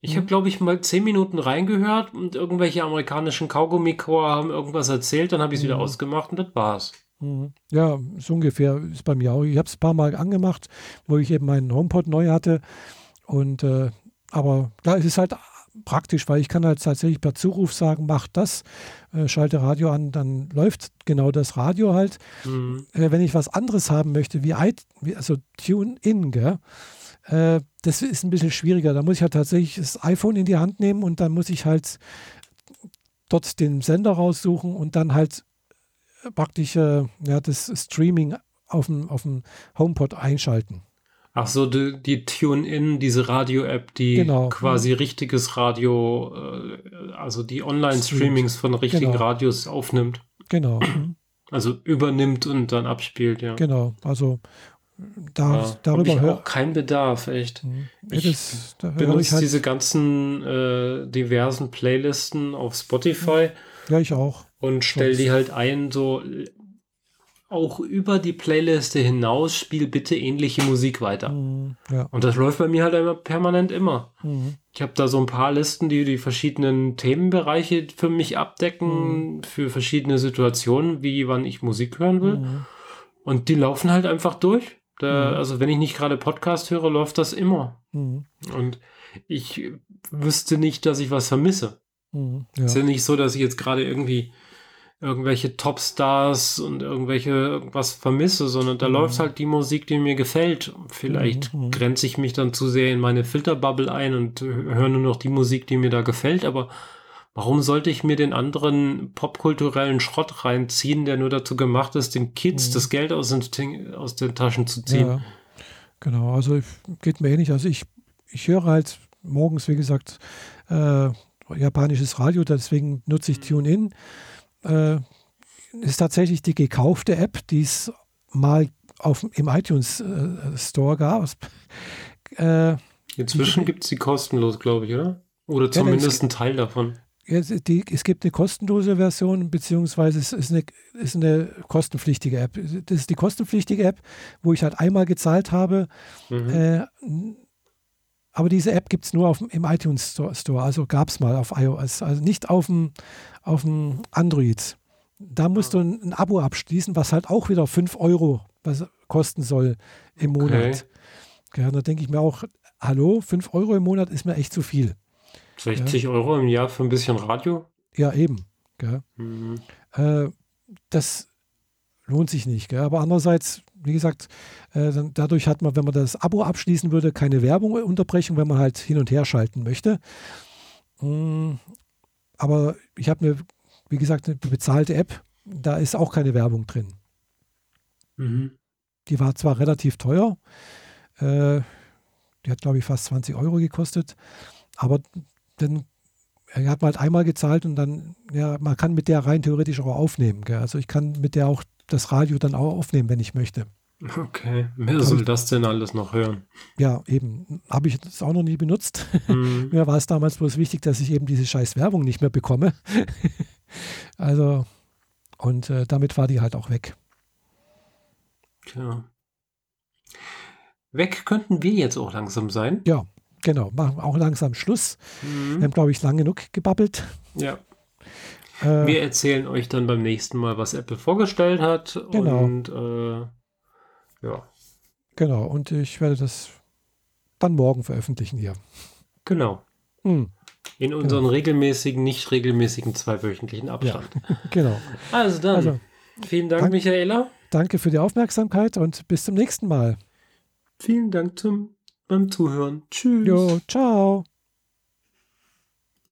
Ich mhm. habe, glaube ich, mal zehn Minuten reingehört und irgendwelche amerikanischen Kaugummi-Chor haben irgendwas erzählt, dann habe ich es mhm. wieder ausgemacht und das war's. Mhm. Ja, so ungefähr ist bei mir auch. Ich habe es ein paar Mal angemacht, wo ich eben meinen HomePod neu hatte. Und äh, aber da ist es halt praktisch, weil ich kann halt tatsächlich per Zuruf sagen, mach das, äh, schalte Radio an, dann läuft genau das Radio halt. Mhm. Äh, wenn ich was anderes haben möchte, wie, I, also Tune-In, äh, das ist ein bisschen schwieriger. Da muss ich halt tatsächlich das iPhone in die Hand nehmen und dann muss ich halt dort den Sender raussuchen und dann halt praktisch ja, das Streaming auf dem, auf dem HomePod einschalten. Ach so, die, die Tune-In, diese Radio-App, die genau. quasi richtiges Radio, äh, also die Online-Streamings von richtigen genau. Radios aufnimmt. Genau. *clears throat* Also übernimmt und dann abspielt, ja. Genau, also da, ja, darüber ich auch kein Bedarf, echt. Mhm. Ich das, da benutze ich halt diese ganzen äh, diversen Playlisten auf Spotify. Ja, ich auch. Und stelle die halt ein, so auch über die Playliste hinaus, spiel bitte ähnliche Musik weiter. Mhm, ja. Und das läuft bei mir halt immer permanent immer. Mhm. Ich habe da so ein paar Listen, die die verschiedenen Themenbereiche für mich abdecken, mhm. für verschiedene Situationen, wie wann ich Musik hören will. Mhm. Und die laufen halt einfach durch. Da, mhm. also wenn ich nicht gerade Podcast höre, läuft das immer. Mhm. Und ich wüsste nicht, dass ich was vermisse. Ja. Ist ja nicht so, dass ich jetzt gerade irgendwie irgendwelche Topstars und irgendwelche irgendwas vermisse, sondern da mhm. läuft halt die Musik, die mir gefällt. Vielleicht mhm. grenze ich mich dann zu sehr in meine Filterbubble ein und höre nur noch die Musik, die mir da gefällt, aber Warum sollte ich mir den anderen popkulturellen Schrott reinziehen, der nur dazu gemacht ist, den Kids mhm. das Geld aus den, aus den Taschen zu ziehen? Ja, genau, also geht mir ähnlich. Also ich, ich höre halt morgens, wie gesagt, äh, japanisches Radio, deswegen nutze ich mhm. TuneIn. Äh, ist tatsächlich die gekaufte App, die es mal auf, im iTunes äh, Store gab. Äh, Inzwischen gibt es die kostenlos, glaube ich, oder? Oder zumindest ja, ein Teil davon. Ja, die, es gibt eine kostenlose Version, beziehungsweise es ist eine, ist eine kostenpflichtige App. Das ist die kostenpflichtige App, wo ich halt einmal gezahlt habe. Mhm. Aber diese App gibt es nur auf, im iTunes Store, also gab es mal auf iOS, also nicht auf dem, auf dem Android. Da musst du ein, ein, Abo abschließen, was halt auch wieder 5 Euro kosten soll im Monat. Okay. Ja, da denke ich mir auch, hallo, 5 Euro im Monat ist mir echt zu viel. 60 ja. Euro im Jahr für ein bisschen Radio? Ja, eben. Mhm. Äh, das lohnt sich nicht. Gell? Aber andererseits, wie gesagt, äh, dadurch hat man, wenn man das Abo abschließen würde, keine Werbung unterbrechen, wenn man halt hin und her schalten möchte. Mhm. Aber ich habe mir, wie gesagt, eine bezahlte App, da ist auch keine Werbung drin. Mhm. Die war zwar relativ teuer, äh, die hat, glaube ich, fast 20 Euro gekostet, aber dann hat man halt einmal gezahlt und dann, ja, man kann mit der rein theoretisch auch aufnehmen. Gell? Also ich kann mit der auch das Radio dann auch aufnehmen, wenn ich möchte. Okay, wer soll das denn alles noch hören? Ja, eben. Habe ich das auch noch nie benutzt. Mhm. *laughs* Mir war es damals bloß wichtig, dass ich eben diese scheiß Werbung nicht mehr bekomme. *laughs* also, und äh, damit war die halt auch weg. Tja. Weg könnten wir jetzt auch langsam sein. Ja, genau. Machen auch langsam Schluss. Mhm. Wir haben, glaube ich, lang genug gebabbelt. Ja. Äh, wir erzählen euch dann beim nächsten Mal, was Apple vorgestellt hat. Genau. Und äh, ja. Genau, und ich werde das dann morgen veröffentlichen hier. Genau. Hm. In unseren genau. regelmäßigen, nicht regelmäßigen zweiwöchentlichen Abstand. Ja. *laughs* genau. Also dann, also, vielen Dank, dank, Michaela. Danke für die Aufmerksamkeit und bis zum nächsten Mal. Vielen Dank zum, beim Zuhören. Tschüss. Jo, ciao.